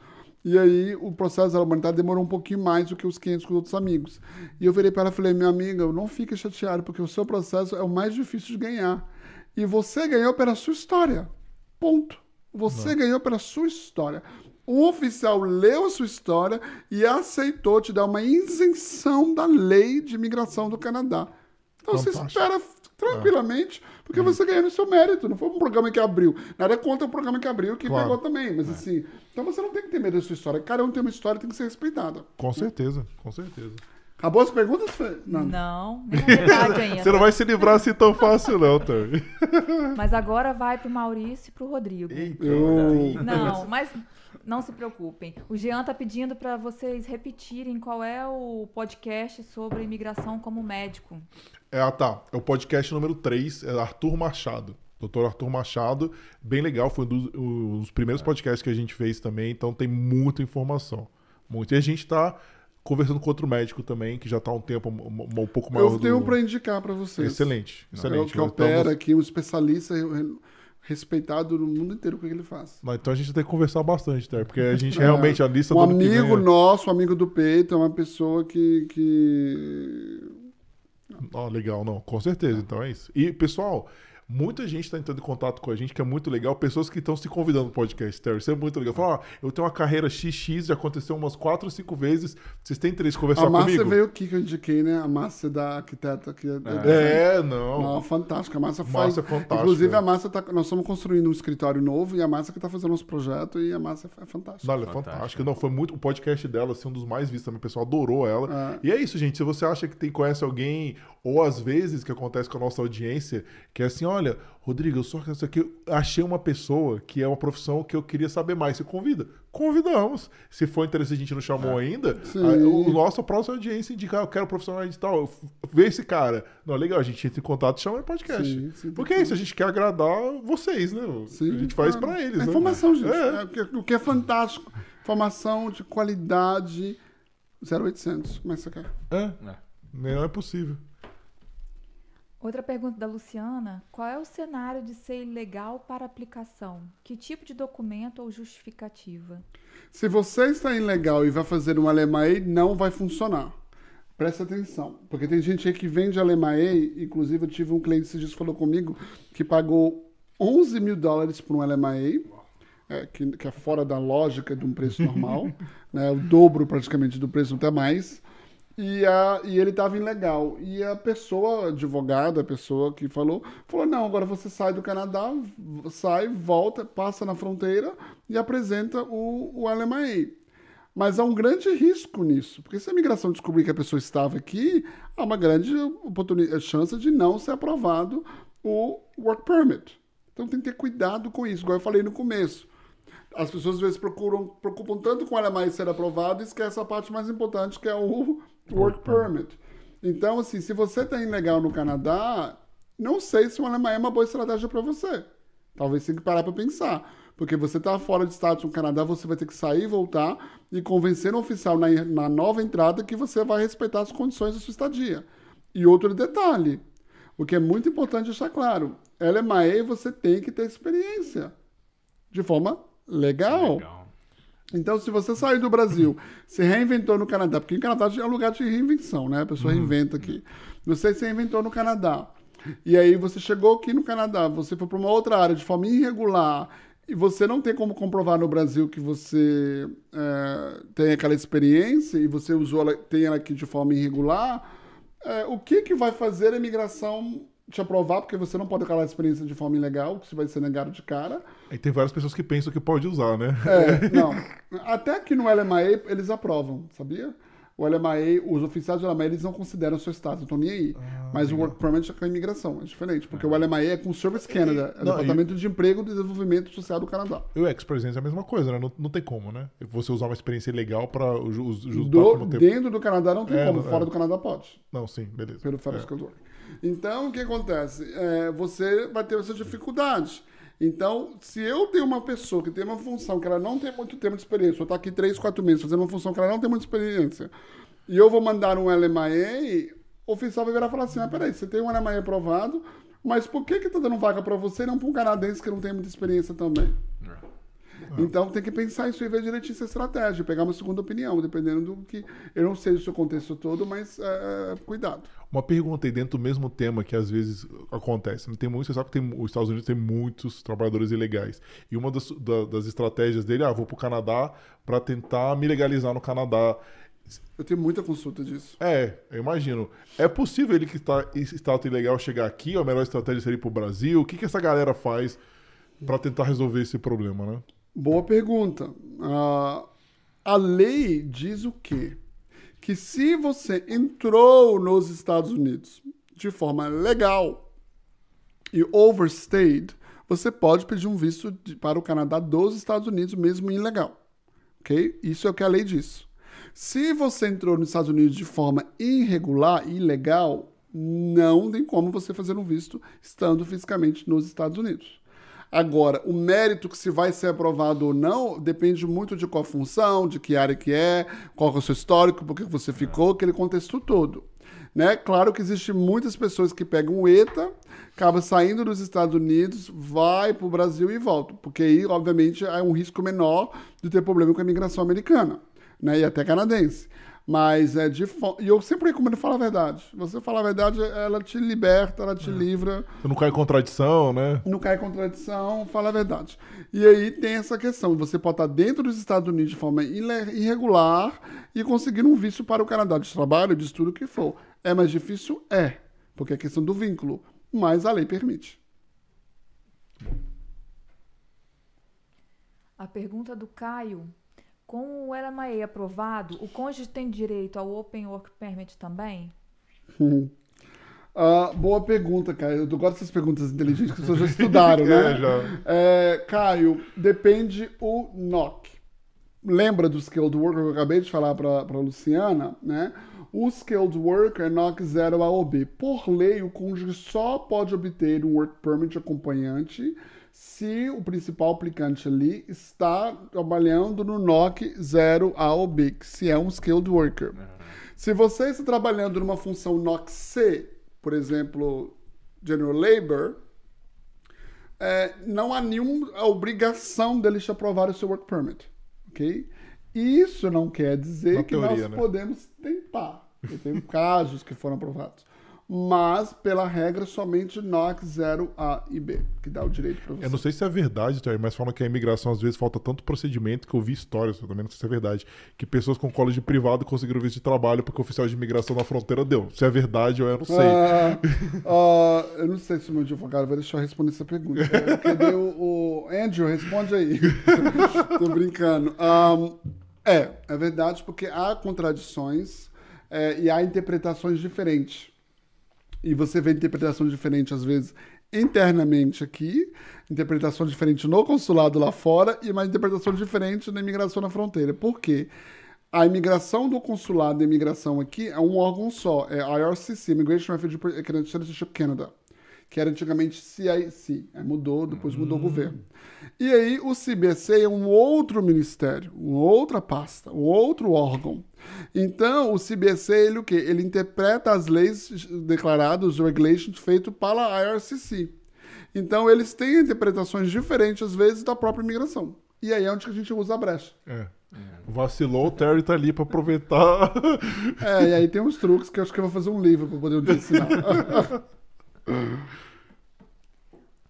Speaker 3: E aí o processo da humanitária demorou um pouquinho mais do que os 500 com os outros amigos. E eu virei para ela e falei, minha amiga, não fique chateado, porque o seu processo é o mais difícil de ganhar. E você ganhou pela sua história. Ponto. Você não. ganhou pela sua história. Um oficial leu a sua história e aceitou te dar uma isenção da lei de imigração do Canadá. Então Fantástico. você espera tranquilamente, porque você ganhou no seu mérito. Não foi um programa que abriu. Nada contra o programa que abriu, que claro. pegou também. Mas é. assim, então você não tem que ter medo da sua história. Cada um tem uma história tem que ser respeitada.
Speaker 1: Com certeza, com certeza.
Speaker 3: Acabou as perguntas, Fê?
Speaker 4: Não, não ainda.
Speaker 1: Você não vai se livrar assim tão fácil, não, Tami.
Speaker 4: Mas agora vai pro Maurício e pro Rodrigo.
Speaker 3: Eita, eu...
Speaker 4: Não, mas não se preocupem. O Jean tá pedindo para vocês repetirem qual é o podcast sobre imigração como médico.
Speaker 1: É, ah, tá. É o podcast número 3, é Arthur Machado. Doutor Arthur Machado, bem legal, foi um dos, um dos primeiros podcasts que a gente fez também, então tem muita informação. Muito. E a gente está conversando com outro médico também, que já está há um tempo um, um pouco maior.
Speaker 3: Eu tenho do... para indicar para vocês.
Speaker 1: Excelente, excelente.
Speaker 3: Eu, que opera aqui, um especialista respeitado no mundo inteiro o que ele faz.
Speaker 1: Então a gente tem que conversar bastante, Ter, porque a gente
Speaker 3: É.
Speaker 1: realmente, a lista
Speaker 3: Um
Speaker 1: do ano que
Speaker 3: amigo
Speaker 1: vem é-
Speaker 3: nosso, um amigo do peito, é uma pessoa que. que...
Speaker 1: Ó, legal, não, com certeza, então é isso. E, pessoal, muita gente está entrando em contato com a gente, que é muito legal, pessoas que estão se convidando pro podcast, Terry, isso é muito legal. Fala, ó, eu tenho uma carreira XX, já aconteceu umas quatro ou cinco vezes, vocês têm interesse em conversar
Speaker 3: A Márcia
Speaker 1: comigo?
Speaker 3: veio aqui que eu indiquei, né? A Márcia da arquiteta que é,
Speaker 1: É,
Speaker 3: Não,
Speaker 1: não.
Speaker 3: fantástica. A Márcia faz.
Speaker 1: Márcia é fantástica.
Speaker 3: Inclusive, a Márcia tá. Nós estamos construindo um escritório novo e a Márcia que está fazendo nosso projeto e a Márcia é fantástica.
Speaker 1: Não, ela é
Speaker 2: Fantástico.
Speaker 1: fantástica. Não, foi muito. O podcast dela, assim, um dos mais vistos também. O pessoal adorou ela.
Speaker 3: É.
Speaker 1: E é isso, gente. Se você acha que tem, conhece alguém, ou às vezes que acontece com a nossa audiência, que é assim: olha, Rodrigo, eu só que isso aqui, achei uma pessoa que é uma profissão que eu queria saber mais. Você convida? Convidamos. Se for interessante, a gente não chamou ainda,
Speaker 3: Sim.
Speaker 1: a, o nosso próximo audiência indica, ah, eu quero profissional de tal. Vê esse cara. Não, legal, a gente entra em contato e chama no podcast.
Speaker 3: Sim, sim,
Speaker 1: Porque é isso, a gente quer agradar vocês, né?
Speaker 3: Sim,
Speaker 1: a gente faz
Speaker 3: claro.
Speaker 1: pra eles,
Speaker 3: É
Speaker 1: né?
Speaker 3: informação, gente.
Speaker 1: É.
Speaker 3: É, o, que, o que é fantástico. Informação de qualidade 0800. Como é que você quer?
Speaker 1: É,
Speaker 2: É.
Speaker 1: não é possível.
Speaker 4: Outra pergunta da Luciana: qual é o cenário de ser ilegal para aplicação? Que tipo de documento ou justificativa?
Speaker 3: Se você está ilegal e vai fazer um LMAE, não vai funcionar. Presta atenção, porque tem gente aí que vende LMAE, inclusive eu tive um cliente que falou comigo que pagou 11 mil dólares por um LMAE, é, que, que é fora da lógica de um preço normal, né, o dobro praticamente do preço, até mais, e, a, e ele estava ilegal. E a pessoa, advogada, a pessoa que falou, falou, não, agora você sai do Canadá, sai, volta, passa na fronteira e apresenta o, o LMAE. Mas há um grande risco nisso, porque se a imigração descobrir que a pessoa estava aqui, há uma grande oportuni- chance de não ser aprovado o work permit. Então tem que ter cuidado com isso, igual eu falei no começo. As pessoas às vezes procuram, preocupam tanto com o LMI ser aprovado e esquecem a parte mais importante, que é o work permit. Então, assim, se você está ilegal no Canadá, não sei se o LMI é uma boa estratégia para você. Talvez tenha que parar para pensar. Porque você está fora de status no Canadá, você vai ter que sair, voltar e convencer o oficial na, na nova entrada que você vai respeitar as condições da sua estadia. E outro detalhe, o que é muito importante deixar claro, LMAE você tem que ter experiência de forma legal.
Speaker 2: Legal.
Speaker 3: Então, se você sair do Brasil, se reinventou no Canadá, porque o Canadá é um lugar de reinvenção, né? A pessoa reinventa aqui. Você se reinventou no Canadá. E aí você chegou aqui no Canadá, você foi para uma outra área de forma irregular, e você não tem como comprovar no Brasil que você é, tem aquela experiência e você usou ela, tem ela aqui de forma irregular, é, o que, que vai fazer a imigração te aprovar? Porque você não pode aquela experiência de forma ilegal, que você vai ser negado de cara.
Speaker 1: E tem várias pessoas que pensam que pode usar, né?
Speaker 3: É, não. Até aqui no LMAE eles aprovam, sabia? O LMAE, os oficiais do LMAE, eles não consideram seu status, não estão nem aí.
Speaker 1: Ah,
Speaker 3: Mas o Work Permit é com a imigração, é diferente. Porque o LMAE é com o Service Canada, é o
Speaker 1: Não,
Speaker 3: Departamento de Emprego e Desenvolvimento Social do Canadá.
Speaker 1: E o ex-presidente é a mesma coisa, né? Não, não tem como, né? Você usar uma experiência legal ju- juntar
Speaker 3: Do-
Speaker 1: como tempo.
Speaker 3: dentro do Canadá não tem
Speaker 1: É,
Speaker 3: como, fora
Speaker 1: é.
Speaker 3: do Canadá pode.
Speaker 1: Não, sim, beleza.
Speaker 3: pelo Federal
Speaker 1: É.
Speaker 3: Skilled Work. Então, o que acontece? É, você vai ter essa dificuldade. Então, se eu tenho uma pessoa que tem uma função que ela não tem muito tempo de experiência, eu estou aqui três, quatro meses fazendo uma função que ela não tem muita experiência, e eu vou mandar um LMIA, o oficial vai virar e falar assim, ah, peraí, você tem um LMIA aprovado, mas por que que tá dando vaga para você e não para um canadense que não tem muita experiência também? Então tem que pensar isso e ver direitinho essa estratégia, pegar uma segunda opinião, dependendo do que. Eu não sei o seu contexto todo, mas é, é, cuidado.
Speaker 1: Uma pergunta aí dentro do mesmo tema que às vezes acontece. né? Tem muito, você sabe que tem, os Estados Unidos tem muitos trabalhadores ilegais. E uma das, da- das estratégias dele, ah, vou pro Canadá para tentar me legalizar no Canadá.
Speaker 3: Eu tenho muita consulta disso.
Speaker 1: É, eu imagino. É possível ele que está em status ilegal chegar aqui? Ou a melhor estratégia seria ir pro Brasil? O que, que essa galera faz para tentar resolver esse problema, né?
Speaker 3: Boa pergunta. Ah, a lei diz o quê? Que se você entrou nos Estados Unidos de forma legal e overstayed, você pode pedir um visto de- para o Canadá dos Estados Unidos, mesmo ilegal. Ok? Isso é o que a lei diz. Se você entrou nos Estados Unidos de forma irregular, ilegal, não tem como você fazer um visto estando fisicamente nos Estados Unidos. Agora, o mérito que se vai ser aprovado ou não depende muito de qual função, de que área que é, qual é o seu histórico, por que você ficou, aquele contexto todo. Né? Claro que existem muitas pessoas que pegam o ETA, acaba saindo dos Estados Unidos, vai para o Brasil e volta, porque aí, obviamente, é um risco menor de ter problema com a imigração americana, né? E até canadense. Mas é de fo... E eu sempre recomendo falar a verdade. Você falar a verdade, ela te liberta, ela te livra.
Speaker 1: Você não cai em contradição, né?
Speaker 3: Não cai em contradição, fala a verdade. E aí tem essa questão: você pode estar dentro dos Estados Unidos de forma irregular e conseguir um visto para o Canadá de trabalho, de estudo, o que for. É mais difícil? É, porque é questão do vínculo. Mas a lei permite.
Speaker 4: A pergunta do Caio. Com o LMAE aprovado, o cônjuge tem direito ao Open Work Permit também?
Speaker 3: Ah, boa pergunta, Caio. Eu gosto dessas perguntas inteligentes que as pessoas já estudaram, né?
Speaker 1: É, já.
Speaker 3: É, Caio, depende o NOC. Lembra do Skilled Worker que eu acabei de falar para a Luciana, né? O Skilled Worker é NOC 0 AOB. Por lei, o cônjuge só pode obter um Work Permit acompanhante se o principal aplicante ali está trabalhando no NOC 0 AOB, que se é um Skilled Worker. Se você está trabalhando numa função NOC C, por exemplo, General Labor, é, não há nenhuma obrigação deles te aprovar o seu work permit, ok? Isso não quer dizer
Speaker 1: Na
Speaker 3: que
Speaker 1: teoria,
Speaker 3: nós
Speaker 1: né?
Speaker 3: podemos tentar. Eu tenho casos que foram aprovados. Mas, pela regra, somente NOC 0A e B, que dá o direito para você.
Speaker 1: Eu não sei se é verdade, Terry, mas falam que a imigração às vezes falta tanto procedimento que eu vi histórias, eu também não sei se é verdade, que pessoas com college privado conseguiram visto de trabalho porque o oficial de imigração na fronteira deu. Se é verdade ou eu não sei.
Speaker 3: Ah, eu não sei se o meu advogado vai deixar eu responder essa pergunta. Cadê o, o Andrew? Responde aí. Tô brincando. Ahn, é, é verdade, porque há contradições é, e há interpretações diferentes. E você vê interpretação diferente, às vezes, internamente aqui, interpretação diferente no consulado lá fora e uma interpretação diferente na imigração na fronteira. Por quê? A imigração do consulado e a imigração aqui é um órgão só, é IRCC, Immigration Refugee Citizenship Canada, que era antigamente CIC, aí mudou, depois mudou o governo. E aí o CBC é um outro ministério, uma outra pasta, um outro órgão. Então o CBC, ele o quê? Ele interpreta as leis declaradas, os regulations feitos pela IRCC. Então eles têm interpretações diferentes, às vezes, da própria imigração. E aí é onde a gente usa a brecha.
Speaker 1: É. Vacilou, o Terry tá ali pra aproveitar.
Speaker 3: É, e aí tem uns truques que eu acho que eu vou fazer um livro para poder ensinar.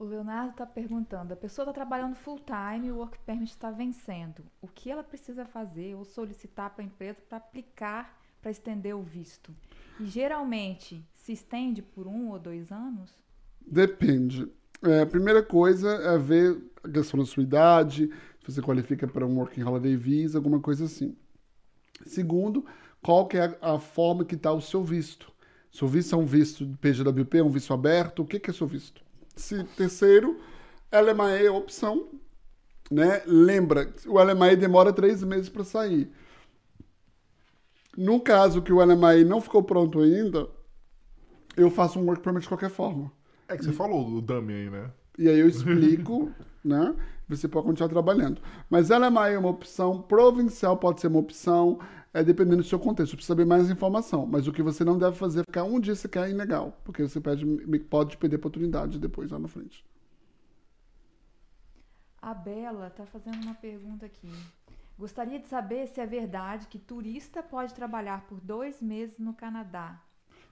Speaker 4: O Leonardo está perguntando: a pessoa está trabalhando full time e o work permit está vencendo. O que ela precisa fazer ou solicitar para a empresa para aplicar para estender o visto? E geralmente se estende por um ou dois anos?
Speaker 3: Depende. É, a primeira coisa é ver a questão da sua idade, se você qualifica para um Working Holiday Visa, alguma coisa assim. Segundo, qual que é a forma que está o seu visto. Seu visto é um visto de PGWP, é um visto aberto, o que, que é seu visto? Se, terceiro, LMAE é opção. Né? Lembra, o LMAE demora três meses para sair. No caso que o LMAE não ficou pronto ainda, eu faço um work permit de qualquer forma.
Speaker 1: É que você falou do dummy aí, né?
Speaker 3: E aí eu explico, né? Você pode continuar trabalhando. Mas LMAE é uma opção, provincial pode ser uma opção, é dependendo do seu contexto. Você precisa saber mais informação. Mas o que você não deve fazer é ficar um dia sequer ilegal, porque você pode perder oportunidade depois lá na frente.
Speaker 4: A Bela está fazendo uma pergunta aqui. Gostaria de saber se é verdade que turista pode trabalhar por dois meses no Canadá.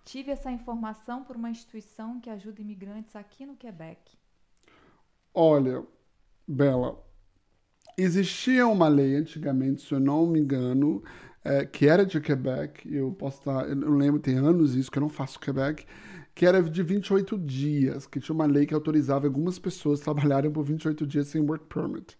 Speaker 4: Tive essa informação por uma instituição que ajuda imigrantes aqui no Quebec.
Speaker 3: Olha, Bela, existia uma lei antigamente, se eu não me engano, é, que era de Quebec, eu posso estar, eu não lembro, tem anos isso que eu não faço Quebec, que era de 28 dias, que tinha uma lei que autorizava algumas pessoas trabalharem por 28 dias sem work permit.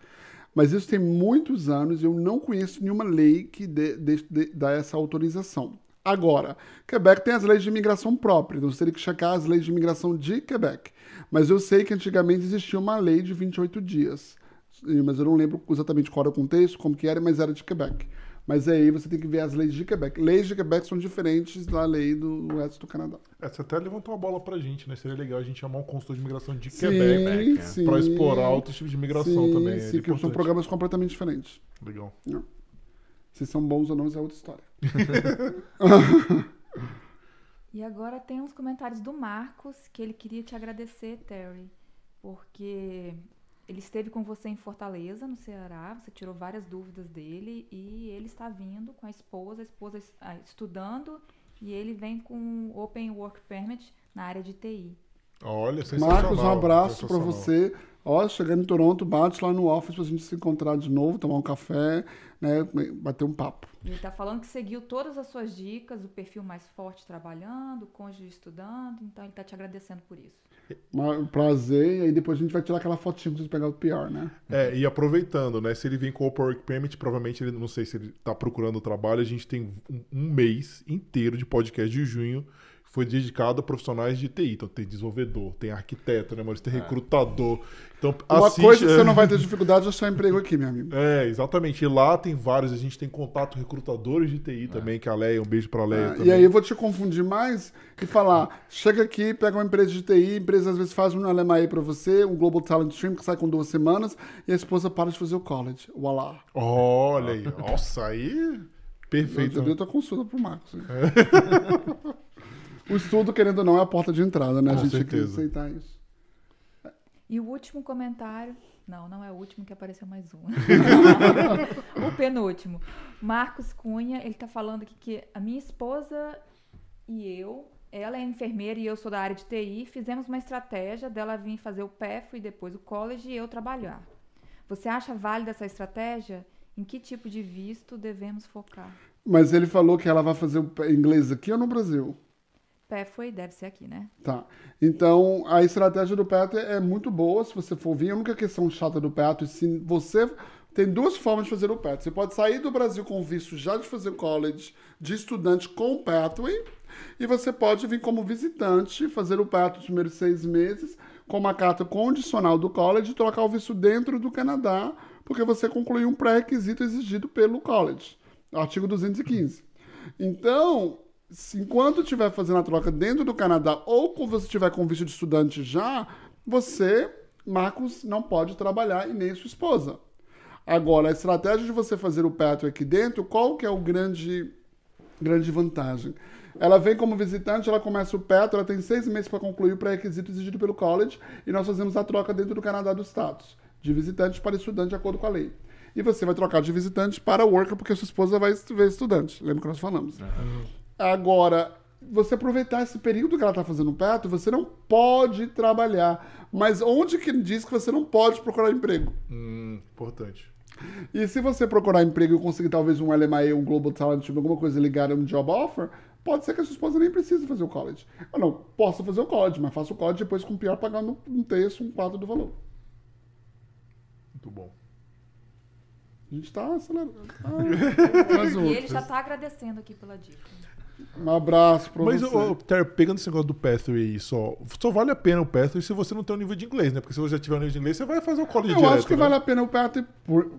Speaker 3: Mas isso tem muitos anos e eu não conheço nenhuma lei que dê, dê, dê, dá essa autorização. Agora, Quebec tem as leis de imigração próprias, então você teria que checar as leis de imigração de Quebec. Mas eu sei que antigamente existia uma lei de 28 dias. Mas eu não lembro exatamente qual era o contexto, como que era, mas era de Quebec. Mas aí você tem que ver as leis de Quebec. Leis de Quebec são diferentes da lei do resto do Canadá.
Speaker 1: É, você até levantou uma bola pra gente, né? Seria legal a gente chamar um consultor de imigração de
Speaker 3: Sim,
Speaker 1: Quebec
Speaker 3: sim.
Speaker 1: pra explorar outros tipos de imigração
Speaker 3: sim,
Speaker 1: também. é
Speaker 3: Sim, que são programas completamente diferentes.
Speaker 1: Legal.
Speaker 3: Se são bons ou não, isso é outra história.
Speaker 4: E agora tem uns comentários do Marcos que ele queria te agradecer, Terry, porque ele esteve com você em Fortaleza, no Ceará, você tirou várias dúvidas dele e ele está vindo com a esposa, a esposa ah, estudando e ele vem com Open Work Permit na área de TI.
Speaker 1: Olha, sensacional.
Speaker 3: Marcos, um abraço pra
Speaker 1: sensacional.
Speaker 3: você. Ó, chegando em Toronto, bate lá no office pra gente se encontrar de novo, tomar um café, né? Bater um papo.
Speaker 4: Ele está falando que seguiu todas as suas dicas, o perfil mais forte trabalhando, o cônjuge estudando, então ele está te agradecendo por isso.
Speaker 3: Prazer, e aí depois a gente vai tirar aquela fotinha pra pegar o PR, né?
Speaker 1: É, e aproveitando, né? Se ele vem com o Work Permit, provavelmente ele não sei se ele tá procurando trabalho. A gente tem um, um mês inteiro de podcast de junho foi dedicado a profissionais de TI. Então tem desenvolvedor, tem arquiteto, né, Maurício? Tem recrutador. Então,
Speaker 3: Uma
Speaker 1: assiste-
Speaker 3: coisa que você não vai ter dificuldade é achar emprego aqui, meu amigo.
Speaker 1: É, exatamente. E lá tem vários. A gente tem contato recrutadores de TI também, que é a Leia, um beijo pra Leia
Speaker 3: Ah,
Speaker 1: também.
Speaker 3: e aí eu vou te confundir mais e falar: chega aqui, pega uma empresa de TI, a empresa às vezes faz um LMAE pra você, um Global Talent Stream que sai com duas semanas, e a esposa para de fazer o college. Voilá.
Speaker 1: Olha aí. Nossa, aí.
Speaker 3: Eu
Speaker 1: Perfeito.
Speaker 3: dei outra consulta pro Marcos. hein? o estudo, querendo ou não, é a porta de entrada, né?
Speaker 1: Com
Speaker 3: a gente tem
Speaker 1: certeza.
Speaker 3: que aceitar isso.
Speaker 4: E o último comentário. Não, não é o último que apareceu mais um. o penúltimo. Marcos Cunha, ele tá falando aqui que a minha esposa e eu, ela é enfermeira e eu sou da área de TI, fizemos uma estratégia dela vir fazer o PEF e depois o college e eu trabalhar. Você acha válida essa estratégia? Em que tipo de visto devemos focar?
Speaker 3: Mas ele falou que ela vai fazer o inglês aqui ou no Brasil?
Speaker 4: PEF deve ser aqui, né?
Speaker 3: Tá. Então, a estratégia do Petro é muito boa, se você for vir. A única questão chata do Petro, se você... Tem duas formas de fazer o Petro. Você pode sair do Brasil com visto já de fazer college, de estudante com o Pathway, e você pode vir como visitante, fazer o Petro os primeiros seis meses, com uma carta condicional do college, e trocar o visto dentro do Canadá, porque você concluiu um pré-requisito exigido pelo college. Artigo 215. Então, se enquanto estiver fazendo a troca dentro do Canadá ou quando você estiver com visto de estudante já, você, Marcos, não pode trabalhar e nem sua esposa. Agora, a estratégia de você fazer o Petro aqui dentro, qual que é o grande, grande vantagem? Ela vem como visitante, ela começa o Petro, ela tem seis meses para concluir o pré-requisito exigido pelo college e nós fazemos a troca dentro do Canadá do status, de visitante para estudante de acordo com a lei. E você vai trocar de visitante para worker porque sua esposa vai ver estudante. Lembra que nós falamos? Agora, você aproveitar esse período que ela está fazendo o Petro, você não pode trabalhar. Mas onde que diz que você não pode procurar emprego?
Speaker 1: Hum, importante.
Speaker 3: E se você procurar emprego e conseguir talvez um LMAE, um Global Talent, alguma coisa ligada a um job offer, pode ser que a sua esposa nem precise fazer o college. Ou não, possa fazer o college, mas faça o college depois com o pior pagando um terço, um quarto do valor.
Speaker 1: Muito bom.
Speaker 3: A gente está acelerando. Ah,
Speaker 4: E ele já tá agradecendo aqui pela dica.
Speaker 3: Um abraço pra
Speaker 1: Mas,
Speaker 3: você.
Speaker 1: ô, Ter, pegando esse negócio do Pathway aí, só, só vale a pena o Pathway se você não tem um nível de inglês, né? Porque se você já tiver um nível de inglês, você vai fazer o college
Speaker 3: Eu
Speaker 1: direto,
Speaker 3: acho que
Speaker 1: né?
Speaker 3: vale a pena o PAT por...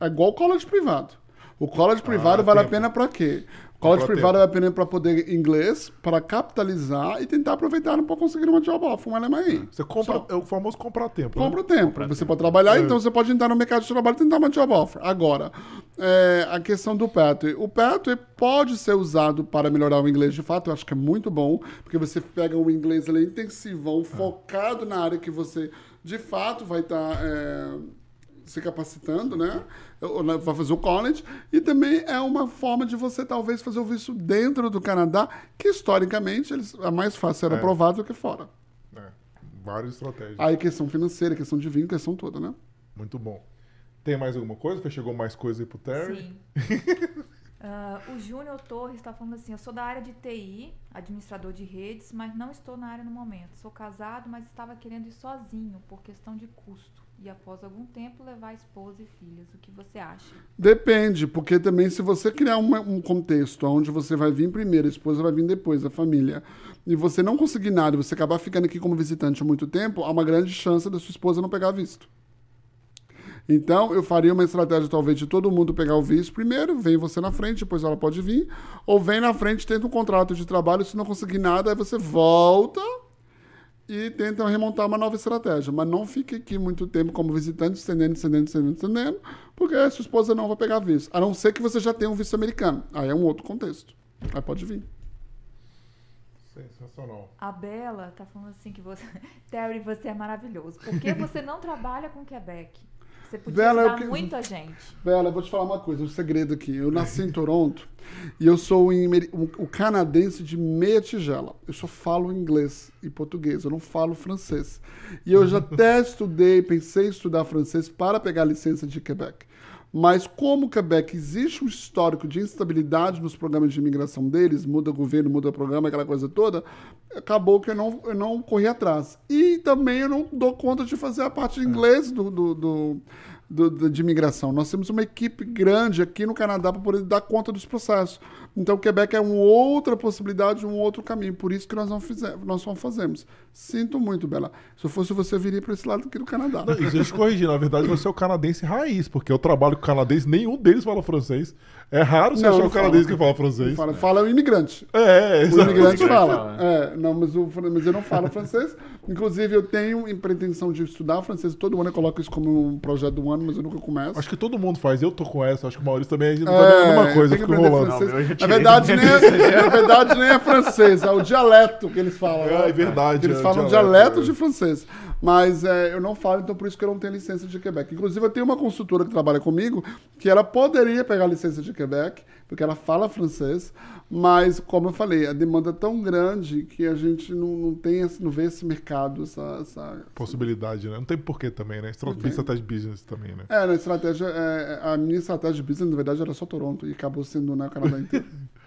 Speaker 3: É igual o college privado. O college privado vale
Speaker 1: tempo.
Speaker 3: a pena pra quê? College privado
Speaker 1: tempo.
Speaker 3: vale a pena pra poder inglês, para capitalizar e tentar aproveitar para conseguir uma job offer, um LMAI.
Speaker 1: Você compra,
Speaker 3: Só.
Speaker 1: é o famoso comprar tempo. né?
Speaker 3: Compra o tempo. você pode trabalhar,
Speaker 1: É.
Speaker 3: então você pode entrar no mercado de trabalho e tentar uma job offer. Agora, é, a questão do Pathway. O Pathway pode ser usado para melhorar o inglês de fato, eu acho que é muito bom, porque você pega um inglês ali intensivão, focado na área que você de fato vai estar se capacitando, né? Né, Vai fazer o college. E também é uma forma de você talvez fazer o visto dentro do Canadá, que historicamente eles, é mais fácil ser
Speaker 1: É.
Speaker 3: aprovado do que fora.
Speaker 1: É, várias estratégias.
Speaker 3: Aí questão financeira, questão de vinho, questão toda, né?
Speaker 1: Muito bom. Tem mais alguma coisa? Chegou mais coisa aí pro Terry?
Speaker 4: Sim. Ah, o Júnior Torres está falando assim: eu sou da área de TI, administrador de redes, mas não estou na área no momento. Sou casado, mas estava querendo ir sozinho por questão de custo. E após algum tempo levar esposa e filhas. O que você acha?
Speaker 3: Depende, porque também se você criar uma- um contexto onde você vai vir primeiro, a esposa vai vir depois, a família, e você não conseguir nada, você acabar ficando aqui como visitante há muito tempo, há uma grande chance da sua esposa não pegar visto. Então, eu faria uma estratégia, talvez, de todo mundo pegar o visto primeiro, vem você na frente, depois ela pode vir, ou vem na frente, tenta um contrato de trabalho, se não conseguir nada, aí você volta e tenta remontar uma nova estratégia. Mas não fique aqui muito tempo como visitante, estendendo, estendendo, estendendo, estendendo, porque a sua esposa não vai pegar visto. A não ser que você já tenha um visto americano. Aí é um outro contexto. Aí pode vir.
Speaker 1: Sensacional.
Speaker 4: A Bela tá falando assim que você. Terry, você é maravilhoso. Por que você não trabalha com Quebec? Você podia
Speaker 3: Bela, eu
Speaker 4: ajudar
Speaker 3: que-
Speaker 4: muita gente.
Speaker 3: Bela, eu vou te falar uma coisa, um segredo aqui. Eu nasci em Toronto e eu sou o canadense de meia tigela. Eu só falo inglês e português, eu não falo francês. E eu já até estudei, pensei em estudar francês para pegar a licença de Quebec. Mas como Quebec existe um histórico de instabilidade nos programas de imigração deles, muda governo, muda programa, aquela coisa toda, acabou que eu não, eu não corri atrás. E também eu não dou conta de fazer a parte de inglês do, do, do- do- do- de imigração. Nós temos uma equipe grande aqui no Canadá para poder dar conta dos processos. Então, o Quebec é uma outra possibilidade, um outro caminho. Por isso que nós não, fizemos, nós não fazemos. Sinto muito, Bela. Se eu fosse você, eu viria para esse lado aqui do Canadá.
Speaker 1: Não, e deixa eu te corrigir, na verdade você é o canadense raiz, porque eu trabalho com canadense, nenhum deles fala francês. É raro você
Speaker 3: Não,
Speaker 1: achar
Speaker 3: não
Speaker 1: o canadense que fala francês.
Speaker 3: Fala, fala o imigrante.
Speaker 1: É,
Speaker 3: O
Speaker 1: exato.
Speaker 3: imigrante
Speaker 2: imigrante
Speaker 3: fala. É, não, mas, o, mas eu não falo francês. Inclusive, eu tenho em pretensão de estudar francês. Todo ano eu coloco isso como um projeto do ano, mas eu nunca começo.
Speaker 1: Acho que todo mundo faz, eu tô com essa, acho que o Maurício também, a gente também é a mesma coisa, fica
Speaker 3: aprender
Speaker 1: enrolando.
Speaker 3: francês.
Speaker 2: Não, eu
Speaker 3: na,
Speaker 2: tirei
Speaker 3: verdade,
Speaker 2: da
Speaker 3: nem é, na verdade, nem é francês, é o dialeto que eles falam.
Speaker 1: É, é verdade,
Speaker 3: Eles
Speaker 1: é o
Speaker 3: falam
Speaker 1: dialeto,
Speaker 3: dialeto,
Speaker 1: é.
Speaker 3: de francês. Mas é, eu não falo, então por isso que eu não tenho licença de Quebec. Inclusive, eu tenho uma consultora que trabalha comigo que ela poderia pegar a licença de Quebec, porque ela fala francês, mas, como eu falei, a demanda é tão grande que a gente não, não tem, esse- não vê esse mercado, essa... essa
Speaker 1: Possibilidade, né? Não tem porquê também, né? Estra- Estratégia de business também, né?
Speaker 3: é, na estratégia, é, a minha estratégia de business, na verdade, era só Toronto e acabou sendo na Canadá inteiro.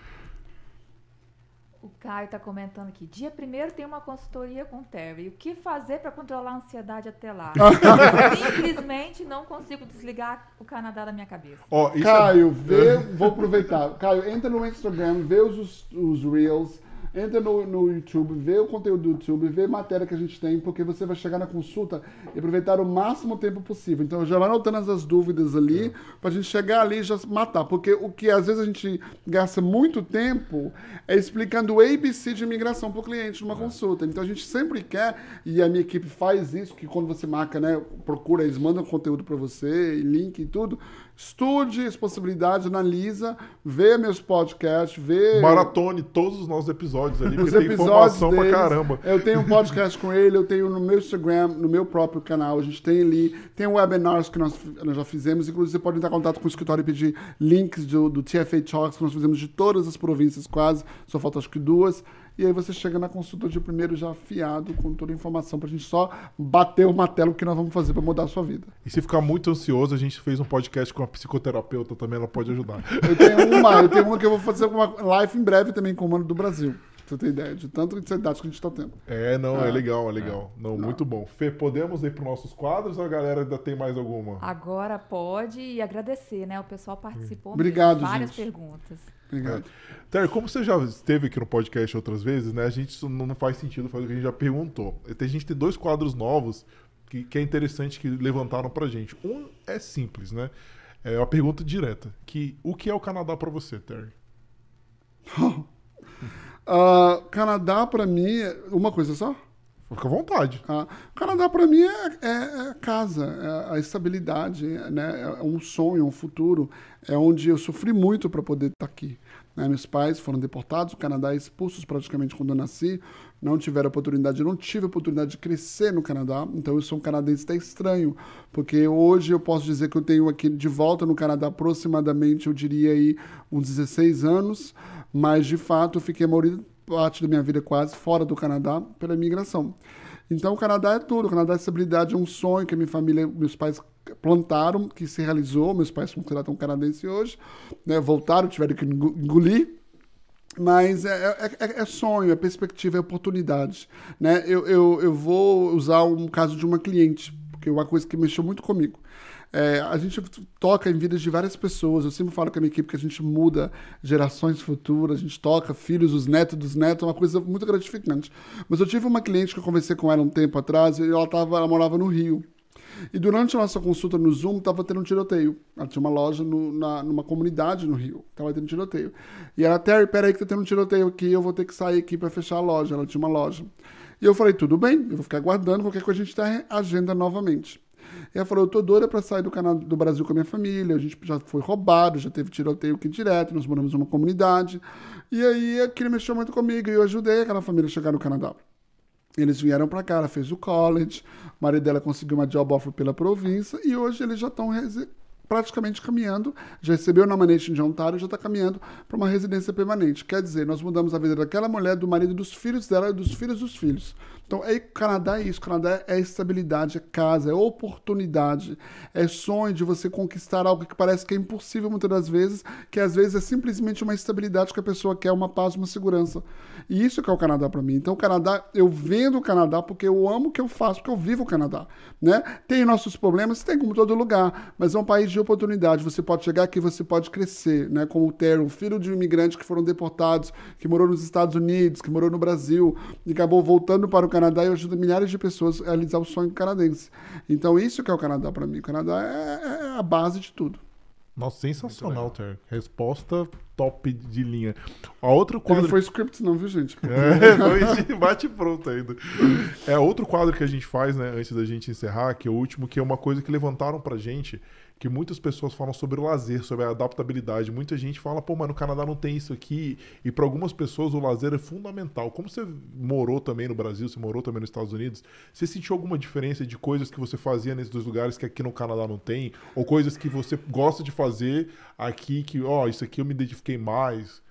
Speaker 4: O Caio tá comentando aqui. Dia primeiro tem uma consultoria com o Terry. O que fazer para controlar a ansiedade até lá? Simplesmente não consigo desligar o Canadá da minha cabeça.
Speaker 1: Ó, isso é-
Speaker 3: Caio, vê, vou aproveitar. Caio, entra no Instagram, vê os, os Reels, entra no, no YouTube, vê o conteúdo do YouTube, vê a matéria que a gente tem, porque você vai chegar na consulta e aproveitar o máximo tempo possível. Então, já vai anotando as, as dúvidas ali, pra gente chegar ali e já matar. Porque o que às vezes a gente gasta muito tempo é explicando o ABC de imigração pro cliente numa consulta. Então, a gente sempre quer, e a minha equipe faz isso, que quando você marca, né, procura, eles mandam conteúdo para você, link e tudo. Estude as possibilidades, analisa, vê meus podcasts, vê
Speaker 1: maratone todos os nossos episódios ali, porque tem informação
Speaker 3: deles.
Speaker 1: pra caramba.
Speaker 3: Eu tenho um podcast com ele, eu tenho no meu Instagram, no meu próprio canal, a gente tem ali, tem webinars que nós, nós já fizemos, inclusive você pode entrar em contato com o escritório e pedir links do, do TFA Talks que nós fizemos de todas as províncias quase, só falta acho que duas, e aí você chega na consulta de primeiro já afiado com toda a informação pra gente só bater o martelo que nós vamos fazer pra mudar a sua vida.
Speaker 1: E se ficar muito ansioso, a gente fez um podcast com a psicoterapeuta também, ela pode ajudar.
Speaker 3: Eu tenho uma, eu tenho uma que eu vou fazer uma live em breve também com o Mano do Brasil. Pra você ter ideia de tanto ansiedade que a gente tá tendo.
Speaker 1: É, não, é
Speaker 3: Ah.
Speaker 1: legal, é legal. Não, muito bom. Fê, podemos ir para nossos quadros ou a galera ainda tem mais alguma?
Speaker 4: Agora pode e agradecer, né? O pessoal participou.
Speaker 3: Obrigado,
Speaker 4: mesmo, Várias
Speaker 3: gente.
Speaker 4: perguntas.
Speaker 3: Obrigado.
Speaker 1: Terry, como você já esteve aqui no podcast outras vezes, né? A gente isso não faz sentido fazer o que a gente já perguntou. A gente tem dois quadros novos que, que é interessante que levantaram pra gente. Um é simples, né? É uma pergunta direta. Que o que é o Canadá pra você, Terry?
Speaker 3: Ah, Canadá, pra mim, é uma coisa só?
Speaker 1: Fica à vontade.
Speaker 3: Ah, o Canadá, para mim, é, é- é casa, é a estabilidade, né? é um sonho, é um futuro. É onde eu sofri muito para poder estar aqui. né? Meus pais foram deportados, o Canadá expulsos praticamente quando eu nasci, não tiveram oportunidade, não tive oportunidade de crescer no Canadá, então eu sou um canadense até estranho, porque hoje eu posso dizer que eu tenho aqui de volta no Canadá aproximadamente, eu diria aí, uns 16 anos, mas de fato eu fiquei a maioria parte da minha vida quase fora do Canadá pela imigração. Então o Canadá é tudo, o Canadá é estabilidade, é um sonho que minha família, meus pais plantaram, que se realizou, meus pais são um canadense hoje, né, voltaram, tiveram que engo- engolir, mas é, é- é- é sonho, é perspectiva, é oportunidade. Né? Eu, eu, eu vou usar um caso de uma cliente, porque é uma coisa que mexeu muito comigo. É, a gente toca em vidas de várias pessoas. Eu sempre falo com a minha equipe que a gente muda gerações futuras, a gente toca filhos, os netos dos netos, é uma coisa muito gratificante. Mas eu tive uma cliente que eu conversei com ela um tempo atrás e ela, tava, ela morava no Rio. E durante a nossa consulta no Zoom, tava tendo um tiroteio. Ela tinha uma loja no, na, numa comunidade no Rio. Tava tendo tiroteio. E ela, Terry, peraí que tá tendo um tiroteio aqui, eu vou ter que sair aqui para fechar a loja. Ela tinha uma loja. E eu falei, tudo bem, eu vou ficar aguardando, qualquer coisa a gente tá agenda novamente. Ela falou, eu tô doida pra sair do, do Brasil com a minha família, a gente já foi roubado, já teve tiroteio aqui direto, nós moramos numa comunidade. E aí aquilo mexeu muito comigo e eu ajudei aquela família a chegar no Canadá. Eles vieram para cá, ela fez o college, o marido dela conseguiu uma job offer pela província e hoje eles já estão praticamente caminhando, já recebeu o nomination de Ontário, já está caminhando para uma residência permanente. Quer dizer, nós mudamos a vida daquela mulher, do marido, dos filhos dela e dos filhos dos filhos. Então, é, Canadá é isso. Canadá é estabilidade, é casa, é oportunidade, é sonho de você conquistar algo que parece que é impossível muitas das vezes, que às vezes é simplesmente uma estabilidade que a pessoa quer, uma paz, uma segurança. E isso que é o Canadá para mim. Então, o Canadá, eu vendo o Canadá porque eu amo o que eu faço, porque eu vivo o Canadá. Né? Tem nossos problemas, tem como todo lugar, mas é um país de oportunidade. Você pode chegar aqui, você pode crescer, né? Como o Terry, filho de um imigrante que foram deportados, que morou nos Estados Unidos, que morou no Brasil e acabou voltando para o Canadá e ajuda milhares de pessoas a realizar o sonho canadense. Então, isso que é o Canadá para mim. O Canadá é, é a base de tudo.
Speaker 1: Nossa, sensacional, Ter. Resposta top de linha. A outro quadro.
Speaker 3: Não foi script, não, viu, gente?
Speaker 1: É, foi bate pronto ainda. É outro quadro que a gente faz, né, antes da gente encerrar, que é o último, que é uma coisa que levantaram pra gente, que muitas pessoas falam sobre o lazer, sobre a adaptabilidade. Muita gente fala, pô, mas no Canadá não tem isso aqui. E para algumas pessoas o lazer é fundamental. Como você morou também no Brasil, você morou também nos Estados Unidos, você sentiu alguma diferença de coisas que você fazia nesses dois lugares que aqui no Canadá não tem? Ou coisas que você gosta de fazer aqui que, ó, oh, isso aqui eu me identifiquei mais?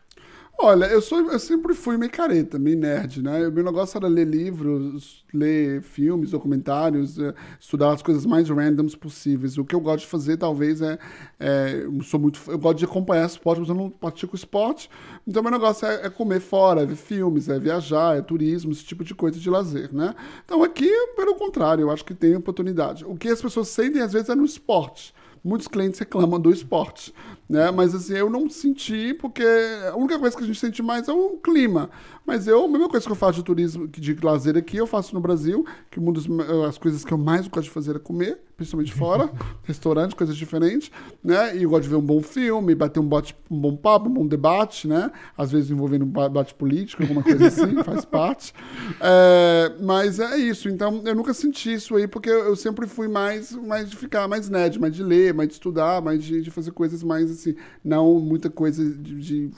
Speaker 3: Olha, eu, sou, eu sempre fui meio careta, meio nerd, né? O meu negócio era ler livros, ler filmes, documentários, eh, estudar as coisas mais randoms possíveis. O que eu gosto de fazer, talvez, é. é eu, sou muito, eu gosto de acompanhar esporte, mas eu não pratico esporte. Então, meu negócio é, é, comer fora, é ver filmes, é viajar, é turismo, esse tipo de coisa de lazer, né? Então, aqui, pelo contrário, eu acho que tem oportunidade. O que as pessoas sentem, às vezes, é no esporte muitos clientes reclamam do esporte, né? Mas assim, eu não senti, porque a única coisa que a gente sente mais é o clima. Mas eu, a mesma coisa que eu faço de turismo, de lazer aqui, eu faço no Brasil, que uma das as coisas que eu mais gosto de fazer é comer, principalmente fora, restaurante, coisas diferentes, né? E eu gosto de ver um bom filme, bater um, bote, um bom papo, um bom debate, né? Às vezes envolvendo um debate político, alguma coisa assim, faz parte. É, mas é isso, então eu nunca senti isso aí, porque eu sempre fui mais, mais de ficar mais nerd, mais de ler, mais de estudar, mais de, de fazer coisas mais assim, não muita coisa de, de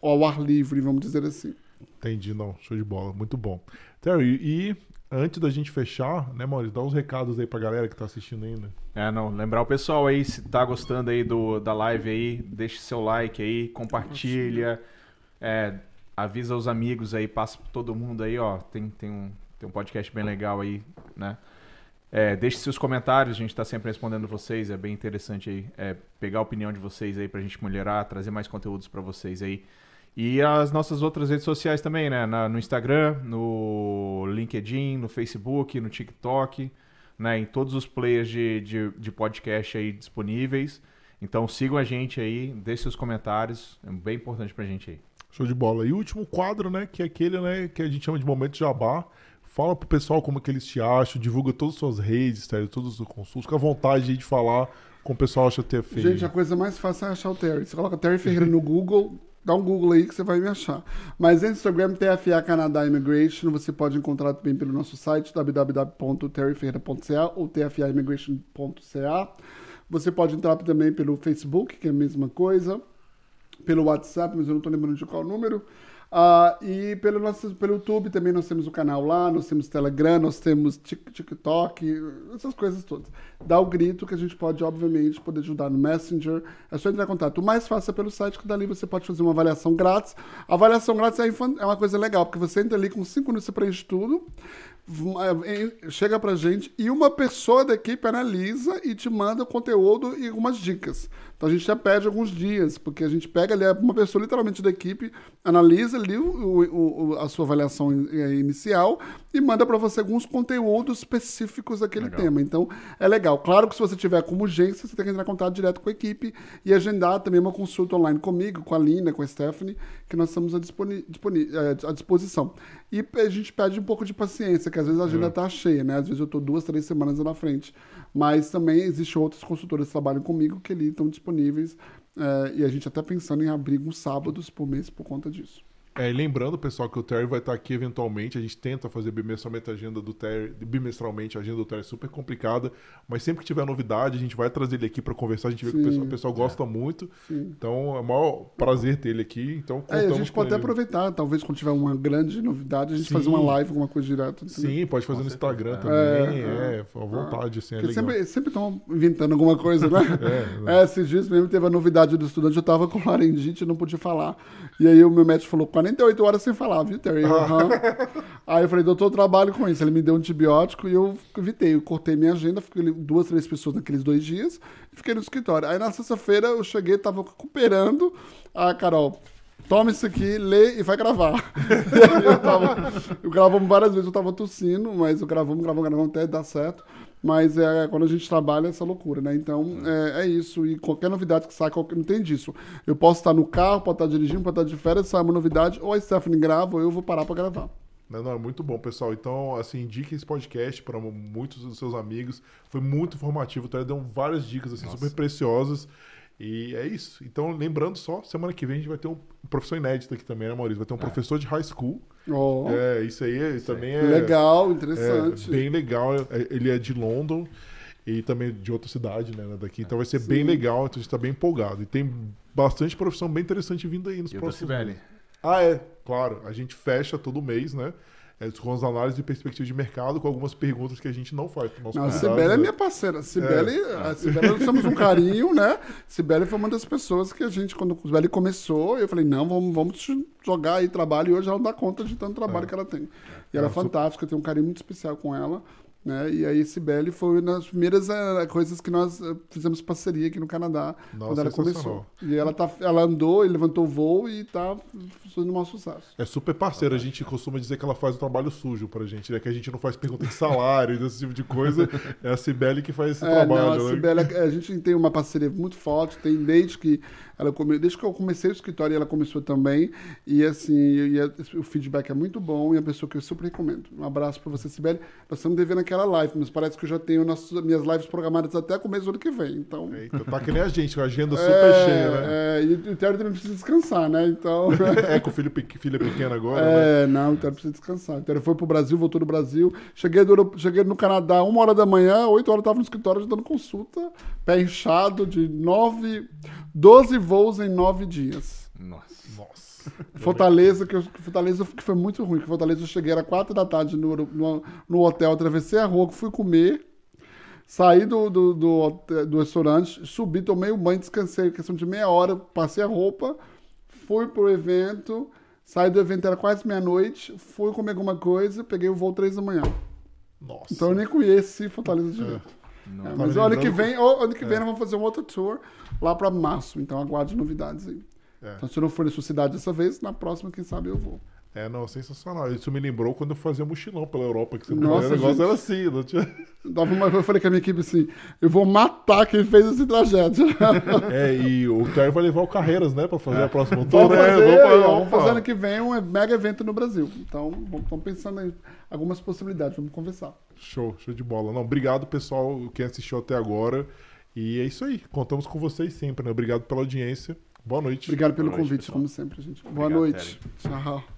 Speaker 3: ao ar livre, vamos dizer assim.
Speaker 1: Entendi, não. Show de bola. Muito bom. Terry, e antes da gente fechar, né, Maurício, dá uns recados aí pra galera que tá assistindo ainda.
Speaker 2: É, não, lembrar o pessoal aí, se tá gostando aí do, da live aí, deixe seu like aí, compartilha, é, avisa os amigos aí, passa pra todo mundo aí, ó, tem, tem, um, tem um podcast bem legal aí, né? É, deixe seus comentários, a gente está sempre respondendo vocês, é bem interessante aí, é, pegar a opinião de vocês aí pra gente melhorar, trazer mais conteúdos para vocês aí. E as nossas outras redes sociais também, né? Na, no Instagram, no LinkedIn, no Facebook, no TikTok, né? Em todos os players de, de, de podcast aí disponíveis. Então sigam a gente aí, deixem seus comentários, é bem importante pra gente aí.
Speaker 1: Show de bola. E o último quadro, né? Que é aquele, né? Que a gente chama de momento jabá. Fala pro pessoal como é que eles te acham, divulga todas as suas redes, tá? todos os consultos. Fica à vontade de falar como o pessoal acha ter feito.
Speaker 3: Gente, a coisa mais fácil é achar o Terry. Você coloca Terry Ferreira no Google, dá um Google aí que você vai me achar. Mas Instagram TFA Canadá Immigration, você pode encontrar também pelo nosso site www.terryferreira.ca ou tfaimmigration.ca. Você pode entrar também pelo Facebook, que é a mesma coisa, pelo WhatsApp, mas eu não estou lembrando de qual número. Uh, e pelo, nosso, pelo YouTube também nós temos o canal lá, nós temos Telegram, nós temos TikTok, essas coisas todas. Dá o grito que a gente pode, obviamente, poder ajudar no Messenger. É só entrar em contato. O mais fácil é pelo site, que dali você pode fazer uma avaliação grátis. A avaliação grátis é, é uma coisa legal, porque você entra ali com 5 minutos, você preenche tudo chega pra gente e uma pessoa da equipe analisa e te manda o conteúdo e algumas dicas. Então a gente já pede alguns dias, porque a gente pega ali uma pessoa literalmente da equipe, analisa ali o, o, a sua avaliação inicial e manda para você alguns conteúdos específicos daquele legal. tema. Então é legal. Claro que se você tiver como urgência, você tem que entrar em contato direto com a equipe e agendar também uma consulta online comigo, com a Lina, com a Stephanie, que nós estamos à, disponi, disponi, é, à disposição. E a gente pede um pouco de paciência, que às vezes a agenda tá cheia, né? Às vezes eu tô duas, três semanas na frente. Mas também existem outras consultoras que trabalham comigo que ali estão disponíveis. eh, e a gente até pensando em abrir uns sábados por mês por conta disso.
Speaker 1: É, e lembrando, pessoal, que o Terry vai estar aqui eventualmente. A gente tenta fazer bimestralmente a agenda do Terry. Bimestralmente a agenda do Terry é super complicada. Mas sempre que tiver novidade, a gente vai trazer ele aqui para conversar. A gente vê que o pessoal, o pessoal gosta muito.
Speaker 3: Sim.
Speaker 1: Então é o maior prazer ter ele aqui. Então
Speaker 3: É, a gente pode até aproveitar, talvez quando tiver uma grande novidade, a gente
Speaker 1: Sim.
Speaker 3: fazer uma live, alguma coisa direto.
Speaker 1: Sim, pode fazer
Speaker 2: Com
Speaker 1: no
Speaker 2: certeza.
Speaker 1: Instagram
Speaker 2: É.
Speaker 1: também.
Speaker 3: É,
Speaker 1: É, à vontade, assim, é
Speaker 3: sempre sempre estão inventando alguma coisa, né?
Speaker 1: É,
Speaker 3: É, esses dias mesmo teve a novidade do estudante, eu tava com laringite e não podia falar. E aí o meu médico falou, 48 horas sem falar, viu, Terry? Eu, Aham. aí eu falei, doutor, eu trabalho com isso. Ele me deu um antibiótico e eu evitei. Eu cortei minha agenda, fiquei duas, três pessoas naqueles dois dias e fiquei no escritório. Aí na sexta-feira eu cheguei, tava recuperando. A Carol, toma isso aqui, lê e vai gravar. eu tava. Eu gravamos várias vezes, eu tava tossindo, mas eu gravamos, gravamos, gravamos até dar certo. Mas é, quando a gente trabalha é essa loucura, né? Então é, é isso. E qualquer novidade que sai, qualquer, não tem disso. Eu posso estar no carro, pode estar dirigindo, pode estar de férias, sai uma novidade, ou a Stephanie grava, ou eu vou parar pra gravar.
Speaker 1: Não, não, é muito bom, pessoal. Então, assim, indique esse podcast para muitos dos seus amigos. Foi muito informativo, tá? Deu várias dicas, assim, super preciosas. E é isso. Então, lembrando só, semana que vem a gente vai ter um professor inédito aqui também, né, Maurício? Vai ter um professor de high school.
Speaker 3: Ó,
Speaker 1: É, isso aí é- também é...
Speaker 3: legal,
Speaker 1: É,
Speaker 3: interessante.
Speaker 1: bem legal. É, Ele é de London e também de outra cidade, né, daqui. Então vai ser bem legal, então a gente tá bem empolgado. E tem bastante profissão bem interessante vindo aí nos
Speaker 2: E
Speaker 1: próximos. Ah, é, claro. A gente fecha todo mês, né? É, com as análises de perspectiva de mercado, com algumas perguntas que a gente não faz nosso
Speaker 3: Não, a Cibele é minha parceira. A Cibele, a Cibele, nós temos um carinho, né? Cibele foi uma das pessoas que a gente, quando o Cibele começou, eu falei, não, vamos, vamos jogar aí trabalho. E hoje ela não dá conta de tanto trabalho que ela tem. E ela é
Speaker 1: Não, su-
Speaker 3: fantástica, eu tenho um carinho muito especial com ela. Né? E aí, Cibele foi uma das primeiras eh, coisas que nós eh, fizemos parceria aqui no Canadá,
Speaker 1: Nossa,
Speaker 3: quando ela começou. E ela, tá, ela andou, e levantou o voo e tá fazendo um maior sucesso.
Speaker 1: É super parceira. A gente costuma dizer que ela faz o trabalho sujo pra gente, né? Que a gente não faz pergunta de salário, desse tipo de coisa. É a Cibele que faz esse
Speaker 3: É, não,
Speaker 1: trabalho,
Speaker 3: a
Speaker 1: né?
Speaker 3: A gente tem uma parceria muito forte, tem desde que ela come, desde que eu comecei o escritório ela começou também, e assim, e a- o feedback é muito bom e é uma pessoa que eu super recomendo. Um abraço pra você, Cibele. Nós estamos devendo aquela live, mas parece que eu já tenho nossas, minhas lives programadas até começo do ano que vem, então...
Speaker 1: Eita, tá que nem a gente, com a agenda super
Speaker 3: é,
Speaker 1: cheia, né?
Speaker 3: é, e o Terry também precisa descansar, né? Então...
Speaker 1: É, com o filho, filho pequeno agora, né?
Speaker 3: É, não, o Terry precisa descansar. O Terry foi pro Brasil, voltou do Brasil. Cheguei, do, cheguei no Canadá, uma hora da manhã, oito horas eu tava no escritório dando consulta, pé inchado de nove, 12 voos em nove dias.
Speaker 2: Nossa.
Speaker 1: Nossa.
Speaker 3: Fortaleza, que, eu, Fortaleza que foi muito ruim. Que Fortaleza eu cheguei, era quatro da tarde no, no, no hotel, atravessei a rua, fui comer, saí do, do, do, do restaurante, subi, tomei um banho, descansei, questão de meia hora, passei a roupa, fui pro evento, saí do evento, era quase meia-noite, fui comer alguma coisa, peguei o voo três da manhã.
Speaker 1: Nossa.
Speaker 3: Então eu nem conheci Fortaleza direito.
Speaker 2: Não.
Speaker 3: É,
Speaker 1: Tava
Speaker 3: mas ano que vem, ano que vem nós vamos fazer um outro tour lá pra março, então aguarde novidades aí.
Speaker 1: É.
Speaker 3: Então, se eu não for na sua cidade dessa vez, na próxima, quem sabe eu vou.
Speaker 1: É, não, sensacional. Isso me lembrou quando eu fazia mochilão pela Europa, que você
Speaker 3: Nossa,
Speaker 1: o negócio
Speaker 3: gente.
Speaker 1: era assim, não tinha...
Speaker 3: Dava uma, eu falei com a minha equipe assim: eu vou matar quem fez esse trajeto.
Speaker 1: É, e o Terry vai levar o Carreiras, né, pra fazer a próxima
Speaker 3: Vamos
Speaker 1: tour.
Speaker 3: fazer,
Speaker 1: é,
Speaker 3: vamos,
Speaker 1: vamos
Speaker 3: fazer
Speaker 1: falar.
Speaker 3: ano que vem um mega evento no Brasil. Então, estamos pensando em algumas possibilidades, vamos conversar.
Speaker 1: Show, show de bola. Não, obrigado, pessoal, quem assistiu até agora. E é isso aí. Contamos com vocês sempre, né? Obrigado pela audiência. Boa noite.
Speaker 3: Obrigado pelo
Speaker 2: Boa noite,
Speaker 3: convite,
Speaker 2: pessoal.
Speaker 3: como sempre, gente. Boa
Speaker 2: Obrigado,
Speaker 3: noite. Tchau.